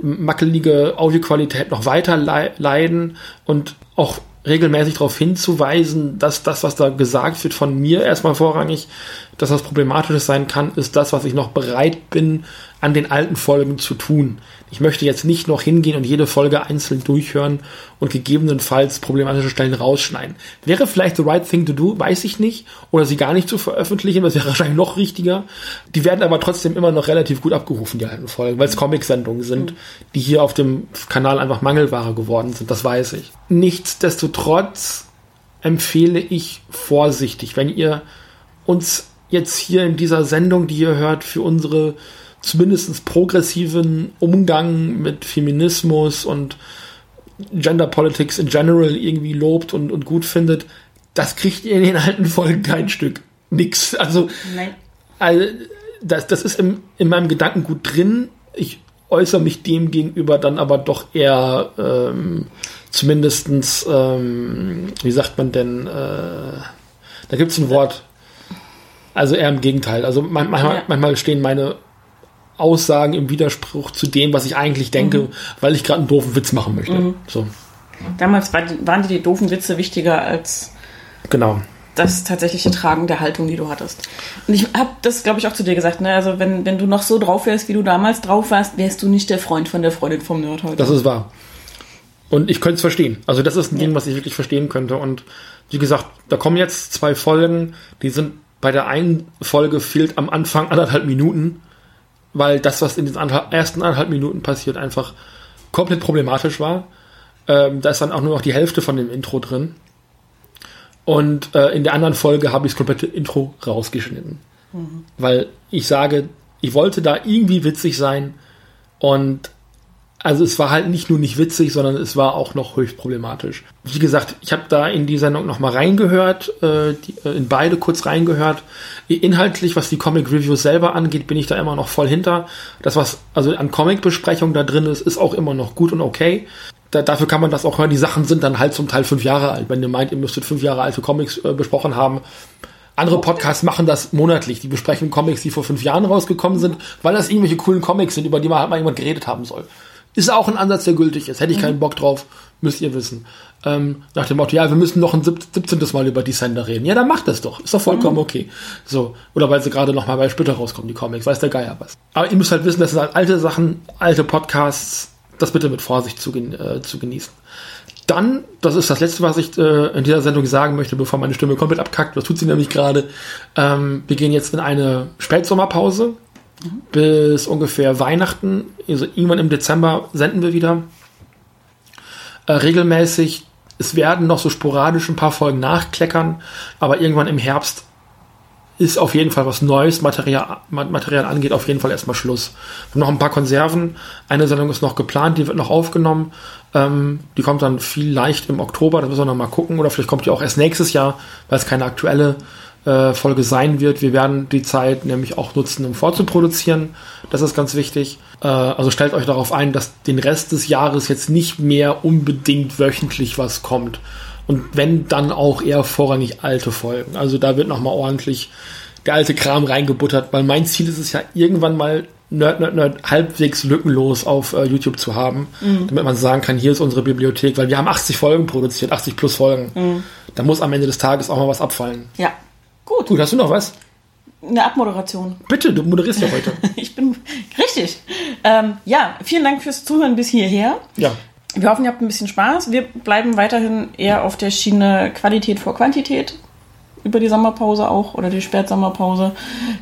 mackelige Audioqualität noch weiter lei- leiden und auch regelmäßig darauf hinzuweisen, dass das, was da gesagt wird, von mir erstmal vorrangig, dass das problematisch sein kann, ist das, was ich noch bereit bin, an den alten Folgen zu tun. Ich möchte jetzt nicht noch hingehen und jede Folge einzeln durchhören und gegebenenfalls problematische Stellen rausschneiden. Wäre vielleicht the right thing to do, weiß ich nicht. Oder sie gar nicht zu veröffentlichen, das wäre wahrscheinlich noch richtiger. Die werden aber trotzdem immer noch relativ gut abgerufen, die alten Folgen, weil es Comic-Sendungen sind, die hier auf dem Kanal einfach Mangelware geworden sind, das weiß ich. Nichtsdestotrotz empfehle ich vorsichtig, wenn ihr uns jetzt hier in dieser Sendung, die ihr hört, für unsere zumindest progressiven Umgang mit Feminismus und Gender Politics in general irgendwie lobt und, und gut findet, das kriegt ihr in den alten Folgen kein Stück. Nix. Also, Nein. also das, das ist im, in meinem Gedankengut drin. Ich äußere mich dem gegenüber dann aber doch eher ähm, zumindestens, ähm, wie sagt man denn, äh, da gibt es ein Wort, also eher im Gegenteil. Also man, manchmal, Ja. manchmal stehen meine Aussagen im Widerspruch zu dem, was ich eigentlich denke, weil ich gerade einen doofen Witz machen möchte. So, Damals war, waren dir die doofen Witze wichtiger als genau. das tatsächliche Tragen der Haltung, die du hattest. Und ich habe das, glaube ich, auch zu dir gesagt. Ne? Also wenn, wenn du noch so drauf wärst, wie du damals drauf warst, wärst du nicht der Freund von der Freundin vom Nerd heute. Das ist wahr. Und ich könnte es verstehen. Also das ist ein Ding, was ich wirklich verstehen könnte. Und wie gesagt, da kommen jetzt zwei Folgen, die sind bei der einen Folge fehlt am Anfang anderthalb Minuten, weil das, was in den ersten anderthalb Minuten passiert, einfach komplett problematisch war. Ähm, da ist dann auch nur noch die Hälfte von dem Intro drin. Und äh, in der anderen Folge habe ich das komplette Intro rausgeschnitten. Mhm. Weil ich sage, ich wollte da irgendwie witzig sein und also es war halt nicht nur nicht witzig, sondern es war auch noch höchst problematisch. Wie gesagt, ich habe da in die Sendung nochmal reingehört, äh, die, äh, in beide kurz reingehört. Inhaltlich, was die Comic Reviews selber angeht, bin ich da immer noch voll hinter. Das, was also an Comic-Besprechung da drin ist, ist auch immer noch gut und okay. Da, dafür kann man das auch hören. Die Sachen sind dann halt zum Teil fünf Jahre alt. Wenn ihr meint, ihr müsstet fünf Jahre alte Comics äh, besprochen haben, andere Podcasts machen das monatlich. Die besprechen Comics, die vor fünf Jahren rausgekommen sind, weil das irgendwelche coolen Comics sind, über die man halt mal jemand geredet haben soll. Ist auch ein Ansatz, der gültig ist. Hätte ich mhm. keinen Bock drauf, müsst ihr wissen. Ähm, nach dem Motto, ja, wir müssen noch ein 17. Mal über Descender reden. Ja, dann macht das doch. Ist doch vollkommen mhm. okay. So. Oder weil sie gerade noch mal bei Splitter rauskommen, die Comics. Weiß der Geier was. Aber ihr müsst halt wissen, das sind halt alte Sachen, alte Podcasts. Das bitte mit Vorsicht zu, äh, zu genießen. Dann, das ist das Letzte, was ich äh, in dieser Sendung sagen möchte, bevor meine Stimme komplett abkackt. Was tut sie nämlich gerade? Ähm, wir gehen jetzt in eine Spätsommerpause bis ungefähr Weihnachten. Also irgendwann im Dezember senden wir wieder äh, regelmäßig. Es werden noch so sporadisch ein paar Folgen nachkleckern, aber irgendwann im Herbst ist auf jeden Fall was Neues Material, Material angeht, auf jeden Fall erstmal Schluss. Wir haben noch ein paar Konserven. Eine Sendung ist noch geplant, die wird noch aufgenommen. Ähm, die kommt dann vielleicht im Oktober, da müssen wir noch mal gucken. Oder vielleicht kommt die auch erst nächstes Jahr, weil es keine aktuelle äh, Folge sein wird. Wir werden die Zeit nämlich auch nutzen, um vorzuproduzieren. Das ist ganz wichtig. Äh, also stellt euch darauf ein, dass den Rest des Jahres jetzt nicht mehr unbedingt wöchentlich was kommt. Und wenn, dann auch eher vorrangig alte Folgen. Also da wird nochmal ordentlich der alte Kram reingebuttert, weil mein Ziel ist es ja irgendwann mal Nerd, Nerd, Nerd halbwegs lückenlos auf äh, YouTube zu haben, mhm. damit man sagen kann, hier ist unsere Bibliothek, weil wir haben 80 Folgen produziert, 80 plus Folgen. Mhm. Da muss am Ende des Tages auch mal was abfallen. Ja. Gut. Gut, hast du noch was? Eine Abmoderation. Bitte, du moderierst ja heute. ich bin richtig. Ähm, ja, vielen Dank fürs Zuhören bis hierher. Ja. Wir hoffen, ihr habt ein bisschen Spaß. Wir bleiben weiterhin eher auf der Schiene Qualität vor Quantität. Über die Sommerpause auch oder die Spätsommerpause.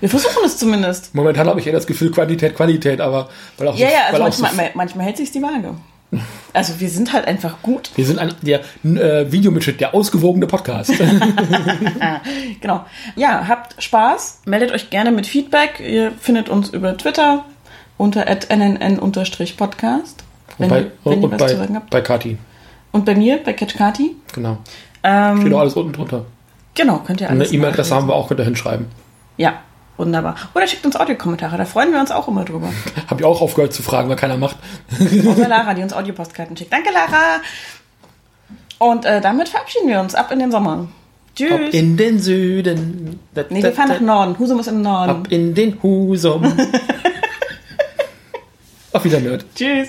Wir versuchen es zumindest. Momentan habe ich eher das Gefühl Qualität, Qualität, aber weil auch Ja, so, ja, also manchmal, so manchmal hält sich die Waage. Also wir sind halt einfach gut. Wir sind ein, der äh, Videomitschnitt, der ausgewogene Podcast. genau. Ja, habt Spaß. Meldet euch gerne mit Feedback. Ihr findet uns über Twitter unter nnn-podcast. Wenn, bei, wenn ihr was bei, zu sagen habt. Bei Kati. Und bei mir, bei Catch Kati. Genau. Ähm, Steht auch alles unten drunter. Genau, könnt ihr alles Eine E-Mail-Adresse haben wir auch, könnt ihr hinschreiben. Ja, Wunderbar. Oder schickt uns Audiokommentare, da freuen wir uns auch immer drüber. Hab ich auch aufgehört zu fragen, weil keiner macht. Außer Lara, die uns Audiopostkarten schickt. Danke, Lara! Und äh, damit verabschieden wir uns ab in den Sommer. Tschüss. Ab in den Süden. Da, nee, wir fahren nach Norden. Husum ist im Norden. Ab in den Husum. Auf Wiedersehen. Tschüss.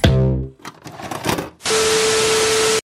Thank you.